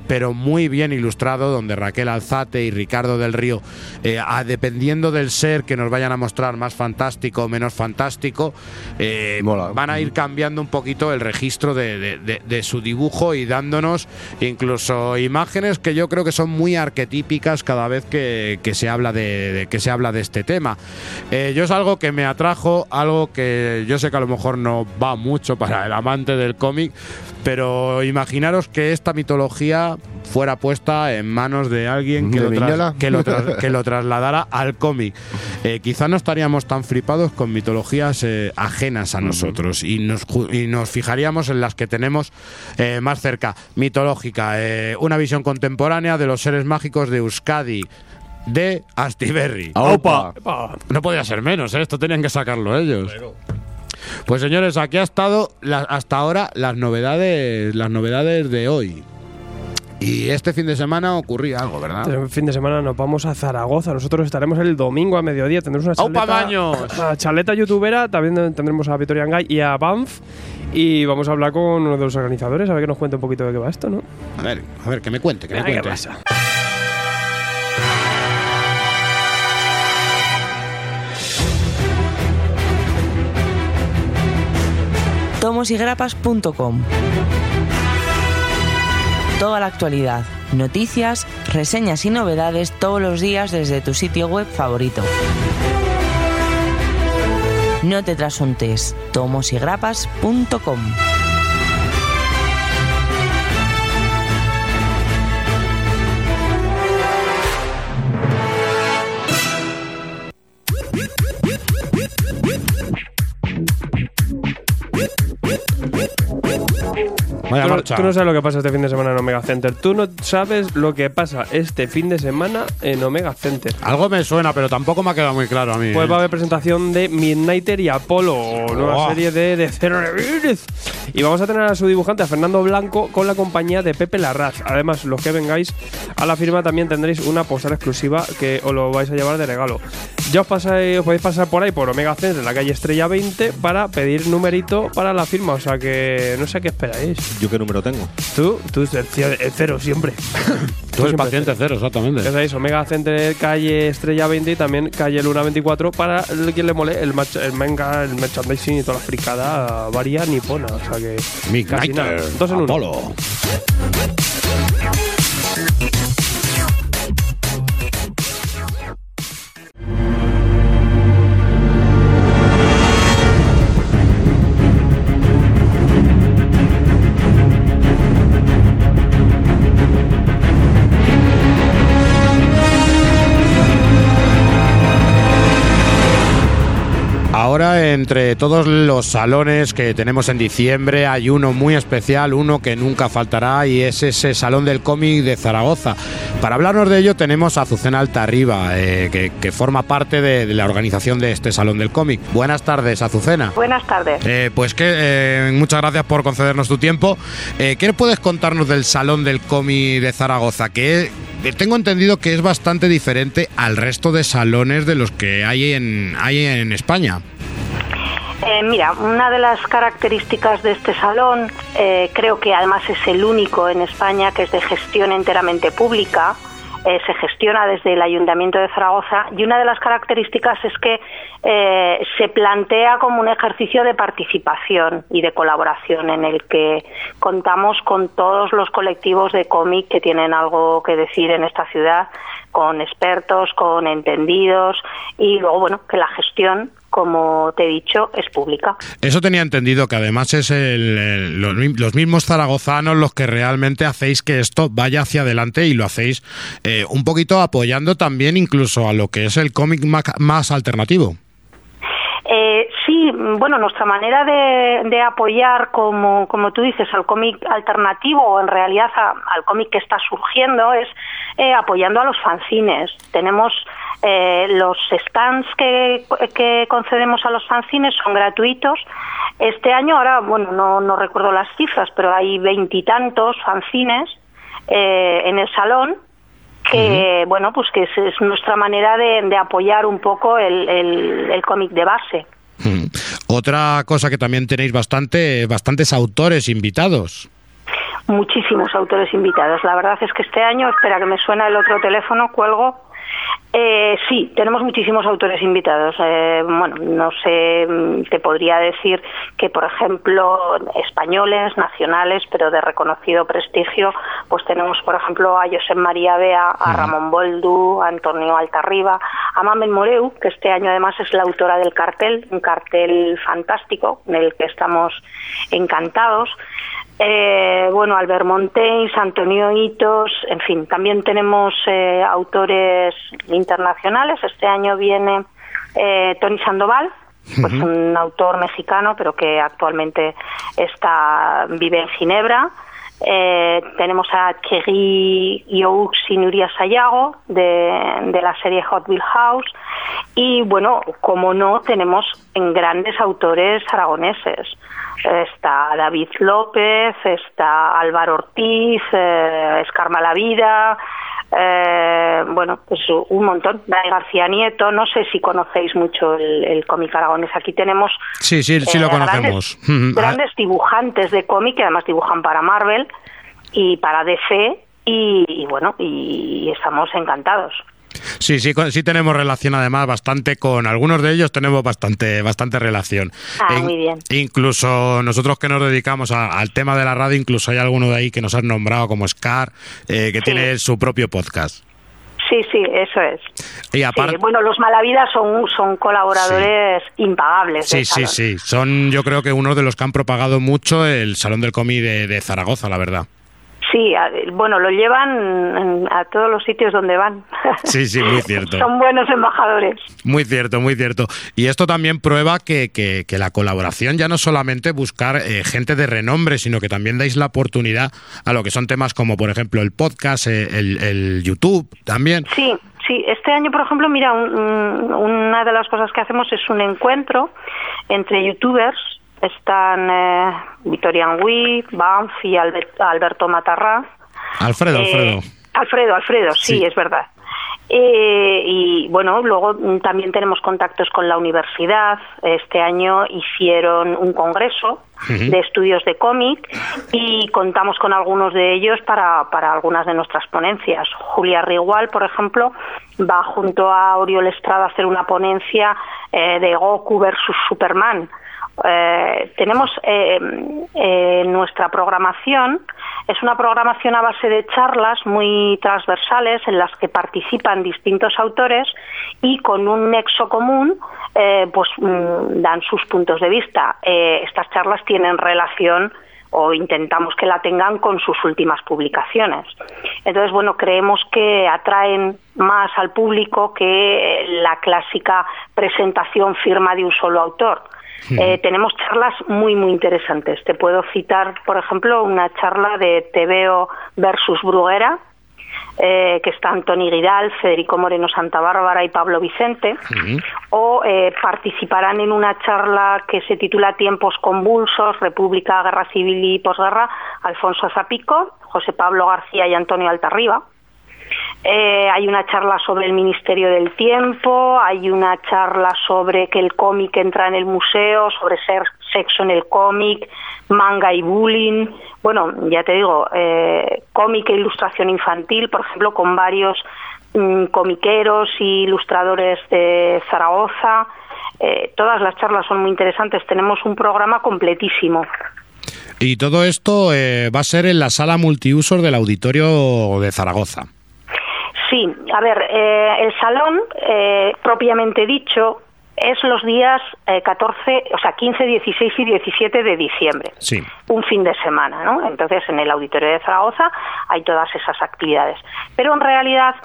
pero muy bien ilustrado, donde Raquel Alzate y Ricardo del Río, eh, a- dependiendo del ser que nos vayan a mostrar más fantástico o menos fantástico, eh, van a ir cambiando un poquito el registro de, de- de- de su dibujo y dándonos incluso imágenes que yo creo que son muy arquetípicas cada vez que, que se habla de, de- que se habla de este tema. Eh, yo es algo que me atrajo, algo que yo sé que a lo mejor no va mucho para el amante del cómic, pero imaginaros que esta mitología fuera puesta en manos de alguien que, ¿De lo, que lo tras- que lo trasladara al cómic. Eh, quizá no estaríamos tan flipados con mitologías eh, ajenas a nosotros y nos, y nos fijaríamos en las que tenemos eh, más cerca. Mitológica, eh, una visión contemporánea de los seres mágicos de Euskadi. De Astiberri. ¡Aupa! No podía ser menos, ¿eh? esto tenían que sacarlo ellos. Pues señores, aquí ha estado la- hasta ahora las novedades, las novedades de hoy. Y este fin de semana ocurría algo, ¿verdad? Este fin de semana nos vamos a Zaragoza. Nosotros estaremos el domingo a mediodía. Tendremos una ¡Aupa, charleta, baños! una charleta youtubera. También tendremos a Victoria Gay y a Banff. Y vamos a hablar con uno de los organizadores, a ver que nos cuente un poquito de qué va esto, ¿no? A ver, a ver, que me cuente, que me ¿qué cuente. pasa? tomosygrapas.com Toda la actualidad, noticias, reseñas y novedades todos los días desde tu sitio web favorito. No te trasuntes, tomosygrapas.com Thank you. Vaya tú, no, marcha. tú no sabes lo que pasa este fin de semana en Omega Center. Tú no sabes lo que pasa este fin de semana en Omega Center. Algo me suena, pero tampoco me ha quedado muy claro a mí. Pues ¿eh? va a haber presentación de Midnighter y Apolo, nueva Oh. serie de, de. Y vamos a tener a su dibujante, a Fernando Blanco, con la compañía de Pepe Larraz. Además, los que vengáis a la firma también tendréis una postal exclusiva que os lo vais a llevar de regalo. Ya os, pasáis, os podéis pasar por ahí, por Omega Center, en la calle Estrella 20, para pedir numerito para la firma. O sea que no sé qué esperáis. ¿Yo qué número tengo? Tú, tú, el, el cero siempre. Tú siempre paciente cero, exactamente. ya sabéis, Omega Center, calle Estrella 20 y también calle Luna 24 para el que le mole el, match- el manga, el merchandising y toda la fricada varia nipona. O sea que. casi nada. Dos en uno. Entre todos los salones que tenemos en diciembre, hay uno muy especial, uno que nunca faltará, y es ese Salón del Cómic de Zaragoza. Para hablarnos de ello, tenemos a Azucena Altarriba, eh, que, que forma parte de, de la organización de este Salón del Cómic. Buenas tardes, Azucena. Buenas tardes. Eh, pues que eh, muchas gracias por concedernos tu tiempo. Eh, ¿Qué puedes contarnos del Salón del Cómic de Zaragoza? Que eh, tengo entendido que es bastante diferente al resto de salones de los que hay en, hay en España. Eh, mira, una de las características de este salón, eh, creo que además es el único en España que es de gestión enteramente pública, eh, se gestiona desde el Ayuntamiento de Zaragoza y una de las características es que eh, se plantea como un ejercicio de participación y de colaboración en el que contamos con todos los colectivos de cómic que tienen algo que decir en esta ciudad, con expertos, con entendidos y luego, bueno, que la gestión como te he dicho, es pública. Eso tenía entendido, que además es el- los, mi- los mismos zaragozanos los que realmente hacéis que esto vaya hacia adelante y lo hacéis eh, un poquito apoyando también incluso a lo que es el cómic ma- más alternativo. Sí, bueno, nuestra manera de, de apoyar, como, como tú dices, al cómic alternativo o en realidad a- al cómic que está surgiendo es eh, apoyando a los fanzines. Tenemos eh, los stands que, que concedemos a los fanzines son gratuitos. Este año, ahora, bueno, no, no recuerdo las cifras, pero hay veintitantos fanzines eh, en el salón que bueno pues que es, es nuestra manera de, de apoyar un poco el, el- el cómic de base Mm. Otra cosa que también tenéis bastante, bastantes autores invitados. muchísimos autores invitados. La verdad es que este año, espera que me suena el otro teléfono, cuelgo. Eh, sí, tenemos muchísimos autores invitados. Eh, bueno, no sé, mm, te podría decir que, por ejemplo, españoles, nacionales, pero de reconocido prestigio, pues tenemos, por ejemplo, a Josep María Bea, a Ramón Boldu, a Antonio Altarriba, a Mamen Moreu, que este año además es la autora del cartel, un cartel fantástico, en el que estamos encantados. Eh, bueno, Albert Monteis, Antonio Hitos, en fin, también tenemos eh, autores internacionales. Este año viene eh, Tony Sandoval, pues un autor mexicano, pero que actualmente está vive en Ginebra. Eh, tenemos a Thierry Youx y Nuria Sayago de, de la serie Hot Wheel House y bueno, como no, tenemos en grandes autores aragoneses. Está David López, está Álvaro Ortiz, eh, Escarma la Vida, eh, bueno, pues un montón. Dani García Nieto, no sé si conocéis mucho el, el cómic aragonés. Aquí tenemos Sí, sí, sí eh, lo grandes- conocemos. Ujú. grandes dibujantes de cómic que además dibujan para Marvel y para DC y, y bueno, y estamos encantados. Sí, sí, sí tenemos relación además bastante con algunos de ellos tenemos bastante bastante relación. Ah, muy bien. Incluso nosotros que nos dedicamos a- al tema de la radio, incluso hay alguno de ahí que nos han nombrado como Scar, eh, que tiene su propio podcast. Sí, sí, eso es. Y Sí, aparte, bueno, los Malavidas son, son colaboradores impagables. sí, sí, sí, son yo creo que uno de los que han propagado mucho el Salón del Cómic de, de Zaragoza, la verdad. Sí, a- bueno, lo llevan a todos los sitios donde van. Sí, sí, muy cierto. Son buenos embajadores. Muy cierto, muy cierto. Y esto también prueba que, que- que la colaboración ya no es solamente buscar eh, gente de renombre, sino que también dais la oportunidad a lo que son temas como, por ejemplo, el podcast, eh, el, el YouTube también. Sí, sí. Este año, por ejemplo, mira, un- un- una de las cosas que hacemos es un encuentro entre youtubers. Están eh, Vitorian Wii, Banff y Albert- Alberto Matarrá. Alfredo, Eh, Alfredo. Alfredo, Alfredo, sí, Sí. es verdad. Eh, y bueno, luego mm, también tenemos contactos con la universidad. Este año hicieron un congreso de estudios de cómic y contamos con algunos de ellos para, para algunas de nuestras ponencias. Julia Rigual, por ejemplo, va junto a Oriol Estrada a hacer una ponencia eh, de Goku versus Superman. Eh, tenemos eh, eh, nuestra programación es una programación a base de charlas muy transversales en las que participan distintos autores y con un nexo común pues mm, dan sus puntos de vista. Estas charlas tienen relación o intentamos que la tengan con sus últimas publicaciones. Entonces, bueno, creemos que atraen más al público que la clásica presentación firma de un solo autor. Eh, tenemos charlas muy, muy interesantes. Te puedo citar, por ejemplo, una charla de TVO versus Bruguera, eh, que están Tony Guidal, Federico Moreno Santa Bárbara y Pablo Vicente, o eh, participarán en una charla que se titula Tiempos convulsos, República, Guerra Civil y Posguerra, Alfonso Zapico, José Pablo García y Antonio Altarriba. Eh, hay una charla sobre el Ministerio del Tiempo, hay una charla sobre que el cómic entra en el museo, sobre ser sexo en el cómic, manga y bullying. Bueno, ya te digo, eh, cómic e ilustración infantil, por ejemplo, con varios mm, comiqueros y ilustradores de Zaragoza. Eh, todas las charlas son muy interesantes. Tenemos un programa completísimo. Y todo esto va a ser en la sala multiusos del auditorio de Zaragoza. Sí, a ver, eh, el salón, eh, propiamente dicho, es los días eh, 14, o sea, 15, 16 y 17 de diciembre. Sí. un fin de semana, ¿no? Entonces, en el auditorio de Zaragoza hay todas esas actividades. Pero en realidad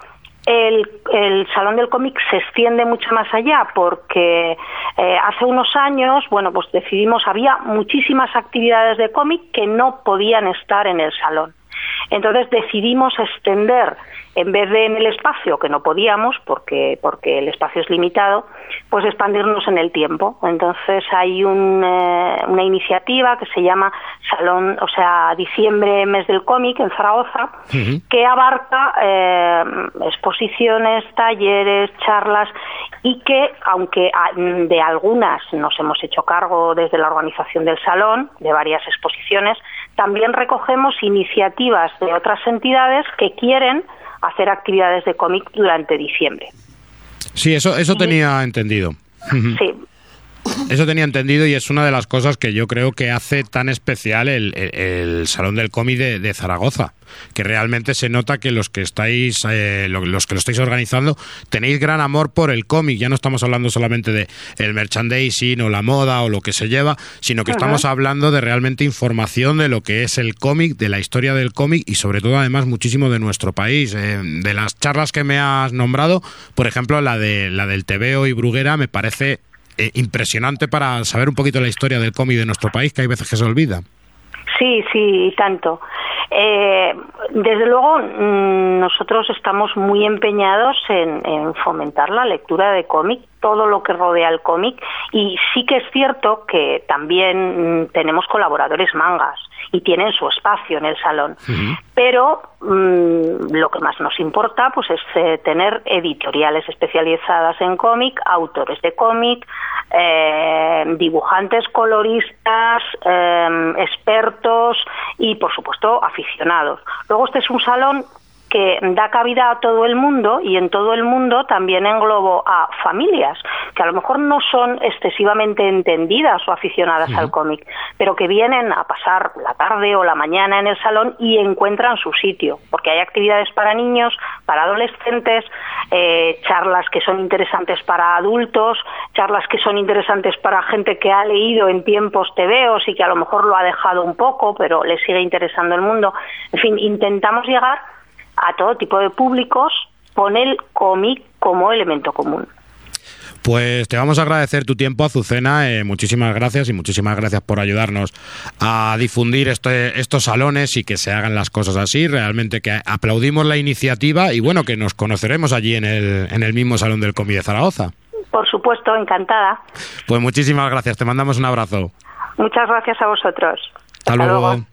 el, el Salón del Cómic se extiende mucho más allá porque eh, hace unos años, bueno, pues decidimos, había muchísimas actividades de cómic que no podían estar en el salón. Entonces decidimos extender, en vez de en el espacio, que no podíamos porque, porque el espacio es limitado, pues expandirnos en el tiempo. Entonces hay un, eh, una iniciativa que se llama Salón, o sea, diciembre, mes del cómic en Zaragoza, que abarca eh, exposiciones, talleres, charlas y que, aunque de algunas nos hemos hecho cargo desde la organización del salón, de varias exposiciones, también recogemos iniciativas de otras entidades que quieren hacer actividades de cómic durante diciembre. Sí, eso, eso tenía entendido. Sí, Eso tenía entendido y es una de las cosas que yo creo que hace tan especial el, el- el Salón del Cómic de, de Zaragoza. Que realmente se nota que los que estáis, eh, lo- los que lo estáis organizando, tenéis gran amor por el cómic. Ya no estamos hablando solamente de el merchandising o la moda o lo que se lleva, sino que Ajá. estamos hablando de realmente información de lo que es el cómic, de la historia del cómic y sobre todo además muchísimo de nuestro país. Eh, de las charlas que me has nombrado, por ejemplo, la de la del TVO y Bruguera me parece eh, impresionante para saber un poquito la historia del cómic de nuestro país, que hay veces que se olvida. Sí, sí, tanto. Eh, desde luego, mm, nosotros estamos muy empeñados en, en fomentar la lectura de cómic, todo lo que rodea el cómic, y sí que es cierto que también mm, tenemos colaboradores mangas y tienen su espacio en el salón. Pero mm, lo que más nos importa pues es eh, tener editoriales especializadas en cómic, autores de cómic, eh, dibujantes, coloristas, eh, expertos y por supuesto aficionados. Luego este es un salón que da cabida a todo el mundo y en todo el mundo también englobo a familias que a lo mejor no son excesivamente entendidas o aficionadas al cómic, pero que vienen a pasar la tarde o la mañana en el salón y encuentran su sitio, porque hay actividades para niños, para adolescentes, eh, charlas que son interesantes para adultos, charlas que son interesantes para gente que ha leído en tiempos tebeos y que a lo mejor lo ha dejado un poco, pero le sigue interesando el mundo. En fin, intentamos llegar a todo tipo de públicos con el cómic como elemento común. Pues te vamos a agradecer tu tiempo, Azucena. eh, muchísimas gracias y muchísimas gracias por ayudarnos a difundir este- estos salones y que se hagan las cosas así. Realmente que aplaudimos la iniciativa y bueno, que nos conoceremos allí en el, en el mismo Salón del Cómic de Zaragoza. Por supuesto, encantada. Pues muchísimas gracias, te mandamos un abrazo. Muchas gracias a vosotros. Hasta, luego.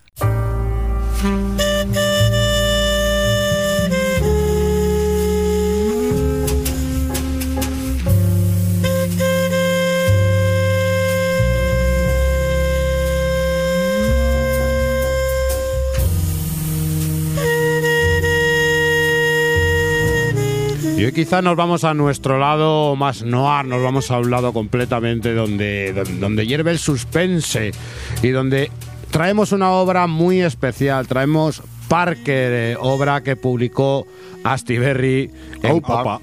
Y hoy quizá nos vamos a nuestro lado más noir, nos vamos a un lado completamente donde, donde, donde hierve el suspense y donde traemos una obra muy especial, traemos Parker, eh, obra que publicó Astiberri en, Opa.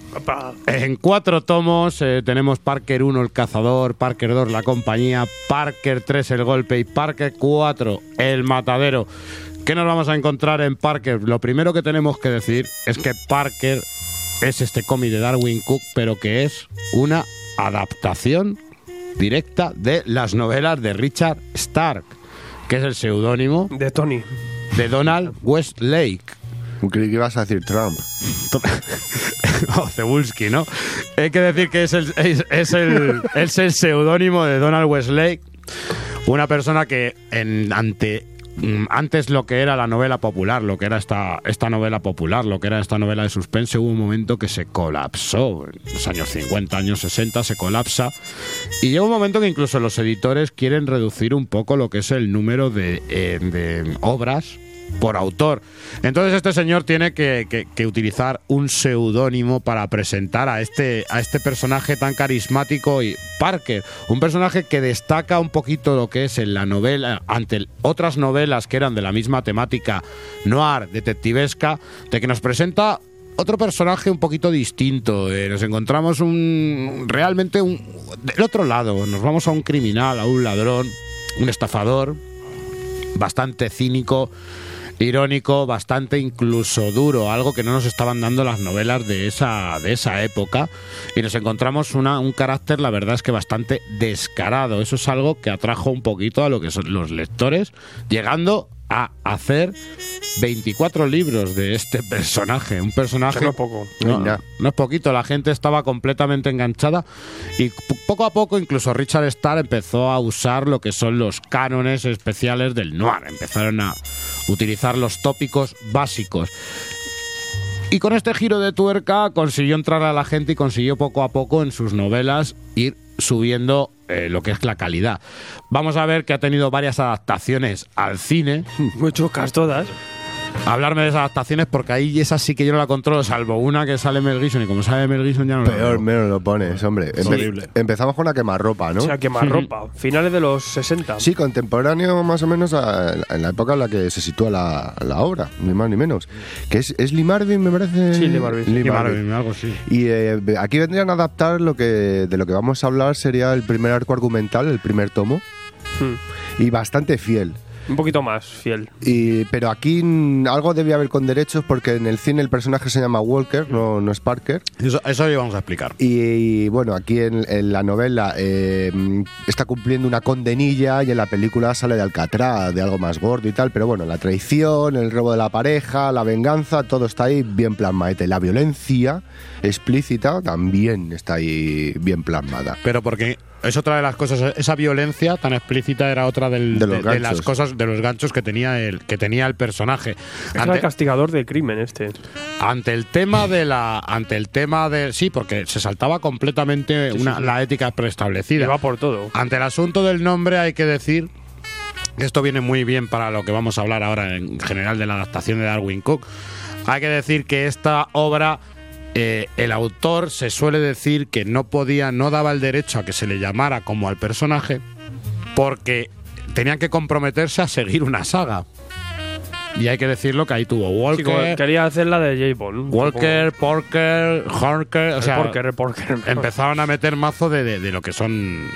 en cuatro tomos. eh, tenemos Parker 1, el cazador, Parker 2, la compañía, Parker 3, el golpe y Parker 4, el matadero. ¿Qué nos vamos a encontrar en Parker? Lo primero que tenemos que decir es que Parker es este cómic de Darwin Cook, pero que es una adaptación directa de las novelas de Richard Stark, que es el seudónimo de Tony, de Donald Westlake. Creí que ibas a decir Trump. o Cebulski, ¿no? Hay que decir que es el, es, es el, es el seudónimo de Donald Westlake, una persona que en, ante antes lo que era la novela popular, lo que era esta, esta novela popular, lo que era esta novela de suspense, hubo un momento que se colapsó. En los años 50, años 60 se colapsa. Y llega un momento que incluso los editores quieren reducir un poco lo que es el número de, eh, de obras por autor. Entonces este señor tiene que, que- que utilizar un seudónimo para presentar a este, a este personaje tan carismático y Parker, un personaje que destaca un poquito lo que es en la novela ante otras novelas que eran de la misma temática noir, detectivesca, de que nos presenta otro personaje un poquito distinto. eh, nos encontramos un realmente un del otro lado. Nos vamos a un criminal, a un ladrón, un estafador, bastante cínico, irónico, bastante incluso duro, algo que no nos estaban dando las novelas de esa, de esa época. Y nos encontramos una, un carácter, la verdad es que bastante descarado. Eso es algo que atrajo un poquito a lo que son los lectores, llegando a hacer 24 libros de este personaje. Un personaje... no es poco. No, no es poquito, la gente estaba completamente enganchada y poco a poco incluso Richard Starr empezó a usar lo que son los cánones especiales del noir, empezaron a utilizar los tópicos básicos. Y con este giro de tuerca consiguió entrar a la gente y consiguió poco a poco en sus novelas ir subiendo eh, lo que es la calidad. Vamos a ver que ha tenido varias adaptaciones al cine. Muy chocas todas. Hablarme de esas adaptaciones porque ahí esas sí que yo no la controlo, salvo una que sale Mel Gibson y como sale Mel Gibson ya no la Peor, veo. menos lo pones, hombre. Empe- horrible. empezamos con la quemarropa, ¿no? O sea, quemarropa. Finales de los 60. Sí, contemporáneo más o menos a- en la época en la que se sitúa la, la obra, ni más ni menos. Que es, es Lee Marvin, me parece. Sí, Lee Marvin. Lee Lee Marvin. Marvin, algo así. Y eh, aquí vendrían a adaptar lo que de lo que vamos a hablar sería el primer arco argumental, el primer tomo, Hmm. y bastante fiel. Un poquito más fiel. Y, pero aquí algo debía haber con derechos porque en el cine el personaje se llama Walker, no, no es Parker. Eso, eso lo vamos a explicar. Y, bueno, aquí en, en la novela eh, mm, está cumpliendo una condenilla y en la película sale de Alcatraz, de algo más gordo y tal, pero bueno, la traición, el robo de la pareja, la venganza, todo está ahí bien plasmado. La violencia explícita también está ahí bien plasmada. Pero porque es otra de las cosas, esa violencia tan explícita era otra del- De de, los de las cosas, de los ganchos que tenía el, que tenía el personaje. Es el Ante, castigador del crimen este. ante el tema de la, ante el tema de, sí, porque se saltaba completamente Sí, una- sí. la ética preestablecida. Va por todo. Ante el asunto del nombre hay que decir que esto viene muy bien para lo que vamos a hablar ahora en general de la adaptación de Darwin Cook. Hay que decir que esta obra, eh, el autor se suele decir que no podía, no daba el derecho a que se le llamara como al personaje porque tenían que comprometerse a seguir una saga. Y hay que decirlo que ahí tuvo Sí, Walker, quería hacer la de J. Bond. Walker, Porker, Harker, o El sea, Porker, el Porker. empezaron a meter mazo de, de- de lo que son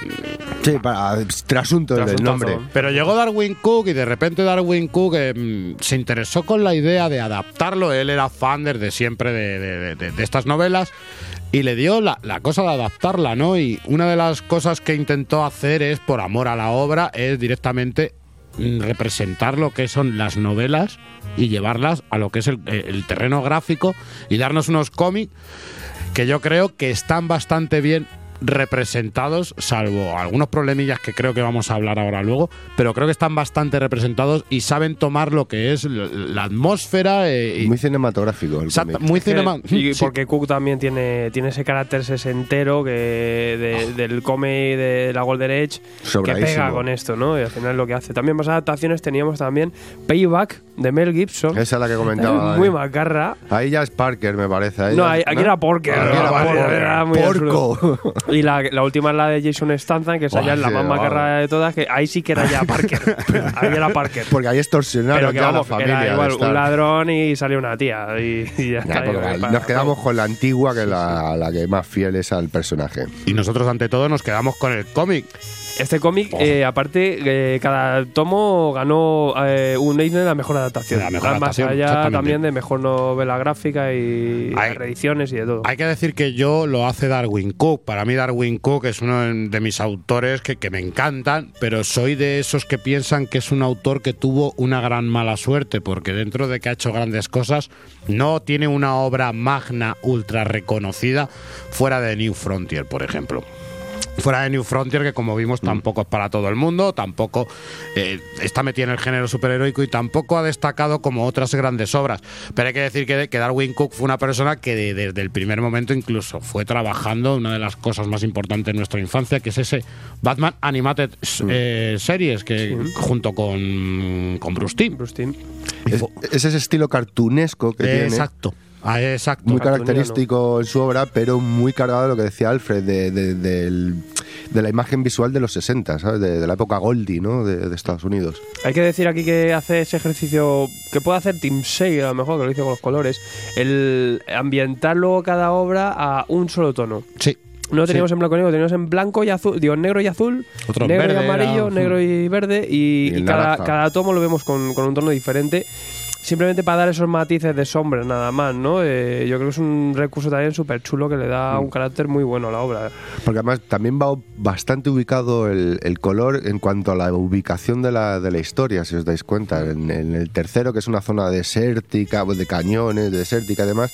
Sí, para trasunto del nombre. Pero llegó Darwin Cook y de repente Darwin Cook eh, mm, se interesó con la idea de adaptarlo. Él era fan desde siempre de, de- de- de estas novelas y le dio la, la cosa de adaptarla, ¿no? Y una de las cosas que intentó hacer es, por amor a la obra, es directamente representar lo que son las novelas y llevarlas a lo que es el, el terreno gráfico y darnos unos cómics que yo creo que están bastante bien representados, salvo algunos problemillas que creo que vamos a hablar ahora luego, pero creo que están bastante representados y saben tomar lo que es la atmósfera eh, y Muy cinematográfico el Exacto, muy cinema. y sí. porque Cook también tiene, tiene ese carácter sesentero que de- del cómic de la Golden Age que pega con esto, ¿no? Y al final es lo que hace. También más adaptaciones teníamos también Payback de Mel Gibson. Esa es la que comentaba. Muy macarra. Ahí ya es Parker, me parece. Ahí No, ahí- aquí era Porker. Aquí era Porker. era muy Porco. Y la, la última es la de Jason Statham, que es la sí, más macarra de todas, que ahí sí que era ya Parker. ahí era Parker. Porque ahí extorsionaron ya a vamos, la familia. era igual un ladrón y salió una tía. Y, y ya Ya, está. Y- nos quedamos con la antigua, que es la, la que más fiel es al personaje. Y nosotros ante todo nos quedamos con el cómic. Este cómic, eh, aparte, eh, cada tomo ganó eh, un Eisner la mejor adaptación. La mejor Más adaptación, allá también de mejor novela gráfica y Hay- reediciones y de todo. Hay que decir que yo lo hace Darwin Cook. Para mí Darwin Cook es uno de mis autores que, que me encantan, pero soy de esos que piensan que es un autor que tuvo una gran mala suerte, porque dentro de que ha hecho grandes cosas, no tiene una obra magna ultra reconocida fuera de New Frontier, por ejemplo. Fuera de New Frontier, que como vimos tampoco es para todo el mundo, tampoco eh, está metido en el género superheroico y tampoco ha destacado como otras grandes obras. Pero hay que decir que, que Darwin Cook fue una persona que de- desde el primer momento incluso fue trabajando una de las cosas más importantes de nuestra infancia, que es ese Batman Animated eh, Series, que junto con, con Bruce Timm. Bruce Timm. Es, es ese estilo cartunesco que tiene. Exacto. Ah, exacto. Muy característico en su obra, pero muy cargado de lo que decía Alfred, de, de- de la imagen visual de los 60, ¿sabes? De, de la época Goldie, ¿no? De, de Estados Unidos. Hay que decir aquí que hace ese ejercicio que puede hacer Tim Sale, a lo mejor, que lo hizo con los colores, el ambientar luego cada obra a un solo tono. Sí. No teníamos Sí. en blanco y negro, teníamos en blanco y azul, digo, en negro y azul, Otro negro verde y amarillo, era- negro y verde, y, Y el y cada, cada tomo lo vemos con, con un tono diferente. Simplemente para dar esos matices de sombra, nada más, ¿no? Eh, yo creo que es un recurso también súper chulo que le da Mm. un carácter muy bueno a la obra. Porque además también va bastante ubicado el, el color en cuanto a la ubicación de la, de la historia, si os dais cuenta. En, en el tercero, que es una zona desértica, de cañones, desértica y demás,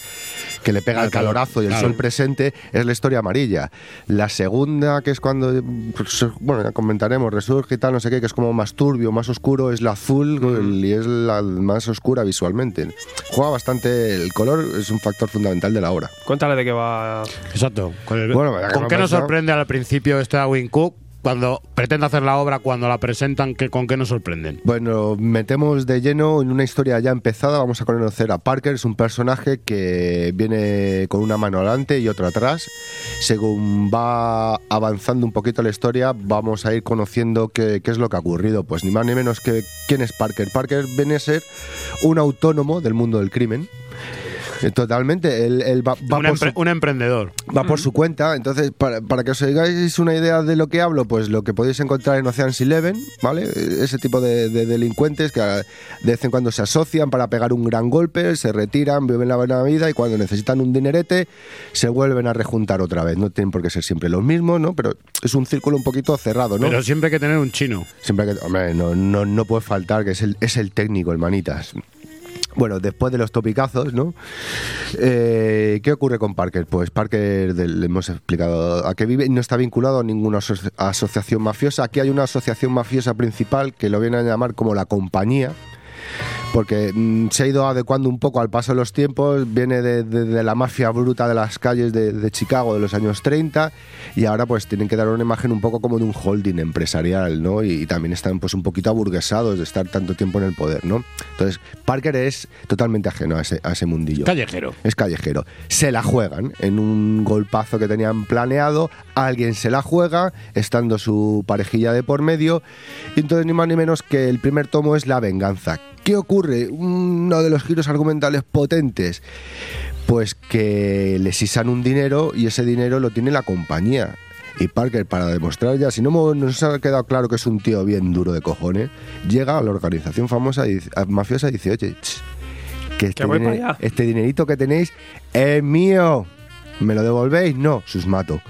que le pega el calorazo y el claro. sol presente, es la historia amarilla. La segunda, que es cuando, pues, bueno, ya comentaremos, resurge y tal, no sé qué, que es como más turbio, más oscuro, es la azul el- y es la más oscura visualmente. Juega bastante, el color es un factor fundamental de la obra. Cuéntale de qué va. Exacto. Con, el- Bueno, ¿con qué nos sorprende al principio este Darwin Cook? Cuando pretende hacer la obra, cuando la presentan, ¿qué, ¿con qué nos sorprenden? Bueno, metemos de lleno en una historia ya empezada. Vamos a conocer a Parker. Es un personaje que viene con una mano adelante y otra atrás. Según va avanzando un poquito la historia, vamos a ir conociendo qué, qué es lo que ha ocurrido. Pues ni más ni menos que quién es Parker. Parker viene a ser un autónomo del mundo del crimen. Eh, Totalmente, él, él va, va un, por empre- su- un emprendedor. Va por su cuenta, entonces para, para que os hagáis una idea de lo que hablo, pues lo que podéis encontrar en Ocean's Eleven, ¿vale? Ese tipo de, de delincuentes que de vez en cuando se asocian para pegar un gran golpe, se retiran, viven la buena vida y cuando necesitan un dinerete se vuelven a rejuntar otra vez. No tienen por qué ser siempre los mismos, ¿no? Pero es un círculo un poquito cerrado, ¿no? Pero siempre hay que tener un chino. Siempre que, hombre, no, no, no puede faltar que es el, es el técnico, el manitas. Bueno, después de los topicazos, ¿no? Eh, ¿Qué ocurre con Parker? Pues Parker, le hemos explicado a qué vive no está vinculado a ninguna aso- asociación mafiosa. Aquí hay una asociación mafiosa principal que lo vienen a llamar como la compañía. Porque mm, se ha ido adecuando un poco al paso de los tiempos, viene de, de- de la mafia bruta de las calles de, de Chicago de los años 30 y ahora pues tienen que dar una imagen un poco como de un holding empresarial, ¿no? Y, también están pues un poquito aburguesados de estar tanto tiempo en el poder, ¿no? Entonces, Parker es totalmente ajeno a ese, a ese mundillo. Callejero. Es callejero. Se la juegan en un golpazo que tenían planeado, alguien se la juega, estando su parejilla de por medio, y entonces ni más ni menos que el primer tomo es la venganza. ¿Qué ocurre? Uno de los giros argumentales potentes, pues que le sisan un dinero y ese dinero lo tiene la compañía. Y Parker, para demostrar ya, si no nos ha quedado claro que es un tío bien duro de cojones, llega a la organización famosa y mafiosa y dice, oye, ch, que este, voy diner- para allá". este dinerito que tenéis es mío. ¿Me lo devolvéis? No, sus mato.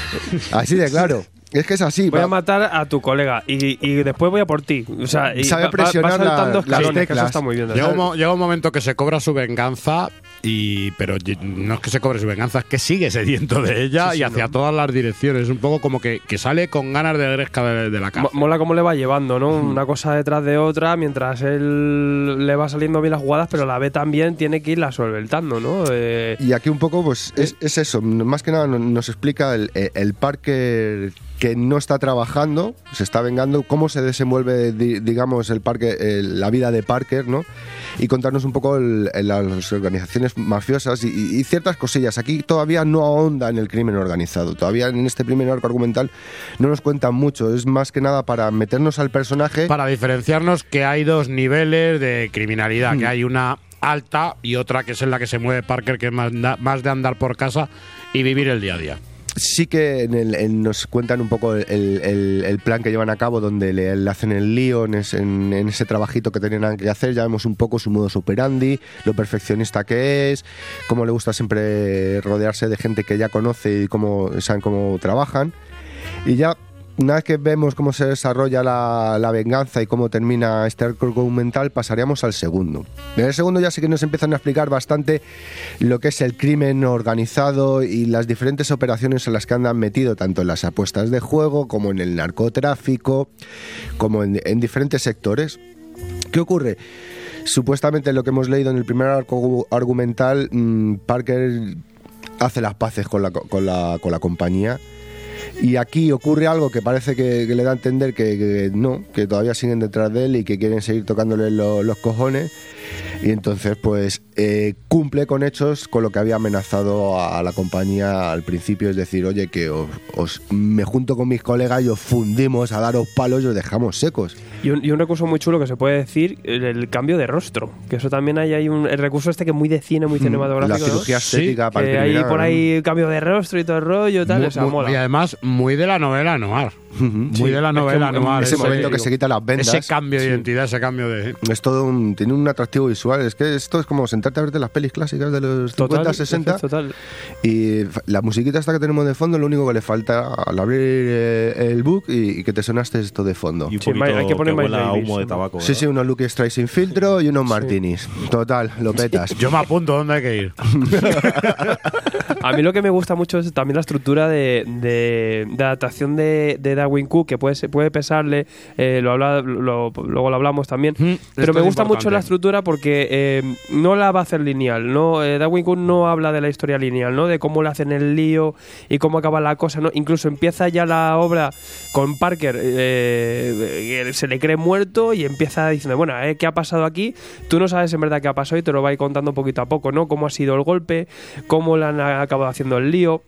Así de claro. Es que es así. Voy va- a matar a tu colega y, y después voy a por ti. O sea, y Sabe va- presionar va la- saltando las escalones, que teclas. Eso está muy bien. Llega un, mo- llega un momento que se cobra su venganza y pero no es que se cobre su venganza, es que sigue sediento de ella Sí, y sí, hacia no. todas las direcciones. Es un poco como que, que sale con ganas de gresca de, de la cárcel. Mola cómo le va llevando, ¿no? Una cosa detrás de otra, mientras él le va saliendo bien las jugadas, pero la B también tiene que irla solventando, ¿no? Eh, Y aquí un poco, pues es, es eso. Más que nada no- nos explica el, el Parker que no está trabajando, se está vengando, cómo se desenvuelve, di- digamos, el parque, la vida de Parker, ¿no? Y contarnos un poco el- el- las organizaciones mafiosas y, ciertas cosillas. Aquí todavía no ahonda en el crimen organizado. Todavía en este primer arco argumental no nos cuentan mucho. Es más que nada para meternos al personaje. Para diferenciarnos que hay dos niveles de criminalidad, Mm. que hay una alta y otra que es en la que se mueve Parker, que es más de andar por casa y vivir el día a día. Sí que en el- en- nos cuentan un poco el, plan que llevan a cabo, donde le, hacen el lío en ese, en- en ese trabajito que tenían que hacer. Ya vemos un poco su modo operandi, lo perfeccionista que es, cómo le gusta siempre rodearse de gente que ya conoce y cómo saben cómo trabajan. Y ya, una vez que vemos cómo se desarrolla la, la venganza y cómo termina este arco argumental, pasaríamos al segundo. En el segundo ya sí que nos empiezan a explicar bastante lo que es el crimen organizado y las diferentes operaciones en las que andan metido, tanto en las apuestas de juego como en el narcotráfico, como en, en diferentes sectores. ¿Qué ocurre? Supuestamente lo que hemos leído en el primer arco argumental, mm, Parker hace las paces con la, co- con la, con la compañía. Y aquí ocurre algo que parece que, le da a entender que, no, que todavía siguen detrás de él y que quieren seguir tocándole lo- los cojones. Y entonces, pues, eh, cumple con hechos con lo que había amenazado a la compañía al principio. Es decir, oye, que os, os- me junto con mis colegas y os fundimos a daros palos y os dejamos secos. y, un, y un recurso muy chulo que se puede decir, el, el cambio de rostro. Que eso también hay, hay un el recurso este que es muy de cine, muy cinematográfico. Mm, La ¿no? cirugía estética para Que hay por ahí cambio de rostro y todo el rollo y tal. Muy- o sea, muy- mola. y además, muy de la novela noir. Muy Sí. de la Es que novela en- en noir. ese momento que se quita las vendas. Ese cambio de Sí. identidad, ese cambio de. Es todo un, tiene un atractivo visual. Es que esto es como sentarte a verte las pelis clásicas de los 50, Total, 60. total. Y la musiquita esta que tenemos de fondo, lo único que le falta al abrir eh, el book y, y que te sonaste esto de fondo. Y un poquito hay que poner que huela Davis, humo de tabaco. Sí, sí, unos Lucky Strike sin filtro y unos martinis. Total, lo petas. Yo me apunto, ¿dónde hay que ir? A mí lo que me gusta mucho es también la estructura de, de- de adaptación de, de Darwin Cook, que puede, puede pesarle, eh, lo habla, lo- luego lo hablamos también. Pero esto me gusta mucho la estructura porque eh, no la va a hacer lineal, ¿no? Eh, Darwin Cook no habla de la historia lineal, ¿no? De cómo le hacen el lío y cómo acaba la cosa, ¿no? Incluso empieza ya la obra con Parker, eh, que se le cree muerto y empieza diciendo, bueno, eh, ¿qué ha pasado aquí? Tú no sabes en verdad qué ha pasado y te lo va a ir contando poquito a poco, ¿no? Cómo ha sido el golpe, cómo le han acabado haciendo el lío.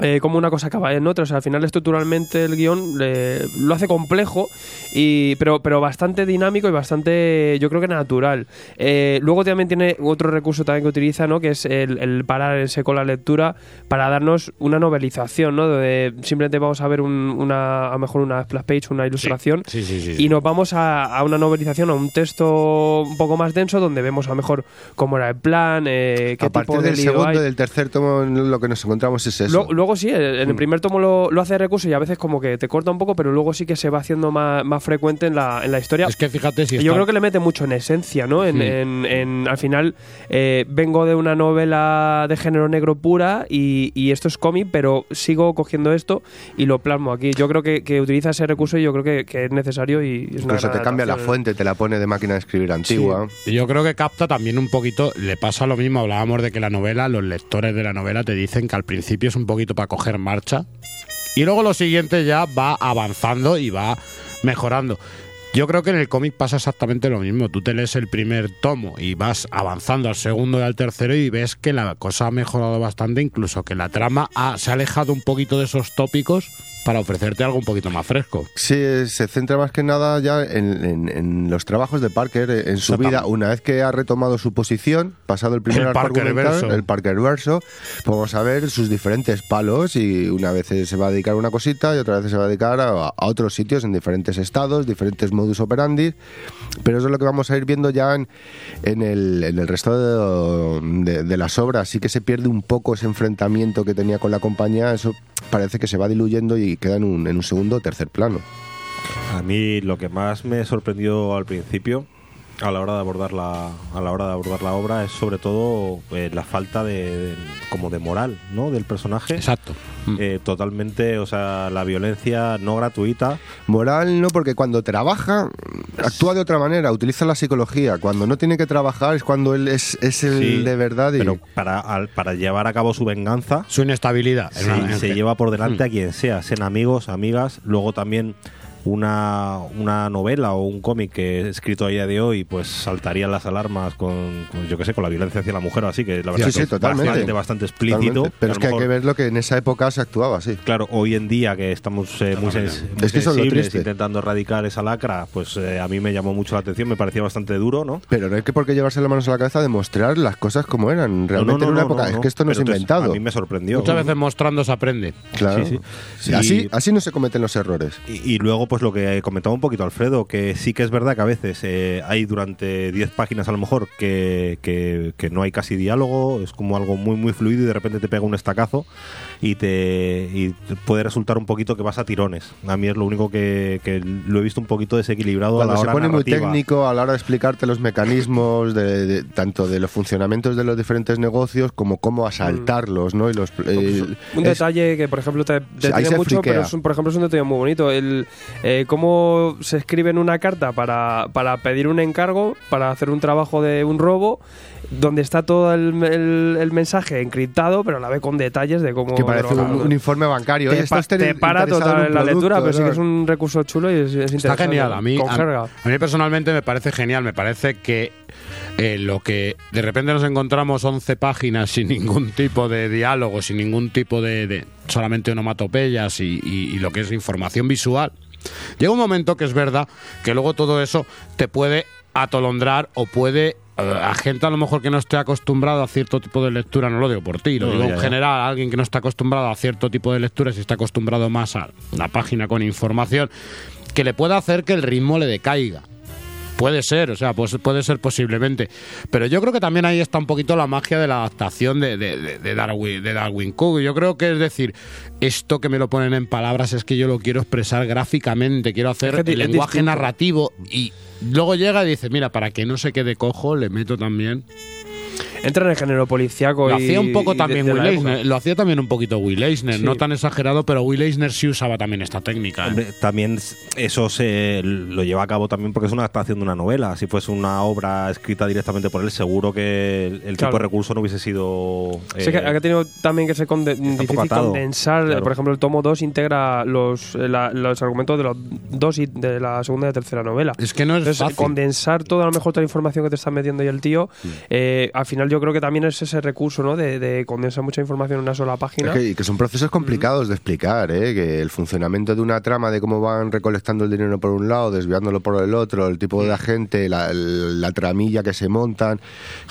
Eh, cómo una cosa acaba en otra. O sea, al final estructuralmente el guion le- lo hace complejo, y, pero, pero bastante dinámico y bastante, yo creo que natural. Eh, luego también tiene otro recurso también que utiliza, ¿no? que es el, el parar en seco la lectura para darnos una novelización, ¿no? donde simplemente vamos a ver un- una, a lo mejor una splash page, una ilustración, Sí, sí, sí. y nos vamos a, a una novelización, a un texto un poco más denso, donde vemos a lo mejor cómo era el plan, eh, qué A partir tipo de del lío segundo hay. y del tercer tomo lo que nos encontramos es eso. Luego, luego sí, en el Mm. primer tomo lo, lo hace recurso y a veces como que te corta un poco, pero luego sí que se va haciendo más, más frecuente en la, en la historia. Es que fíjate si está- Yo creo que le mete mucho en esencia, ¿no? En, en- en- al final, eh, vengo de una novela de género negro pura y, y esto es cómic, pero sigo cogiendo esto y lo plasmo aquí. Yo creo que, que utiliza ese recurso y yo creo que, que es necesario y es Incluso te cambia la fuente, te la pone de máquina de escribir antigua. Sí. Yo creo que capta también un poquito, le pasa lo mismo, hablábamos de que la novela, los lectores de la novela te dicen que al principio es un poquito para coger marcha y luego lo siguiente ya va avanzando y va mejorando. Yo creo que en el cómic pasa exactamente lo mismo. Tú te lees el primer tomo y vas avanzando al segundo y al tercero y ves que la cosa ha mejorado bastante, incluso que la trama ha- se ha alejado un poquito de esos tópicos para ofrecerte algo un poquito más fresco. Sí, se centra más que nada ya en, en- en los trabajos de Parker, eh, en su vida. Una vez que ha retomado su posición, pasado el primer El arco Parkerverso. argumental, el Parker verso, vamos a ver sus diferentes palos y una vez se va a dedicar a una cosita y otra vez se va a dedicar a, a otros sitios en diferentes estados, diferentes modus operandi. Pero eso es lo que vamos a ir viendo ya en, en el, el resto de, de- de las obras. Sí que se pierde un poco ese enfrentamiento que tenía con la compañía. Eso parece que se va diluyendo y queda en un, en un segundo o tercer plano. A mí lo que más me sorprendió al principio a la hora de abordar la a la hora de abordar la obra es sobre todo eh, la falta de, de- como de moral no del personaje exacto Eh, totalmente o sea la violencia no gratuita Moral no, porque cuando trabaja actúa de otra manera, utiliza la psicología. Cuando no tiene que trabajar es cuando él es, es el Sí, de verdad. Y... pero para al- para llevar a cabo su venganza Su inestabilidad. Sí, se lleva por delante Mm. a quien sea, sean amigos, amigas, luego también una, una novela o un cómic que he escrito a día de hoy, pues saltarían las alarmas con, con, yo qué sé, con la violencia hacia la mujer o así, que la verdad Sí, sí, que es totalmente. bastante, bastante explícito. Totalmente. Pero a es que hay que ver lo que en esa época se actuaba así. Claro, hoy en día que estamos eh, muy, sens- muy Es que sensibles intentando erradicar esa lacra, pues eh, a mí me llamó mucho la atención, me parecía bastante duro, ¿no? Pero no hay que por qué llevarse las manos a la cabeza demostrar las cosas como eran. Realmente no, en una no, época. no, es que esto no es entonces, inventado. a mí me sorprendió. Muchas veces mostrando se aprende. Claro. Sí, sí. Sí, Y- Así, así no se cometen los errores. Y, y luego, pues lo que comentaba un poquito Alfredo, que sí que es verdad que a veces eh, hay durante 10 páginas a lo mejor que, que- que no hay casi diálogo, es como algo muy muy fluido y de repente te pega un estacazo y te, y puede resultar un poquito que vas a tirones. A mí es lo único que, que lo he visto un poquito desequilibrado a la se hora pone muy técnico a la hora de explicarte los mecanismos de, de- tanto de los funcionamientos de los diferentes negocios como cómo asaltarlos, ¿no? Y los el- Un es- detalle que, por ejemplo, te detiene se mucho, friquea. pero es un- por ejemplo es un detalle muy bonito. El eh, cómo se escribe en una carta para, para pedir un encargo, para hacer un trabajo de un robo, donde está todo el, el- el mensaje encriptado, pero la vez con detalles de cómo... que parece un, informe bancario. te, Oye, pa- ¿está usted te para total en la lectura, pero sí que es un recurso chulo y es, es Está interesante. genial. A mí, a, mí personalmente me parece genial. Me parece que eh, lo que de repente nos encontramos 11 páginas sin ningún tipo de diálogo, sin ningún tipo de, de- solamente onomatopeyas y, y- y lo que es información visual. Llega un momento que es verdad que luego todo eso te puede atolondrar o puede a gente a lo mejor que no esté acostumbrado a cierto tipo de lectura, no lo digo por ti, lo No, digo ya, en general, a alguien que no está acostumbrado a cierto tipo de lecturas y está acostumbrado más a una página con información, que le pueda hacer que el ritmo le decaiga. Puede ser, o sea, pues puede ser posiblemente. Pero yo creo que también ahí está un poquito la magia de la adaptación de, de- de- de Darwin, de Darwin Cook. Yo creo que es decir, esto que me lo ponen en palabras es que yo lo quiero expresar gráficamente, quiero hacer Es que el es lenguaje distinto. narrativo y luego llega y dice, mira, para que no se quede cojo, le meto también. Entra en el género policíaco Lo y hacía un poco y también de Will. Eisner, lo hacía también un poquito Will Eisner, Sí. no tan exagerado, pero Will Eisner sí usaba también esta técnica. ¿eh? Hombre, también eso se lo lleva a cabo también porque es una adaptación de una novela. Si fuese una obra escrita directamente por él, seguro que el, el Claro. tipo de recurso no hubiese sido. Sí, que eh, ha tenido también que ser conde- difícil atado, condensar. claro. Por ejemplo, el tomo 2 integra los, eh, la- los argumentos de los dos y de la segunda y la tercera novela. Es que no es Entonces, fácil. condensar toda a lo mejor toda la información que te está metiendo ahí el tío, Mm. eh, al final yo creo que también es ese recurso, ¿no? De, de condensar mucha información en una sola página. Es que, y que son procesos complicados de explicar, ¿eh? que el funcionamiento de una trama, de cómo van recolectando el dinero por un lado, desviándolo por el otro, el tipo de agente, la, la tramilla que se montan,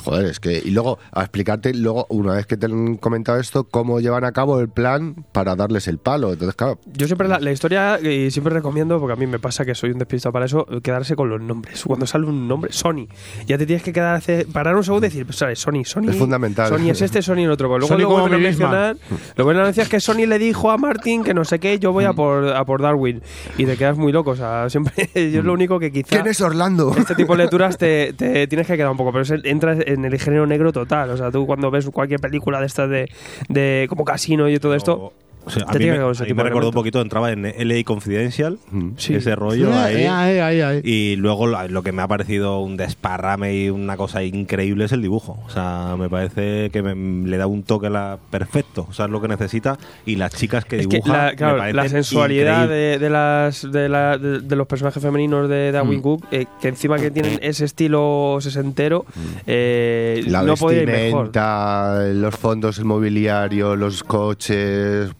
joder, es que... Y luego, a explicarte, luego, una vez que te han comentado esto, cómo llevan a cabo el plan para darles el palo. Entonces, claro, Yo siempre la, la historia, y siempre recomiendo, porque a mí me pasa que soy un despistado para eso, quedarse con los nombres. Cuando sale un nombre, Sony, ya te tienes que quedar, parar un segundo y decir, pues sale Sony, Sony. Es fundamental. Sony es este, Sony el otro. Luego Sony lo como vuelven a mencionar. Lo vuelven a mencionar es que Sony le dijo a Martin que no sé qué, yo voy a por, a por Darwin. Y te quedas muy loco. O sea, siempre yo es lo único que quizá. ¿quién es Orlando? Este tipo de lecturas te, te tienes que quedar un poco, pero es entras en el género negro total. O sea, tú cuando ves cualquier película de estas de, de como Casino y todo esto, o sea, a mí me, que a mí me recordó un poquito, entraba en LA Confidential, Sí. ese rollo Eh, ahí. eh, ahí, ahí, ahí. Y luego lo, lo que me ha parecido un desparrame y una cosa increíble es el dibujo. O sea, me parece que me- le da un toque la, perfecto. O sea, es lo que necesita. Y las chicas que Es que dibujan. la, me claro, parecen la sensualidad de, de las de, la- de- de los personajes femeninos de Darwin Mm. Cook, eh, que encima que tienen ese estilo sesentero, eh, La no podía ir mejor. vestimenta, los fondos, el mobiliario, los coches,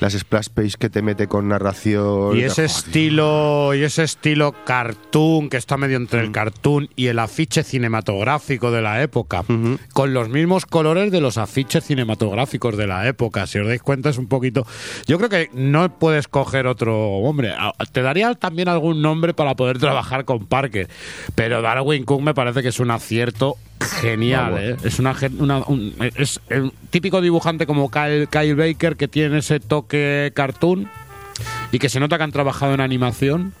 las splash page que te mete con narración. Y ese estilo, y ese estilo cartoon que está medio entre el cartoon y el afiche cinematográfico de la época, con los mismos colores de los afiches cinematográficos de la época. Si os dais cuenta es un poquito. Yo creo que no puedes coger otro hombre. A- Te daría también algún nombre para poder trabajar con Parker, pero Darwin Cook me parece que es un acierto genial. ¿eh? Es una, una- un, es el típico dibujante como Kyle, Kyle Baker que tiene ese toque cartoon y que se nota que han trabajado en animación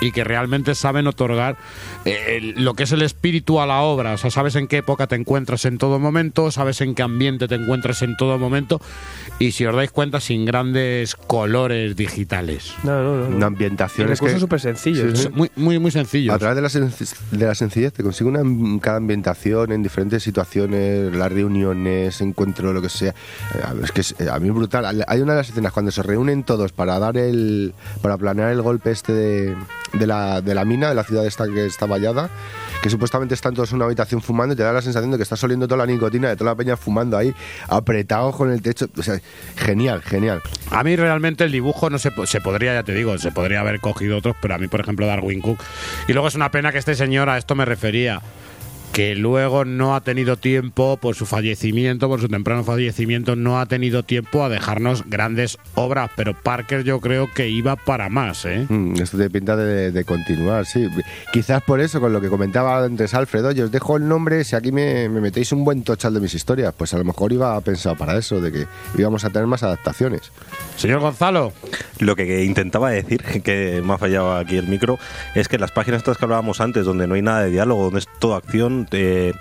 y que realmente saben otorgar eh, el- lo que es el espíritu a la obra. O sea, sabes en qué época te encuentras en todo momento, sabes en qué ambiente te encuentras en todo momento y si os dais cuenta, sin grandes colores digitales. No, no, no. Una ambientación recursos súper sencillos. Sí, sí. Muy, muy, muy sencillo. A través de la, de la sencillez te consigue una cada ambientación en diferentes situaciones, las reuniones, encuentro, lo que sea. Eh, Es que es, eh, a mí es brutal. Hay una de las escenas cuando se reúnen todos para dar el. para planear el golpe este de, de la, de la mina, de la ciudad esta que está vallada, que supuestamente están todos en una habitación fumando y te da la sensación de que estás oliendo toda la nicotina de toda la peña fumando ahí, apretados con el techo. O sea, genial, genial. A mí realmente el dibujo no se, se podría, ya te digo, se podría haber cogido otros, pero a mí, por ejemplo, Darwin Cook. Y luego es una pena que este señor, a esto me refería, que luego no ha tenido tiempo, por su fallecimiento, por su temprano fallecimiento, no ha tenido tiempo a dejarnos grandes obras, pero Parker yo creo que iba para más, ¿eh? Mm, esto te pinta de, continuar, sí. Quizás por eso, con lo que comentaba antes Alfredo, yo os dejo el nombre, si aquí me, me metéis un buen tochal de mis historias, pues a lo mejor iba pensado para eso, de que íbamos a tener más adaptaciones. Señor Gonzalo. Lo que intentaba decir, que me ha fallado aquí el micro, es que las páginas estas que hablábamos antes, donde no hay nada de diálogo, donde es todo acción, eh,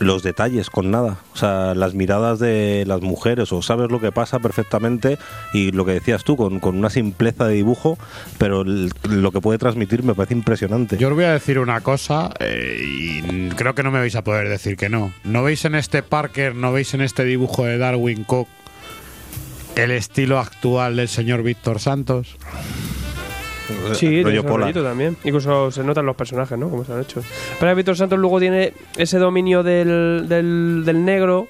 los detalles con nada, o sea, las miradas de las mujeres, o sabes lo que pasa perfectamente, y lo que decías tú, con, con una simpleza de dibujo, pero el- lo que puede transmitir me parece impresionante. Yo os voy a decir una cosa eh, y creo que no me vais a poder decir que no. ¿No veis en este Parker, no veis en este dibujo de Darwin Cook el estilo actual del señor Víctor Santos? Sí, rollo Pola. también. Incluso se notan los personajes, ¿no? Como se han hecho. Pero Víctor Santos luego tiene ese dominio del, del, del negro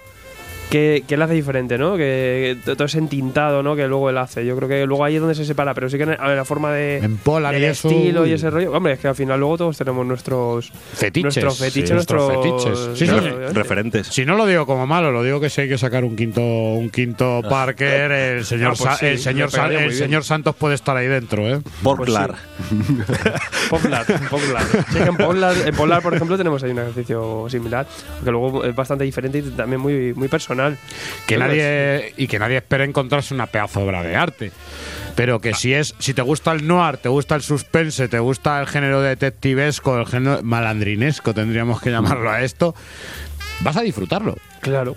que, que le hace diferente, ¿no? Que, que todo ese entintado, ¿no? Que luego él hace. Yo creo que luego ahí es donde se separa, pero sí que en a ver, la forma de. En Polar y eso, estilo y ese rollo. Hombre, es que al final luego todos tenemos nuestros. Fetiches. Nuestros fetiches, sí, nuestros fetiches. Sí, sí. Referentes. Si no lo digo como malo, lo digo que si hay que sacar un quinto, un quinto Parker, el señor, Ah, pues Sa- sí, el señor, Sa- el señor Santos puede estar ahí dentro, ¿eh? Portlar. Poplar, Poplar. Sí, que en Poplar, en Poplar, por ejemplo, tenemos ahí un ejercicio similar, que luego es bastante diferente y también muy, muy personal. Que nadie y que nadie espera encontrarse una pedazo de obra de arte. Pero que si es, si te gusta el noir, te gusta el suspense, te gusta el género detectivesco, el género malandrinesco, tendríamos que llamarlo a esto. Vas a disfrutarlo. Claro.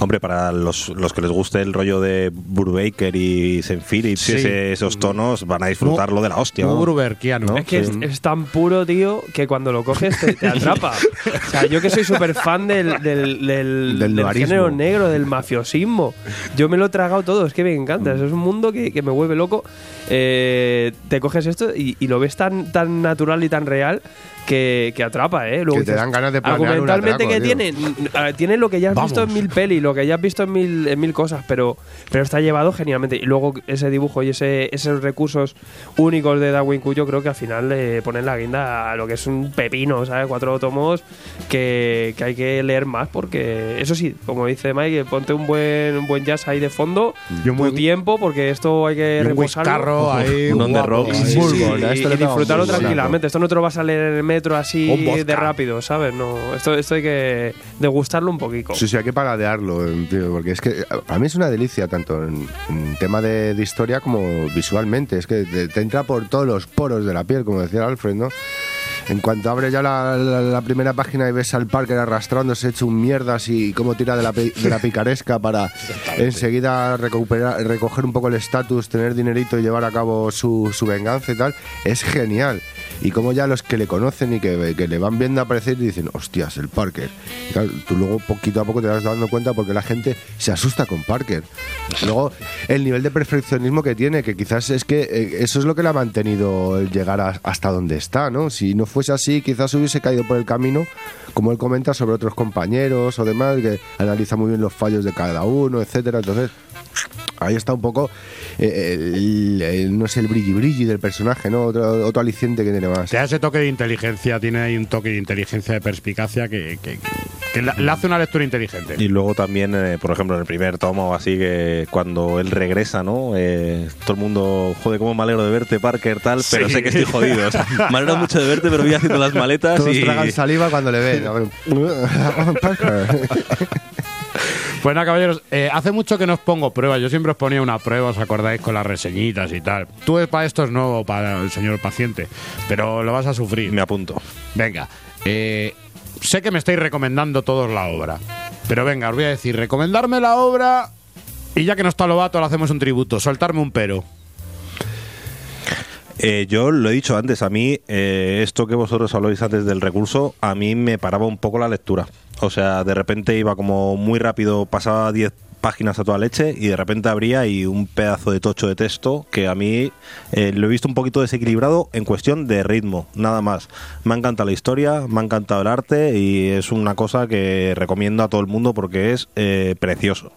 Hombre, para los, los que les guste el rollo de Brubaker y St. Phillips, Sí. ese- esos tonos, van a disfrutarlo de la hostia. Muy. Bruberkiano. ¿No? Es que es, Sí. es tan puro, tío, que cuando lo coges te, te atrapa. O sea, yo que soy súper fan del, del, del, género negro, del mafiosismo. Yo me lo he tragado todo, es que me Mm. encanta. Es un mundo que, que me vuelve loco. Eh, te coges esto y, y lo ves tan, tan natural y tan real que, que atrapa, ¿eh? Luego Que te dices, dan ganas de planear un Argumentalmente atraco, que tiene, ah, tiene lo que ya has Vamos. visto en mil pelis, lo que ya has visto en mil, en mil cosas, pero, pero está llevado genialmente. Y luego ese dibujo y ese, esos recursos únicos de Darwin Cuyo creo que al final le ponen la guinda a lo que es un pepino, ¿sabes? Cuatro tomos que, que hay que leer más porque, eso sí, como dice Mike, ponte un buen, un buen jazz ahí de fondo, Y un tu buen- tiempo porque esto hay que Y un reposarlo. whiscarro ahí, Un on the guapo, rock. ahí. Sí, sí, sí, y un disfrutarlo tranquilamente. Esto no te lo vas a leer en el metro así de rápido, ¿sabes? No, esto, esto hay que degustarlo un poquito. Sí, sí, hay que paladearlo, eh, tío, porque es que a mí es una delicia, tanto en, en tema de, de historia como visualmente. Es que te, te entra por todos los poros de la piel, como decía Alfred, ¿no? En cuanto abres ya la, la- la primera página y ves al Parker arrastrándose, hecho un mierdas y cómo tira de la, de la picaresca para enseguida recuperar, recoger un poco el estatus, tener dinerito y llevar a cabo su, su venganza y tal, es genial. Y como ya los que le conocen y que, que le van viendo aparecer dicen, hostias, el Parker. Tú luego poquito a poco te vas dando cuenta porque la gente se asusta con Parker. Luego, el nivel de perfeccionismo que tiene, que quizás es que eh, eso es lo que le ha mantenido el llegar hasta donde está, ¿no? Si no fuese así, quizás hubiese caído por el camino, como él comenta sobre otros compañeros o demás, que analiza muy bien los fallos de cada uno, etcétera. Entonces, ahí está un poco, eh, el, el- no sé, el brilli brilli del personaje, ¿no? Otro, otro aliciente que tiene más. Te da ese toque de inteligencia, tiene ahí un toque de inteligencia, de perspicacia que, que- que le le hace una lectura inteligente. Y luego también, eh, por ejemplo, en el primer tomo, así que cuando él regresa, ¿no? Eh, todo el mundo, joder, cómo me alegro de verte, Parker, tal, pero Sí. sé que estoy jodido. O sea, me alegro mucho de verte, pero voy haciendo las maletas Todos y... tragan saliva cuando le ven. A ver, Parker. Pues nada, caballeros, eh, hace mucho que no os pongo pruebas. Yo siempre os ponía una prueba, os acordáis, con las reseñitas y tal. Tú para esto es nuevo, para el señor paciente, pero lo vas a sufrir. Me apunto. Venga, eh, sé que me estáis recomendando todos la obra, pero venga, os voy a decir, recomendarme la obra y ya que no está Lobato, le hacemos un tributo, soltarme un pero. Eh, yo lo he dicho antes, a mí eh, esto que vosotros habláis antes del recurso, a mí me paraba un poco la lectura. O sea, de repente iba como muy rápido, pasaba 10 páginas a toda leche y de repente abría y un pedazo de tocho de texto que a mí eh, lo he visto un poquito desequilibrado en cuestión de ritmo, nada más. Me ha encantado la historia, me ha encantado el arte y es una cosa que recomiendo a todo el mundo porque es eh, precioso.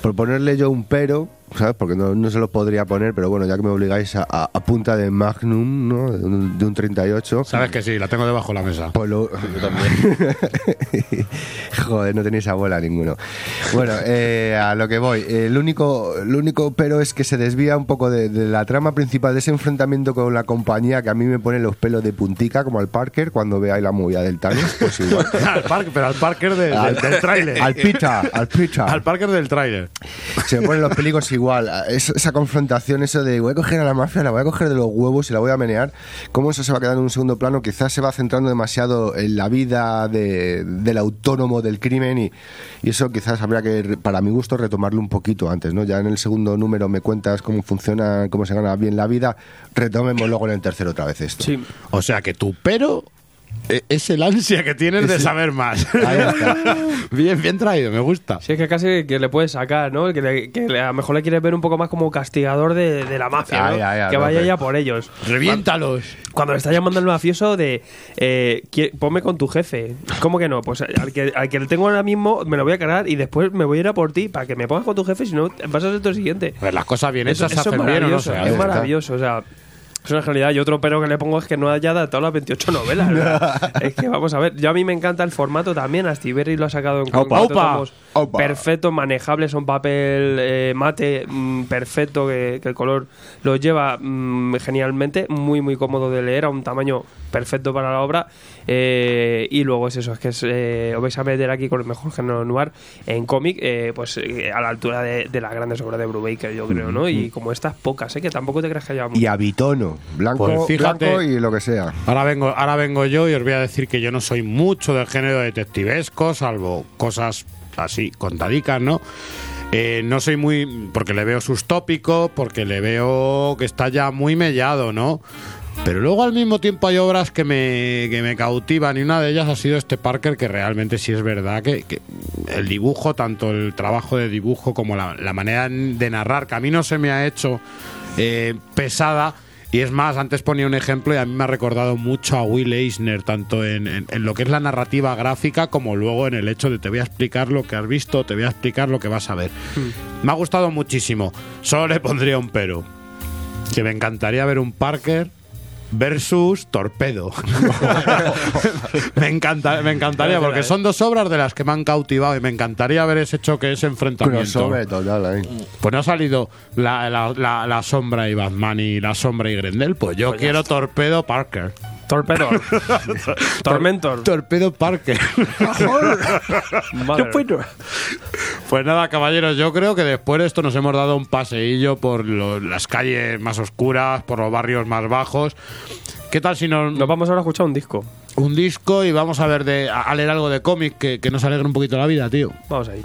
Por ponerle yo un pero, ¿sabes? Porque no, no se lo podría poner, pero bueno, ya que me obligáis a, a- a punta de Magnum, ¿no? De un, de un 38. Sabes que sí, la tengo debajo de la mesa. Pues lo- Joder, no tenéis abuela ninguno. Bueno, eh, a lo que voy. Eh, el, único, el único pero es que se desvía un poco de, de la trama principal de ese enfrentamiento con la compañía que a mí me pone los pelos de puntica, como al Parker cuando ve ahí la movida del Thanos. Pues igual. al Parker, pero al Parker de- de- Al- del tráiler. Al Pita, al Pita. Al Parker del tráiler. Se me ponen los peligros igual. Es- esa confrontación, eso de voy a coger a la mafia, la voy a coger de los huevos y la voy a menear. ¿Cómo eso se va a quedar en un segundo plano? Quizás se va centrando demasiado en la vida de- del autónomo del crimen y, y eso quizás habría que, para mi gusto, retomarlo un poquito antes, ¿no? Ya en el segundo número me cuentas cómo funciona, cómo se gana bien la vida. Retomemos luego en el tercero otra vez esto. Sí. O sea que tu pero es el ansia que tienes de saber más. Bien, bien traído, me gusta. Sí, es que casi que le puedes sacar, ¿no? Que, le- que le- a lo mejor le quieres ver un poco más como castigador de, de la mafia, ¿no? Ay, que vaya López. ya por ellos. Reviéntalos. Cuando le está llamando el mafioso de eh, ponme con tu jefe. ¿Cómo que no? Pues al que, al que le tengo ahora mismo me lo voy a cargar y después me voy a ir a por ti para que me pongas con tu jefe, si no vas a ser el siguiente. Pues las cosas bien hechas se hacen bien no es maravilloso, o sea, es una genialidad. Y otro pero que le pongo es que no haya adaptado las 28 novelas. ¿verdad? es que vamos a ver, yo a mí me encanta el formato también. Astiberri lo ha sacado en Aupa. perfectos, manejables, son papel eh, mate mm, perfecto, que, que el color lo lleva mm, genialmente, muy muy cómodo de leer, a un tamaño perfecto para la obra. eh, y luego es eso, es que es, eh, os vais a meter aquí con el mejor género noir en cómic, eh, pues eh, a la altura de, de las grandes obras de Brubaker, yo creo, ¿no? Y como estas pocas, ¿eh? que tampoco te creas que haya Y a Blanco, Pues fíjate. blanco y lo que sea. Ahora vengo, ahora vengo yo y os voy a decir que yo no soy mucho del género detectivesco, salvo cosas así, contadicas, ¿no? Eh, no soy muy. porque le veo sus tópicos, porque le veo que está ya muy mellado, ¿no? Pero luego al mismo tiempo hay obras que me, que me cautivan y una de ellas ha sido este Parker que realmente sí es verdad que, que el dibujo, tanto el trabajo de dibujo como la, la manera de narrar, que a mí no se me ha hecho eh, pesada. Y es más, antes ponía un ejemplo y a mí me ha recordado mucho a Will Eisner, tanto en, en- en lo que es la narrativa gráfica como luego en el hecho de te voy a explicar lo que has visto, te voy a explicar lo que vas a ver. Me ha gustado muchísimo. Solo le pondría un pero. Que me encantaría ver un Parker versus Torpedo. me, encanta, me encantaría, porque son dos obras de las que me han cautivado y me encantaría ver ese choque, ese enfrentamiento. Total. Pues no ha salido la, la- la- la sombra y Batman y la sombra y Grendel. Pues yo quiero Torpedo Parker. Torpedo. Tormentor. Torpedo Parker. Pues nada, caballeros, yo creo que después de esto nos hemos dado un paseillo por lo- las calles más oscuras, por los barrios más bajos. ¿Qué tal si nos, Nos vamos ahora a escuchar un disco. un disco y vamos a ver de a, a leer algo de cómic que, que nos alegre un poquito la vida, tío? Vamos ahí.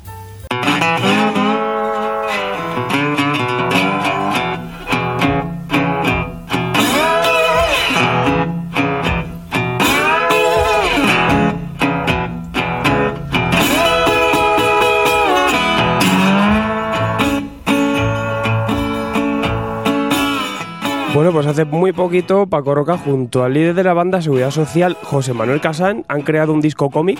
Bueno, pues hace muy poquito Paco Roca junto al líder de la banda Seguridad Social, José Manuel Casán, han creado un disco cómic.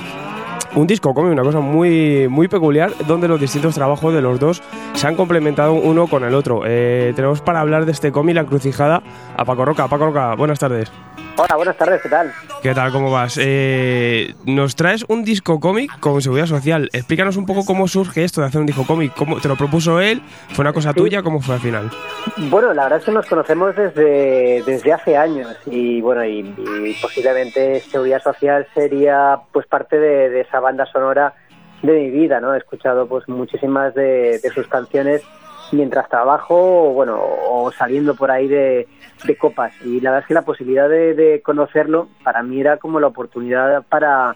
Un disco cómic, una cosa muy, muy peculiar, donde los distintos trabajos de los dos se han complementado uno con el otro. Eh, tenemos para hablar de este cómic, La Encrucijada, a Paco Roca. Paco Roca, buenas tardes. Hola, buenas tardes, ¿qué tal? ¿Qué tal? ¿Cómo vas? Eh, nos traes un disco cómic con seguridad social. Explícanos un poco cómo surge esto de hacer un disco cómic. ¿Cómo, ¿Te lo propuso él? ¿Fue una cosa tuya? ¿Cómo fue al final? Bueno, la verdad es que nos conocemos desde, desde hace años y bueno, y, y posiblemente Seguridad Social sería pues parte de, de esa banda sonora de mi vida, ¿no? He escuchado pues muchísimas de, de sus canciones mientras trabajo bueno, o saliendo por ahí de, de copas y la verdad es que la posibilidad de, de conocerlo para mí era como la oportunidad para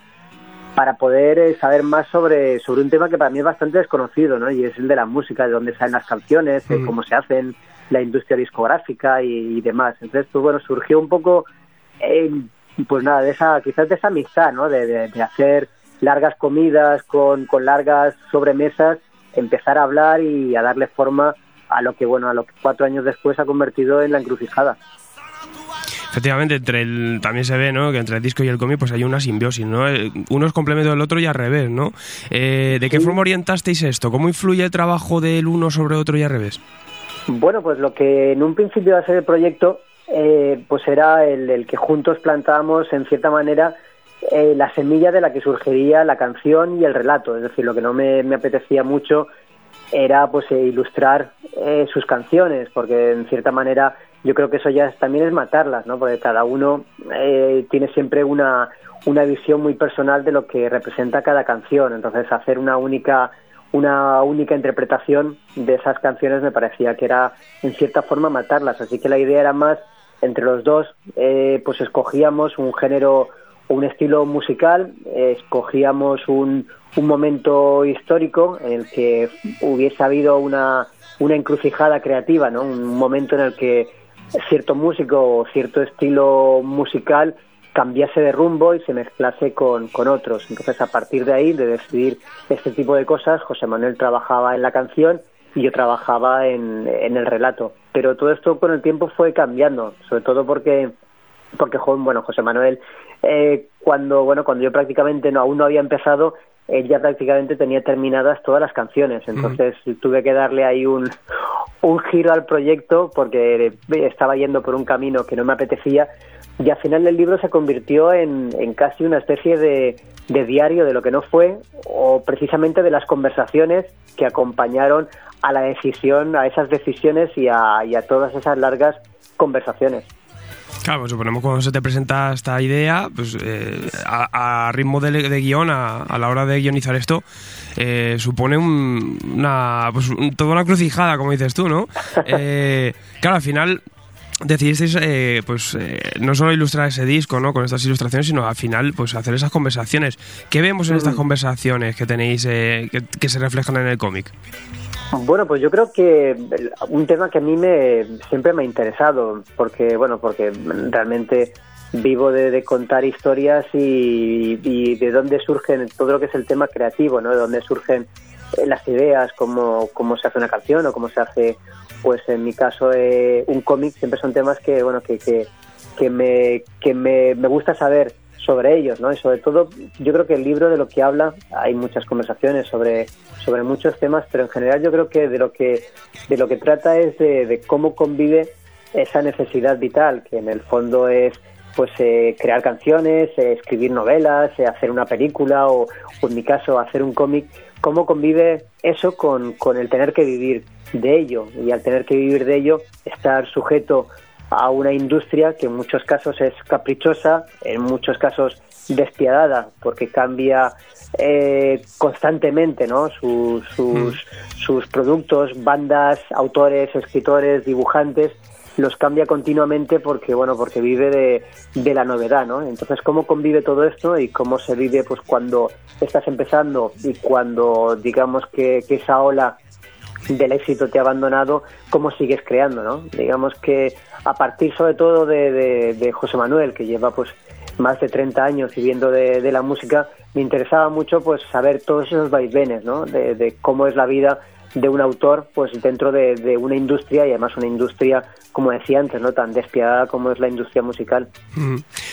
para poder eh, saber más sobre, sobre un tema que para mí es bastante desconocido, ¿no? Y es el de la música, de dónde salen las canciones, eh, Mm. cómo se hacen, la industria discográfica y, y demás. Entonces, pues bueno, surgió un poco, eh, pues nada, de esa, quizás de esa amistad, ¿no? De, de- de hacer largas comidas con, con largas sobremesas, empezar a hablar y a darle forma a lo que, bueno, a lo que cuatro años después ha convertido en la encrucijada. Efectivamente, entre el, también se ve ¿no? que entre el disco y el cómic pues hay una simbiosis, ¿no? Eh, Uno es complemento del otro y al revés, ¿no? Eh, ¿De qué forma orientasteis esto? ¿Cómo influye el trabajo del uno sobre otro y al revés? Bueno, pues lo que en un principio iba a ser el proyecto, eh, pues era el, el que juntos plantábamos en cierta manera eh, la semilla de la que surgiría la canción y el relato. Es decir, lo que no me, apetecía mucho era pues eh, ilustrar eh, sus canciones, porque en cierta manera yo creo que eso ya también es matarlas, ¿no? Porque cada uno eh, tiene siempre una, una visión muy personal de lo que representa cada canción. Entonces hacer una única una única interpretación de esas canciones me parecía que era en cierta forma matarlas. Así que la idea era más entre los dos, eh, pues escogíamos un género un estilo musical, escogíamos un, un momento histórico en el que hubiese habido una, una encrucijada creativa, ¿no? un momento en el que cierto músico o cierto estilo musical cambiase de rumbo y se mezclase con, con otros. Entonces, a partir de ahí, de decidir este tipo de cosas, José Manuel trabajaba en la canción y yo trabajaba en, en el relato. Pero todo esto con el tiempo fue cambiando, sobre todo porque porque bueno José Manuel eh, cuando bueno cuando yo prácticamente no aún no había empezado él ya prácticamente tenía terminadas todas las canciones entonces tuve que darle ahí un un giro al proyecto porque estaba yendo por un camino que no me apetecía y al final el libro se convirtió en, en casi una especie de, de diario de lo que no fue o precisamente de las conversaciones que acompañaron a la decisión, a esas decisiones y a, y a todas esas largas conversaciones. Claro, pues suponemos cuando se te presenta esta idea, pues eh, a, a ritmo de, de guion, a, a la hora de guionizar esto, eh, supone un- una, pues un- toda una crucijada, como dices tú, ¿no? Eh, claro, al final decidisteis eh, pues eh, no solo ilustrar ese disco no con estas ilustraciones sino al final pues hacer esas conversaciones ¿qué vemos en estas Mm. conversaciones que tenéis eh, que, que se reflejan en el cómic? Bueno, pues yo creo que un tema que a mí me siempre me ha interesado, porque bueno, porque realmente vivo de, contar historias y, y de dónde surgen todo lo que es el tema creativo, ¿no? De dónde surgen eh, las ideas, cómo, cómo se hace una canción o cómo se hace, pues en mi caso, eh, un cómic, siempre son temas que, bueno, que, que me, que me, me gusta saber sobre ellos, ¿no? Y sobre todo, yo creo que el libro de lo que habla, hay muchas conversaciones sobre, sobre muchos temas, pero en general yo creo que de lo que, de lo que trata es de, de cómo convive esa necesidad vital, que en el fondo es pues eh, crear canciones, eh, escribir novelas, eh, hacer una película o, o en mi caso hacer un cómic, cómo convive eso con, con el tener que vivir de ello y al tener que vivir de ello estar sujeto a una industria que en muchos casos es caprichosa, en muchos casos despiadada, porque cambia eh, constantemente ¿no? sus, sus, sus productos, bandas, autores, escritores, dibujantes, los cambia continuamente porque bueno porque vive de, de la novedad no entonces cómo convive todo esto y cómo se vive pues cuando estás empezando y cuando digamos que, que esa ola del éxito te ha abandonado, cómo sigues creando, ¿no? Digamos que a partir sobre todo de, de- José Manuel, que lleva pues más de 30 años viviendo de, de la música, me interesaba mucho pues saber todos esos vaivenes, ¿no? De cómo es la vida de un autor pues dentro de, de una industria y además una industria, como decía antes, ¿no? Tan despiadada como es la industria musical.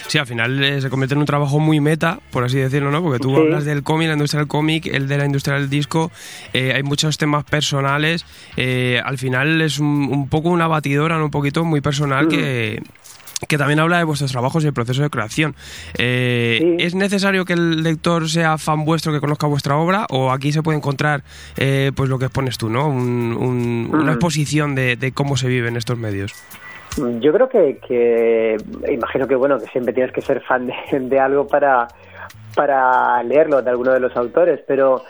Sí, al final eh, se convierte en un trabajo muy meta, por así decirlo, ¿no? Porque tú Sí. hablas del cómic, la industria del cómic, el de la industria del disco, eh, hay muchos temas personales, eh, al final es un, un poco una batidora, ¿no? un poquito muy personal que que también habla de vuestros trabajos y el proceso de creación. Eh, ¿Es necesario que el lector sea fan vuestro, que conozca vuestra obra, o aquí se puede encontrar eh, pues lo que expones tú, ¿no? Un- un- Una Mm. exposición de, de cómo se vive en estos medios. Yo creo que, que imagino que bueno que siempre tienes que ser fan de, de algo para para leerlo de alguno de los autores, pero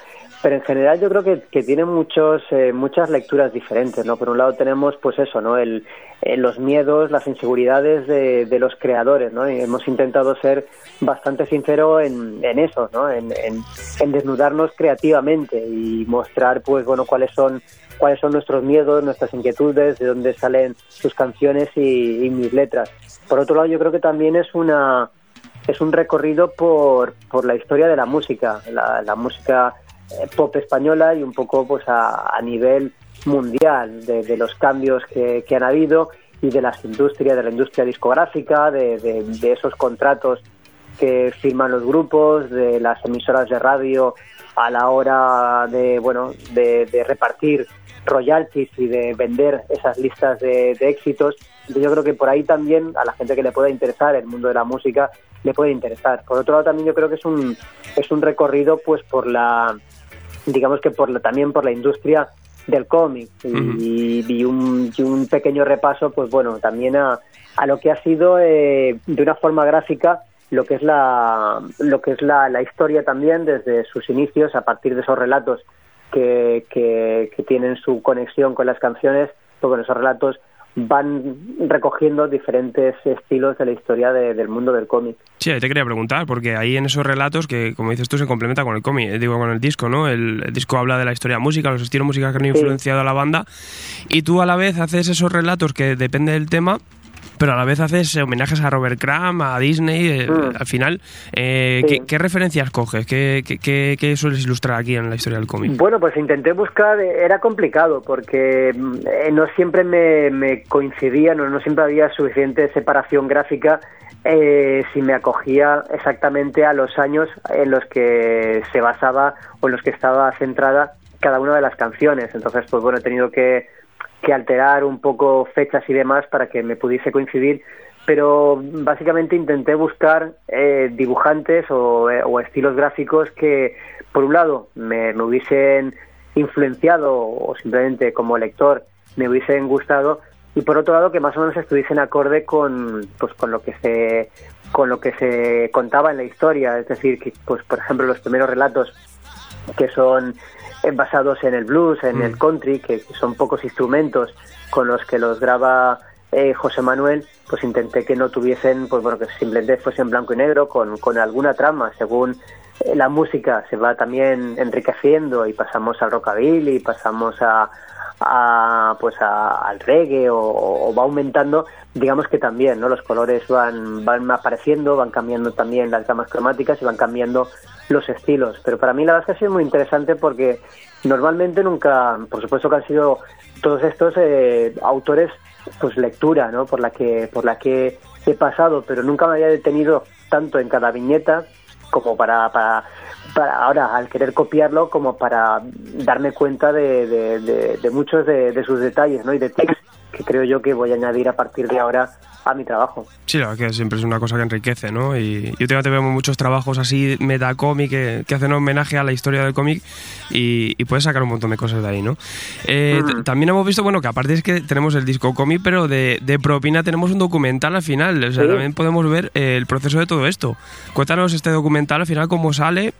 pero en general yo creo que, que tiene muchos eh, muchas lecturas diferentes, ¿no? Por un lado tenemos pues eso, ¿no? El, eh, los miedos, las inseguridades de, de los creadores, ¿no? Y hemos intentado ser bastante sincero en, en eso, ¿no? En, desnudarnos creativamente y mostrar pues bueno cuáles son cuáles son nuestros miedos, nuestras inquietudes, de dónde salen sus canciones y, y mis letras. Por otro lado, yo creo que también es una es un recorrido por, por la historia de la música, la, la música eh, pop española y un poco pues a, a nivel mundial de, los cambios que, han habido y de las industrias, de la industria discográfica, de, esos contratos que firman los grupos, de las emisoras de radio a la hora de bueno de, repartir royalties y de vender esas listas de, de éxitos. Yo creo que por ahí también a la gente que le pueda interesar el mundo de la música le puede interesar. Por otro lado también yo creo que es un es un recorrido pues por la digamos que por la, también por la industria del cómic. Y, y un, y un pequeño repaso pues bueno también a, a lo que ha sido eh, de una forma gráfica lo que es la lo que es la, la historia también desde sus inicios a partir de esos relatos que, que, que tienen su conexión con las canciones pues bueno esos relatos van recogiendo diferentes estilos de la historia de- del mundo del cómic Sí, ahí te quería preguntar, porque ahí en esos relatos que, como dices tú, se complementa con el cómic, eh, digo, con el disco, ¿no? El, el disco habla de la historia de música, los estilos musicales que han influenciado a la banda, y tú a la vez haces esos relatos que depende del tema, pero a la vez haces homenajes a Robert Crumb, a Disney, eh, Mm. al final, eh, Sí. ¿qué, qué referencias coges? ¿Qué, qué, qué- qué sueles ilustrar aquí en la historia del cómic? Bueno, pues intenté buscar, eh, era complicado porque mm, eh, no siempre me, me coincidía, no, no siempre había suficiente separación gráfica eh, si me acogía exactamente a los años en los que se basaba o en los que estaba centrada cada una de las canciones. Entonces, pues bueno, he tenido que, que alterar un poco fechas y demás para que me pudiese coincidir pero básicamente intenté buscar eh, dibujantes o, eh, o estilos gráficos que, por un lado, me, me hubiesen influenciado o simplemente como lector me hubiesen gustado y por otro lado que más o menos estuviesen acorde con pues con lo que se con lo que se contaba en la historia. Es decir que pues por ejemplo los primeros relatos que son basados en el blues, en el country, que, que son pocos instrumentos con los que los graba eh, José Manuel, pues intenté que no tuviesen, pues bueno, que simplemente fuesen blanco y negro con, con alguna trama, según eh, la música se va también enriqueciendo y pasamos al rockabilly, pasamos a, a, pues a- al reggae o, va aumentando, digamos que también, ¿no? Los colores van, van apareciendo, van cambiando también las gamas cromáticas y van cambiando los estilos. Pero para mí la verdad es que ha sido muy interesante porque normalmente nunca, por supuesto que han sido todos estos eh, autores, pues lectura, ¿no? Por la que, por la que he pasado, pero nunca me había detenido tanto en cada viñeta como para, para, para ahora al querer copiarlo como para darme cuenta de, de, de- muchos de, sus detalles ¿no? y de que creo yo que voy a añadir a partir de ahora a mi trabajo. Sí, la verdad que siempre es una cosa que enriquece, ¿no? Y yo últimamente vemos muchos trabajos así, metacómic, que, que hacen homenaje a la historia del cómic y, y puedes sacar un montón de cosas de ahí, ¿no? Eh, t- También hemos visto, bueno, que aparte es que tenemos el disco cómic, pero de, de propina tenemos un documental al final. O sea, Sí. también podemos ver eh, el proceso de todo esto. Cuéntanos este documental al final, cómo sale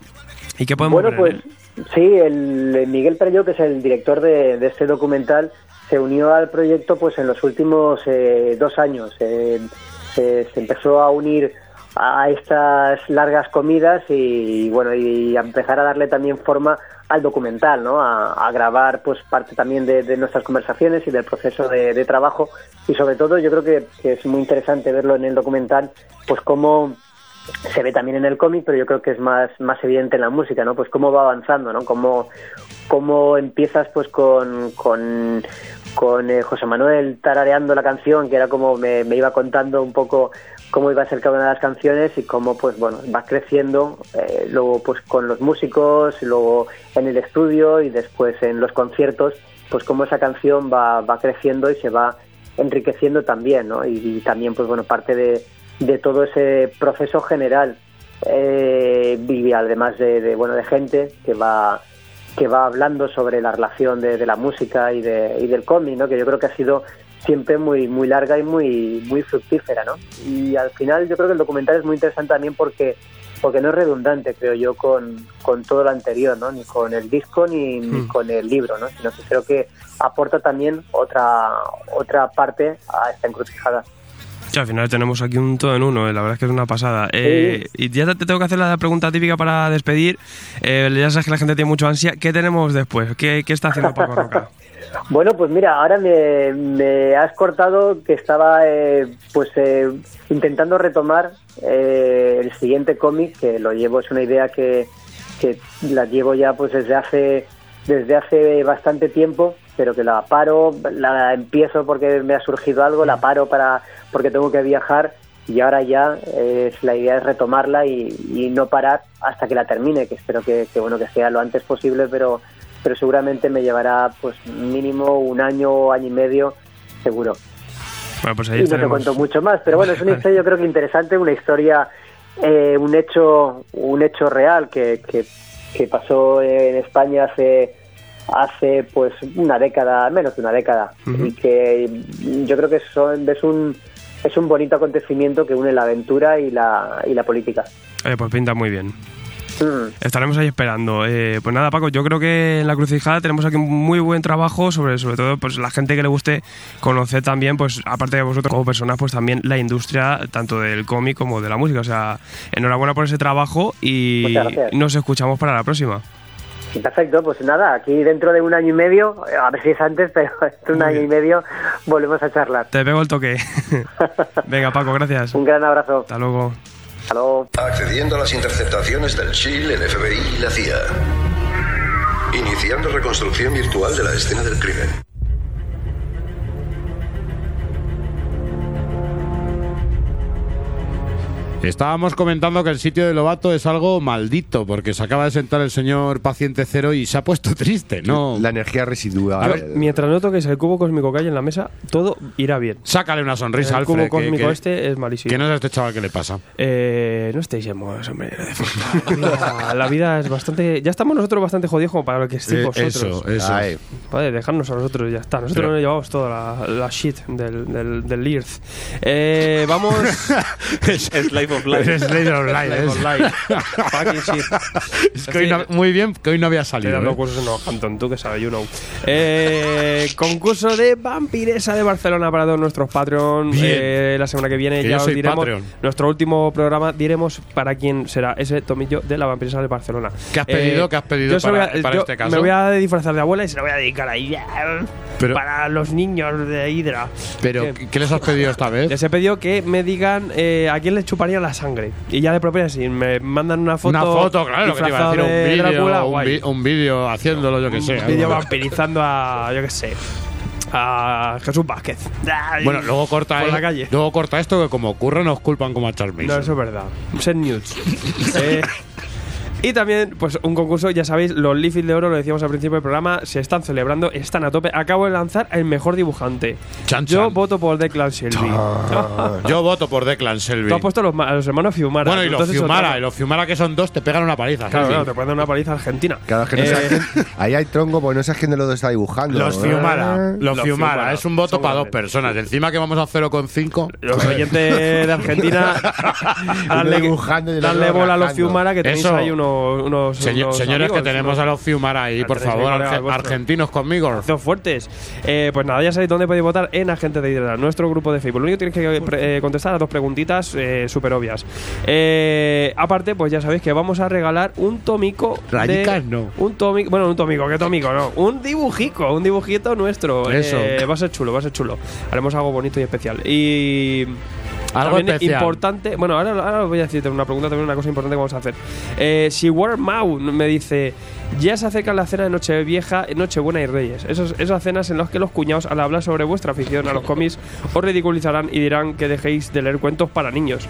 y qué podemos Bueno, ver. en pues sí, el el Miguel Perello, que es el director de, de este documental, se unió al proyecto pues en los últimos eh, dos años. Eh, se, empezó a unir a estas largas comidas y, bueno y a empezar a darle también forma al documental, ¿no? A, grabar pues parte también de, nuestras conversaciones y del proceso de, trabajo y sobre todo yo creo que, es muy interesante verlo en el documental, pues cómo se ve también en el cómic, pero yo creo que es más, más evidente en la música, ¿no? Pues cómo va avanzando, ¿no? Cómo, cómo empiezas pues con, con eh, José Manuel tarareando la canción, que era como me, me iba contando un poco cómo iba a ser cada una de las canciones y cómo pues bueno va creciendo eh, luego pues con los músicos luego en el estudio y después en los conciertos pues cómo esa canción va, va creciendo y se va enriqueciendo también ¿no? y, y también pues bueno parte de, de todo ese proceso general eh, y además de, de, bueno de gente que va que va hablando sobre la relación de, de la música y, de, y del cómic, ¿no? que yo creo que ha sido siempre muy muy larga y muy muy fructífera, ¿no? Y al final yo creo que el documental es muy interesante también porque porque no es redundante, creo yo, con, con todo lo anterior, ¿no? Ni con el disco ni, ni Hmm. con el libro, ¿no? Sino que creo que aporta también otra otra parte a esta encrucijada. Sí, al final tenemos aquí un todo en uno, eh, la verdad es que es una pasada. Eh, y ya te tengo que hacer la pregunta típica para despedir. Eh, ya sabes que la gente tiene mucha ansia. ¿Qué tenemos después? ¿Qué, qué está haciendo Paco Roca? Bueno, pues mira, ahora me, me has cortado que estaba eh, pues eh, intentando retomar eh, el siguiente cómic, que lo llevo, es una idea que, que la llevo ya pues desde hace desde hace bastante tiempo, pero que la paro, la empiezo porque me ha surgido algo, la paro para porque tengo que viajar y ahora ya eh, la idea es retomarla y, y no parar hasta que la termine, que espero que, que, bueno que sea lo antes posible, pero pero seguramente me llevará pues mínimo un año o año y medio seguro. Bueno, pues ahí y no te cuento mucho más, pero bueno, es una historia yo creo que interesante, una historia, eh, un hecho un hecho real que, que, que pasó en España hace hace pues una década, menos de una década, y que yo creo que son, es un es un bonito acontecimiento que une la aventura y la, y la política. Eh, pues pinta muy bien. Mm. Estaremos ahí esperando. Eh, pues nada, Paco, yo creo que en la crucijada tenemos aquí un muy buen trabajo sobre, sobre todo, pues la gente que le guste conocer también, pues aparte de vosotros como personas, pues también la industria tanto del cómic como de la música. O sea, enhorabuena por ese trabajo y nos escuchamos para la próxima. Perfecto, pues nada, aquí dentro de un año y medio, a ver si es antes, pero en un año y medio volvemos a charlar. Te pego el toque. Venga, Paco, gracias. Un gran abrazo. Hasta luego. Hasta luego. Accediendo a las interceptaciones del Chile, el FBI y la CIA. Iniciando reconstrucción virtual de la escena del crimen. Estábamos comentando que el sitio de Lobato es algo maldito, porque se acaba de sentar el señor paciente cero y se ha puesto triste, ¿no? La energía residual. A ver, Mientras no toques el cubo cósmico que hay en la mesa, todo irá bien. Sácale una sonrisa, El Alfred. cubo que- cósmico que- este es malísimo. No es a este chaval que le pasa. Eh, no estéis en modos, hombre. La vida, la vida es bastante. Ya estamos nosotros bastante jodidos como para lo que estéis Eh, vosotros. eso, eso. Ay, Vale, dejarnos a nosotros y ya está. Nosotros Pero- nos llevamos toda la, la shit del, del, del Earth. Eh, vamos. Es Life of Life. Slade of Life of Life. Fucking shit. Es que hoy no- muy bien que hoy no había salido. ¿eh? cursos en tú que sabes, you know. Eh, concurso de vampiresa de Barcelona para todos nuestros Patreon. Eh, la semana que viene Que ya os diremos. Patreon. Nuestro último programa diremos para quién será ese tomillo de la vampiresa de Barcelona. ¿Qué has pedido? ¿Qué has pedido para- a- para este caso? Me voy a disfrazar de abuela y se lo voy a dedicar ahí. Pero- para los niños de Hydra. Pero, ¿Qué? ¿qué les has pedido esta vez? Les he pedido que me digan eh, a quién les chuparía la sangre. Y ya de propia, si me mandan una foto. Una foto, claro, que te iba a decir, un vídeo, un, guay. vi- un vídeo haciéndolo, yo que sé. Un vídeo vampirizando a, yo qué sé, a Jesús Vázquez. Bueno, luego corta, por la calle. luego corta esto que como ocurre nos culpan como a Charles No, eso es verdad. Send news. Eh, y también, pues un concurso, ya sabéis, los Leafy de Oro, lo decíamos al principio del programa, se están celebrando, están a tope. Acabo de lanzar el mejor dibujante. Chan, Yo chan. voto por Declan Shelby. Yo voto por Declan Selby. Tú has puesto a los, ma- a los hermanos Fiumara. bueno, y los Fiumara, y los Fiumara que son dos te pegan una paliza. Claro, claro, te pueden dar una paliza argentina. Claro, es que no Eh, quién- ahí hay tronco, porque no sabes quién de los dos está dibujando. Los ¿eh? Fiumara, los, Los Fiumara, Fiumara, es un voto para dos personas. Encima que vamos a 0,5. Los oyentes de Argentina, darle, dibujando y darle bola a los. Fiumara, que tenéis Eso. ahí unos, unos, Señor- unos señores, amigos, que tenemos unos- a los Fiumara ahí, por favor, arge- argentinos conmigo. Actos fuertes. Eh, pues nada, ya sabéis dónde podéis votar en Agente de Hidra, nuestro grupo de Facebook. Lo único que tenéis que pre- eh, contestar a dos preguntitas eh, súper obvias. Eh, aparte, pues ya sabéis que vamos a regalar un tómico. de- Rayicas no. Un tómico, bueno, un tómico, ¿qué tómico? No, un dibujico, un dibujito nuestro. Eso. Eh, va a ser chulo, va a ser chulo. Haremos algo bonito y especial. Y. Algo también especial. importante. Bueno, ahora, ahora voy a decirte una pregunta, también una cosa importante que vamos a hacer. Eh, si Mau me dice, ya se acerca la cena de Nochevieja, Nochebuena y Reyes. Esos, esas cenas en las que los cuñados, al hablar sobre vuestra afición a los cómics, os ridiculizarán y dirán que dejéis de leer cuentos para niños.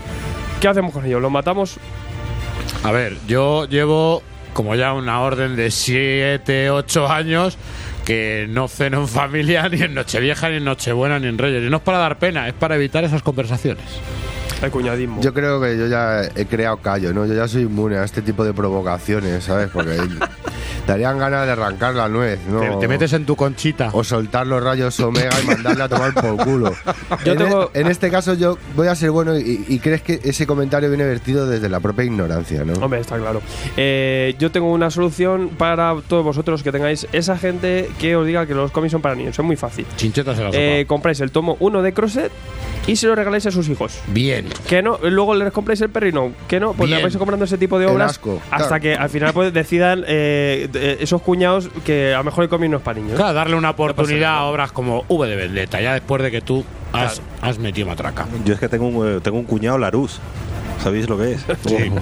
¿Qué hacemos con ellos? ¿Los matamos? A ver, yo llevo como ya una orden de 7, 8 años que no ceno en familia ni en Nochevieja, ni en Nochebuena, ni en Reyes. Y no es para dar pena, es para evitar esas conversaciones. El cuñadismo. Yo creo que yo ya he creado callo, ¿no? Yo ya soy inmune a este tipo de provocaciones, ¿sabes? Porque darían ganas de arrancar la nuez, ¿no? Te, te metes en tu conchita. O soltar los rayos omega y mandarle a tomar por culo. Yo en, tengo- e- en este caso yo voy a ser bueno y, y crees que ese comentario viene vertido desde la propia ignorancia, ¿no? Hombre, está claro. Eh, yo tengo una solución para todos vosotros que tengáis esa gente que os diga que los cómics son para niños. Es muy fácil. Chinchetas en la sopa. Eh, compráis el tomo 1 de Crosset y se lo regaláis a sus hijos. Bien. Que no, luego les compráis el perrino. Que no, pues le vais comprando ese tipo de obras asco, hasta claro. que al final pues decidan eh, esos cuñados que a lo mejor el cómic no es para niños. Claro, darle una oportunidad a obras como V de Vendetta, ya después de que tú has, has metido matraca. Yo es que tengo un, eh, tengo un cuñado Larus. ¿Sabéis lo que es?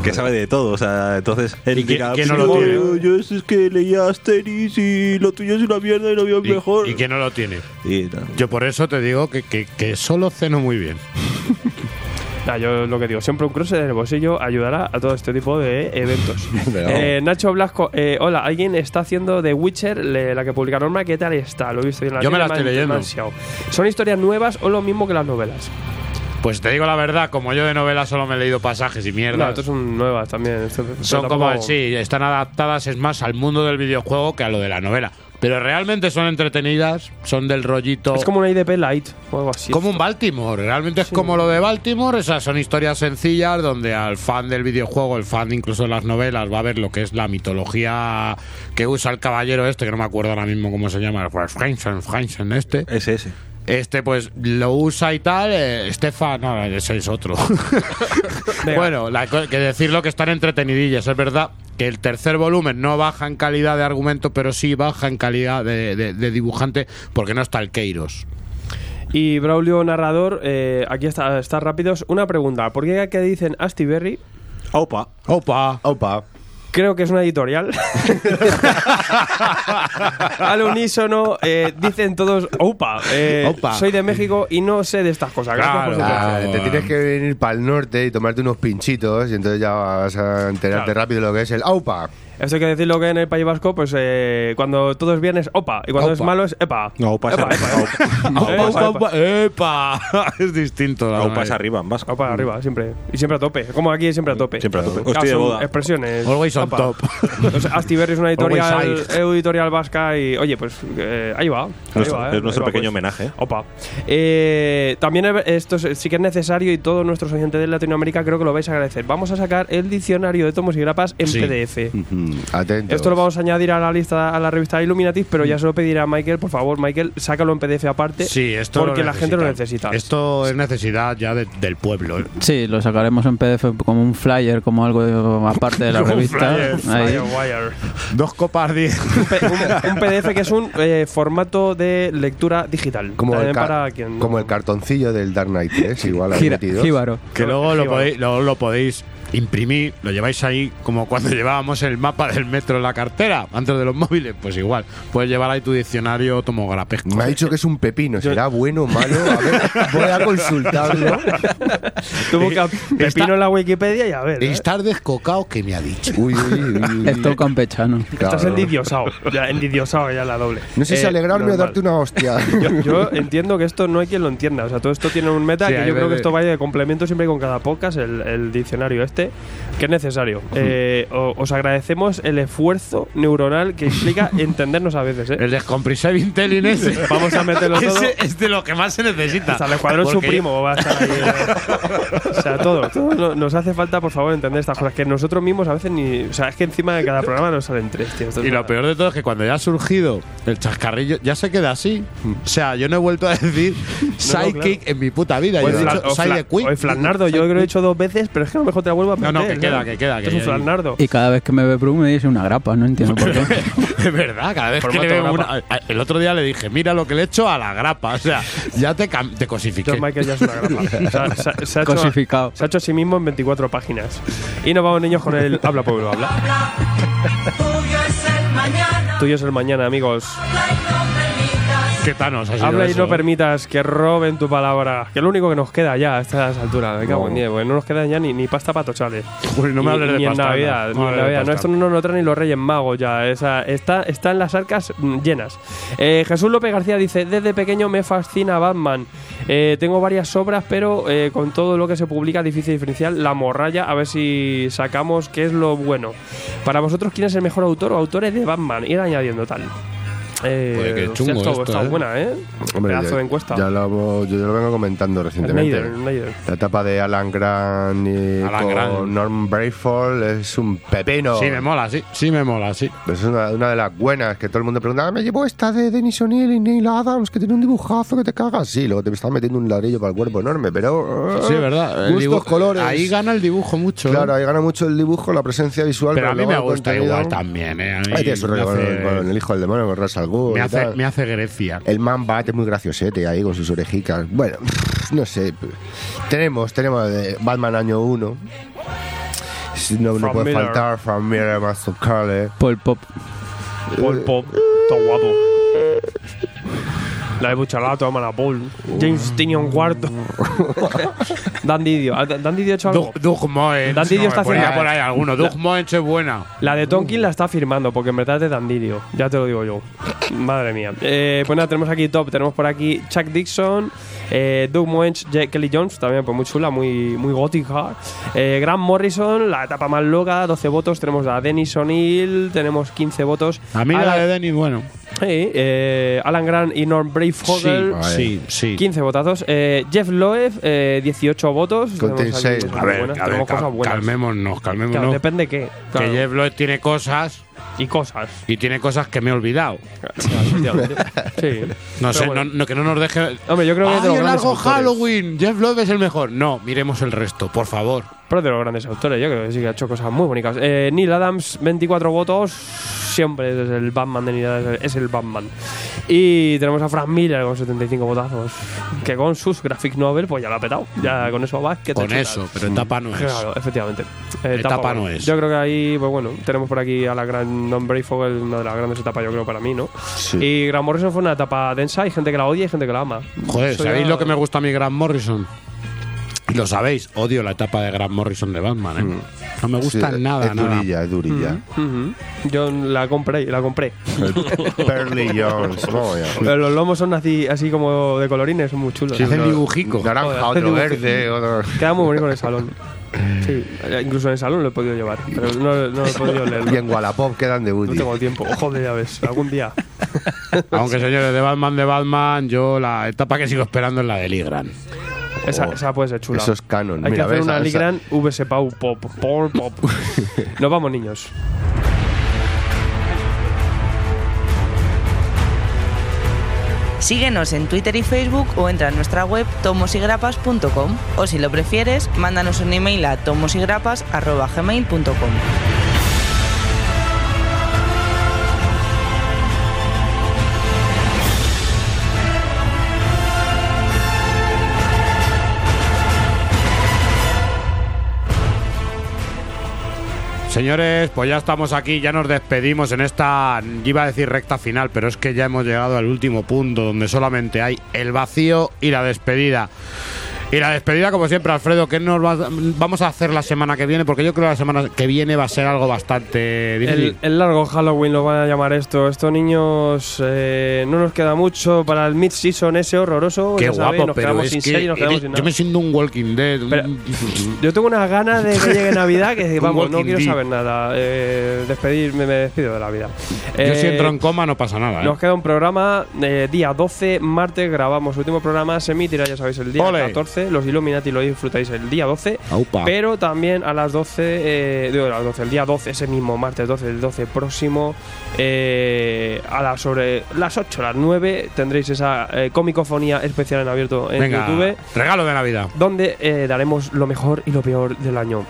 Que sabe de todo. O sea, entonces él ¿Y qué- dirá, quién no "Sí, lo tiene? yo, yo es que leía Asterix y lo tuyo es una mierda y lo mío es ¿Y, mejor. y quién no lo tiene? Y, no. Yo por eso te digo que, que, que solo ceno muy bien. Nah, yo lo que digo, siempre un cruce en el bolsillo ayudará a todo este tipo de eventos. Eh, Nacho Blasco, eh, hola, alguien está haciendo The Witcher, le- la que publica Norma, ¿qué tal está? Lo he visto en la Yo me la estoy leyendo. ¿Son historias nuevas o lo mismo que las novelas? Pues te digo la verdad, como yo de novela solo me he leído pasajes y No, mierda. estas son nuevas también. esto- esto son como, sí, están adaptadas es más al mundo del videojuego que a lo de la novela. Pero realmente son entretenidas, son del rollito. Es como una IDP light o algo así. como un Baltimore, realmente es como lo de Baltimore, esas son historias sencillas donde al fan del videojuego, el fan incluso de las novelas, va a ver lo que es la mitología que usa el caballero este, que no me acuerdo ahora mismo cómo se llama, el Franzen, Franzen este. Ese, ese. Este pues lo usa y tal, eh, Estefan, no, ese es otro. bueno, la que decirlo que están entretenidillas, es verdad que el tercer volumen no baja en calidad de argumento, pero sí baja en calidad de, de- de dibujante porque no está el Keiros. Y Braulio Narrador, eh, aquí está, está rápidos. Una pregunta, ¿por qué que dicen Asti Berry? Opa. Opa. Opa. Creo que es una editorial. Al unísono eh, dicen todos, Opa, eh, Opa. soy de México y no sé de estas cosas. Gracias por su Ah, atención. te tienes que venir para el norte y tomarte unos pinchitos y entonces ya vas a enterarte Claro. rápido de lo que es el AUPA. Esto hay que decirlo que en el País Vasco, pues eh, cuando todo es bien es opa y cuando es malo es epa. No, opa es Epa, arriba. epa, epa. Opa, Epa, opa, epa. opa, ¡Epa! es distinto. la Opa es arriba en vasco. Opa arriba, siempre. Y siempre a tope. Como aquí, siempre a tope. Siempre a tope. De boda. Expresiones. Always on Opa. top. Entonces, Astiberri es una editorial, Always editorial vasca y, oye, pues eh, ahí va. ahí Nuestro- va, eh, es nuestro ahí va, pequeño pues. homenaje. ¿eh? Opa. Eh, también eh, esto es- sí que es necesario y todos nuestros oyentes de Latinoamérica creo que lo vais a agradecer. Vamos a sacar el diccionario de tomos y grapas en Sí. PDF. Ujú, Atentos. Esto lo vamos a añadir a la lista, a la revista Illuminatis, pero ya se lo pediré a Michael, por favor, Michael, sácalo en PDF aparte. Sí, esto porque lo la gente lo necesita. Esto es necesidad ya de- del pueblo. ¿eh? Sí, lo sacaremos en PDF como un flyer, como algo aparte de la revista. flyer. Dos copas diez. un, PDF que es un eh, formato de lectura digital. Como el, para quien como el cartoncillo del Dark Knight 3, igual ahí Gira-. Que luego lo podéis, luego lo podéis imprimir, lo lleváis ahí como cuando llevábamos el mapa del metro en la cartera, antes de los móviles, pues igual, puedes llevar ahí tu diccionario tomografesco. Me ha dicho que es un pepino. ¿Será bueno o malo? A ver, voy a consultarlo. Tú busca pepino en la Wikipedia y a ver. ¿eh? Estar descocado que me ha dicho. Uy, uy, uy, uy. Esto campechano. Estás Claro. endidiosado. Ya, endidiosado ya la doble. No sé si Eh, alegrarme o darte una hostia. Yo, yo entiendo que esto no hay quien lo entienda. O sea, todo esto tiene un meta Sí, que yo creo que esto vaya de complemento siempre con cada podcast, el, el diccionario este, que es necesario. Eh, o- os agradecemos el esfuerzo neuronal que implica entendernos a veces. ¿eh? El Descompressive Intelligence. Vamos a meterlo todo. Ese es de lo que más se necesita. Hasta el escuadrón Porque- supremo va a estar ahí. eh. o sea, todo, todo no- nos hace falta, por favor, entender estas cosas. Que nosotros mismos a veces ni. O sea, es que encima de cada programa nos salen tres, tío. Esto es Y lo una- peor de todo es que cuando ya ha surgido el chascarrillo, ya se queda así. O sea, yo no he vuelto a decir sidekick en mi puta vida. O Yo el he dicho o sidequick. o el flanardo, yo creo que lo he hecho dos veces, pero es que a lo mejor te la vuelvo a No, meter. no, que queda, que queda, que es un flanardo. Y cada vez que me ve Brum me dice una grapa, no entiendo por qué. De verdad, cada vez que le veo una. El otro día le dije, mira lo que le he hecho a la grapa. O sea, ya te, te cosifiqué. Michael ya es una grapa. O sea, se, se ha hecho, Cosificado. se ha hecho a sí mismo en 24 páginas. Y nos vamos, niños, con el Habla Pueblo, habla. Tuyo es el mañana, amigos. ¿Qué tanos ha sido Habla y eso, no eh? permitas que roben tu palabra. Que es lo único que nos queda ya a estas alturas. Me cago en diez, porque no nos queda ya ni, ni pasta para tochales. Uy, no me hables de ni pasta, en Navidad, no. ni en Navidad. No, esto no nos lo traen ni los Reyes Magos ya. Esa, está, está en las arcas mm, llenas. Eh, Jesús López García dice: Desde pequeño me fascina Batman. Eh, tengo varias obras, pero eh, con todo lo que se publica, difícil diferenciar la morralla. A ver si sacamos qué es lo bueno. Para vosotros, ¿quién es el mejor autor o autores de Batman? Ir añadiendo tal. Eh, Joder, qué chungo esto esto, está eh. buena, ¿eh? Hombre, Pedazo ya- de encuesta. Ya lo, yo ya lo vengo comentando recientemente. Snyder, Snyder. La etapa de Alan Grant y Alan con Grant. Norm Brayford es un pepino. Sí, me mola, sí. Sí, me mola, sí. Es una, una de las buenas que todo el mundo pregunta. "Ah, me llevo esta de Denis O'Neill y Neil Adams que tiene un dibujazo que te cagas. Sí, luego te estás metiendo un ladrillo para el cuerpo enorme, pero. Sí, es verdad. Gustos, dibujo- colores. Ahí gana el dibujo mucho. ¿eh? Claro, ahí gana mucho el dibujo, la presencia visual. Pero a mí me gusta igual también, ¿eh? A mí Ahí tiene su rollo con el hijo del demonio, con Russell Gould me hace, me hace Grecia. El man bat es muy graciosete ahí con sus orejicas. Bueno, no sé. Tenemos, tenemos Batman año 1. No, no puede Miller. faltar Frank Miller, Master Carle. Paul Pop. Paul Pop, todo guapo. La de Buchalato, Amana Paul. James Tinion cuarto. Dan Didio. ¿Ha- ¿Dan Didio ha hecho algo? Doug, Doug Moen. Dan Didio está haciendo- por ahí alguno. La- Doug Moen es buena. La de Tonkin la está firmando, porque en verdad es de Dan Didio. Ya te lo digo yo. Madre mía. Eh, pues nada, tenemos aquí top. Tenemos por aquí Chuck Dixon, eh, Doug Moench, Kelly Jones, también pues muy chula, muy, muy gótica. Eh, Grant Morrison, la etapa más loca, 12 votos. Tenemos a Dennis O'Neill, tenemos 15 votos. A mí la de Denis, bueno. Sí, eh, Alan Grant y Norm Brayfogle. Sí, sí, sí. 15 votazos. Eh, Jeff Loeb, eh, 18 votos. Con Tenemos aquí 16. cosas A ver, buenas, a ver, cal- cosas buenas. calmémonos, calmémonos. Claro, depende qué. Claro. Que Jeff Loeb tiene cosas Y cosas. y tiene cosas que me he olvidado. Sí. No Pero sé, bueno. no, no- que no nos deje. Hombre, yo creo que ¡Ay, el largo autores. Halloween! Jeff Loeb es el mejor. No, miremos el resto, por favor. Pero de los grandes autores, yo creo que sí que ha hecho cosas muy bonitas. Eh, Neil Adams, 24 votos. Siempre es el Batman de Neil Adams, es el Batman. Y tenemos a Frank Miller con 75 votazos. Que con sus graphic novel, pues ya lo ha petado. Ya con eso va. que te Con chutas. eso, pero etapa no es. Claro, efectivamente. Eh, Etapa no es. Yo creo que ahí, pues bueno, tenemos por aquí a la gran Don Brayfogle, una de las grandes etapas, yo creo, para mí, ¿no? Y Grant Morrison fue una etapa densa, hay gente que la odia y gente que la ama. Joder, Eso ¿sabéis lo que me gusta a mí, Grant Morrison? Y lo sabéis, odio la etapa de Grant Morrison de Batman. ¿eh? No me gusta Sí, nada, es nada. durilla, es durilla. Ujú. Yo la compré, la compré. Pearly Jones. Pero los lomos son así, así como de colorines, son muy chulos. Sí, hacen Joder, dibujico. Naranja, otro dibujico. verde, otro- Queda muy bonito en el salón. Sí, incluso en el salón lo he podido llevar, pero no, no he podido leerlo. Y en Wallapop quedan de No Woody. tengo tiempo. Joder, ya ves, algún día. Aunque señores, de Batman, de Batman, yo la etapa que sigo esperando es la de Lee Grant. Esa, Oh, esa puede ser chula. eso es canon. Hay Mira, que hacer ves, una Ligran VS Pau Pop. Pop, pop. Nos vamos, niños. Síguenos en Twitter y Facebook o entra en nuestra web tomosigrapas.com o si lo prefieres, mándanos un email a tomosigrapas.gmail.com. Señores, pues ya estamos aquí, ya nos despedimos en esta, iba a decir recta final, pero es que ya hemos llegado al último punto donde solamente hay el vacío y la despedida. Y la despedida, como siempre, Alfredo, ¿qué nos va- vamos a hacer la semana que viene? Porque yo creo que la semana que viene va a ser algo bastante difícil. El, el largo Halloween lo van a llamar esto. Estos niños eh, no nos queda mucho para el mid-season ese horroroso. Qué sabéis, guapo, nos pero quedamos es sin que serie, nos quedamos eres- sin yo me siento un Walking Dead. Pero- Yo tengo unas ganas de que llegue Navidad que vamos, no quiero saber nada. Eh, despedirme, me despido de la vida. yo Eh, si entro en coma no pasa nada. ¿eh? Nos queda un programa, eh, día 12, martes grabamos. Último programa se emitirá, ya sabéis, el día Ole. 14. Los Illuminati lo disfrutáis el día 12. Aupa. Pero también a las 12, eh, digo, a las 12, el día 12, ese mismo martes 12, el 12 próximo, eh, a las sobre las 8, las 9, tendréis esa eh, comicofonía especial en abierto en Venga, YouTube regalo de Navidad. donde eh, daremos lo mejor y lo peor del año.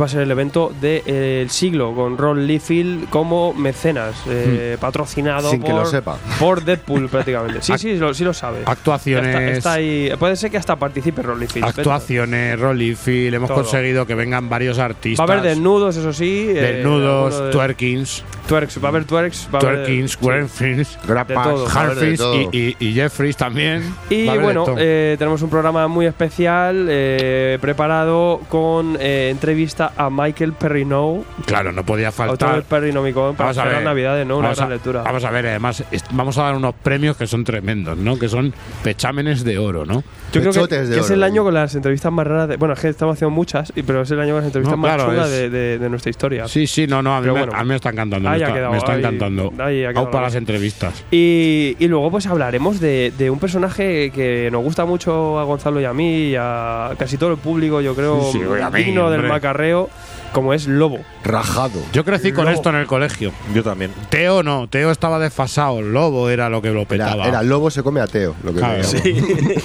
Va a ser el evento del siglo con Ron Liefeld como mecenas, eh, patrocinado Hmm. Sin por, que lo sepa. por Deadpool prácticamente. Sí, sí, lo, sí lo sabe. Actuaciones. Está, está ahí. Puede ser que hasta participe Ron Liefeld. Actuaciones, Rollifield, hemos Todo. conseguido que vengan varios Va artistas. a haber desnudos, eso sí. eh, Desnudos, alguno de- twerkings, Twerks, va a haber twerks. Va a haber- twerkings, sí. Grenfins, va de Harfins todo. y, y, y Jeffries también. Y Va de bueno, eh, tenemos un programa muy especial eh, preparado con eh, entrevista a Michael Perrineau, claro, no podía autor faltar. del Perrinomicon, para Vamos a ver. las navidades, ¿no? Una vamos, gran a, lectura. vamos a ver, además, vamos a dar unos premios que son tremendos, ¿no? Que son pechámenes de oro, ¿no? Yo creo que, de que es oro, el año con las entrevistas más raras. De, bueno, es que estamos haciendo muchas, y- pero es el año con las entrevistas No, más claro, chulas es- de, de- de nuestra historia. Sí, sí, no, no, a mí, me, bueno. a mí me está encantando. Ahí me ha está, quedado, me está ahí- encantando. ahí ha para la las entrevistas. Y, y luego pues hablaremos de, de un personaje que nos gusta mucho a Gonzalo y a mí y a casi todo el público, yo creo, Sí, sí, a mí, digno del macarreo, como es Lobo. Rajado. Yo crecí con Lobo. esto en el colegio. Yo también. Teo no, Teo estaba desfasado. Lobo era lo que lo Era, petaba. era lobo se come ateo. Lo que Claro. Sí.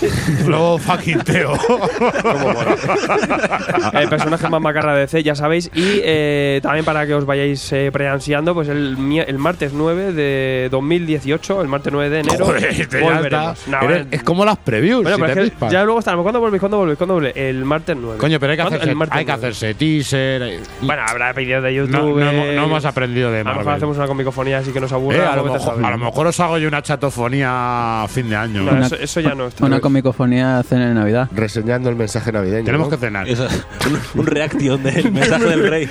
Lobo fucking Teo. el personaje más macarra de DC, ya sabéis. Y eh, también para que os vayáis eh, preansiando, pues el, el martes 9 de 2018, el martes 9 de enero, Joder, ya volveremos. está. No, Eres- bueno, es como las previews. bueno, si pero te es que pispas. ya luego estaremos. ¿Cuándo volvéis? ¿Cuándo volvéis? ¿Cuándo volvéis? El martes 9. Coño, pero hay que hacerse, hay que 9. hacerse teaser. Bueno, habrá vídeos de YouTube. No, no hemos, eh, no hemos aprendido de A lo mejor hacemos una comicofonía así que nos aburra. Eh, a, lo mejor, sabes. a lo mejor os hago yo una chatofonía a fin de año. No, eso, eso ya no está. Una comicofonía cena de Navidad. Reseñando el mensaje navideño. Tenemos ¿no? que cenar. Eso, un, un reaction del mensaje del rey.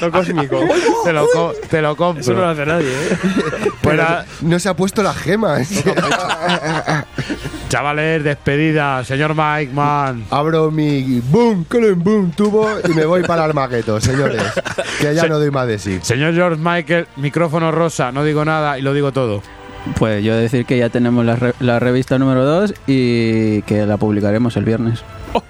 Lo cósmico. te, lo co- te lo compro. Eso no lo hace nadie, ¿eh? No se ha puesto la gema. ¿eh? chavales, despedida. Señor Mike, man. Abro mi boom, colon, boom, tubo y me voy para Armageddon, señores. Que ya no doy más de sí. Señor George Michael, micrófono rosa. No digo nada y lo digo todo. Pues yo decir que ya tenemos la, re- la revista número 2 y que la publicaremos el viernes. Oh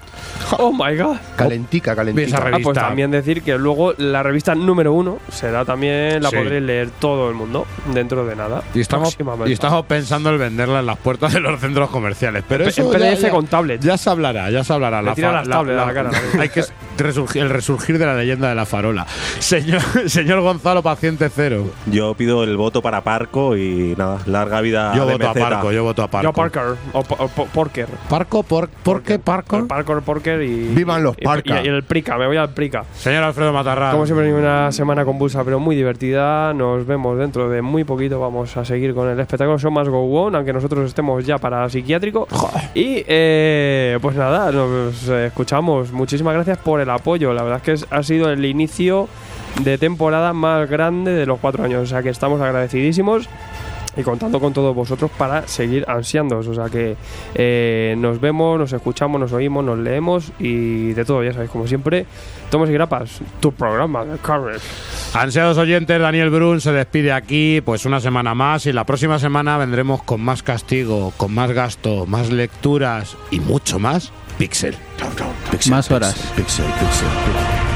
my god. Calentica, Esa calentica. Ah, pues revista. también decir que luego la revista número uno será también, la Sí. podréis leer todo el mundo dentro de nada. Y estamos, Próximamente. y estamos pensando en venderla en las puertas de los centros comerciales. Pero En eso PDF ya, ya- con tablet. ya se hablará, ya se hablará. Le tira las tablets a la cara. Hay que resurgir, el resurgir de la leyenda de la farola. Señor, señor Gonzalo, paciente cero. Yo pido el voto para Parco y nada, larga vida Yo voto a. Parco, yo voto a Parco. Yo Parker o, o Po- Porker. Parco, por, ¿por qué Parco? Parker, por, Y. ¡Vivan los y- Parca! Y, y el Prica, me voy al Prica. Señor Alfredo Matarrán. Como siempre, una semana convulsa, pero muy divertida. Nos vemos dentro de muy poquito. Vamos a seguir con el espectáculo Show Más Go On, aunque nosotros estemos ya para psiquiátrico. Y eh, pues nada, nos escuchamos. Muchísimas gracias por el apoyo. La verdad es que ha sido el inicio de temporada más grande de los cuatro años. O sea que estamos agradecidísimos y contando con todos vosotros para seguir ansiándoos. O sea que eh, nos vemos, nos escuchamos, nos oímos, nos leemos y de todo, ya sabéis, como siempre, Tomos y Grapas, tu programa de Carrot. Ansiados oyentes, Daniel Brun se despide aquí, pues una semana más y la próxima semana vendremos con más castigo, con más gasto, más lecturas y mucho más Pixel. Más horas. Pixel, pixel, pixel.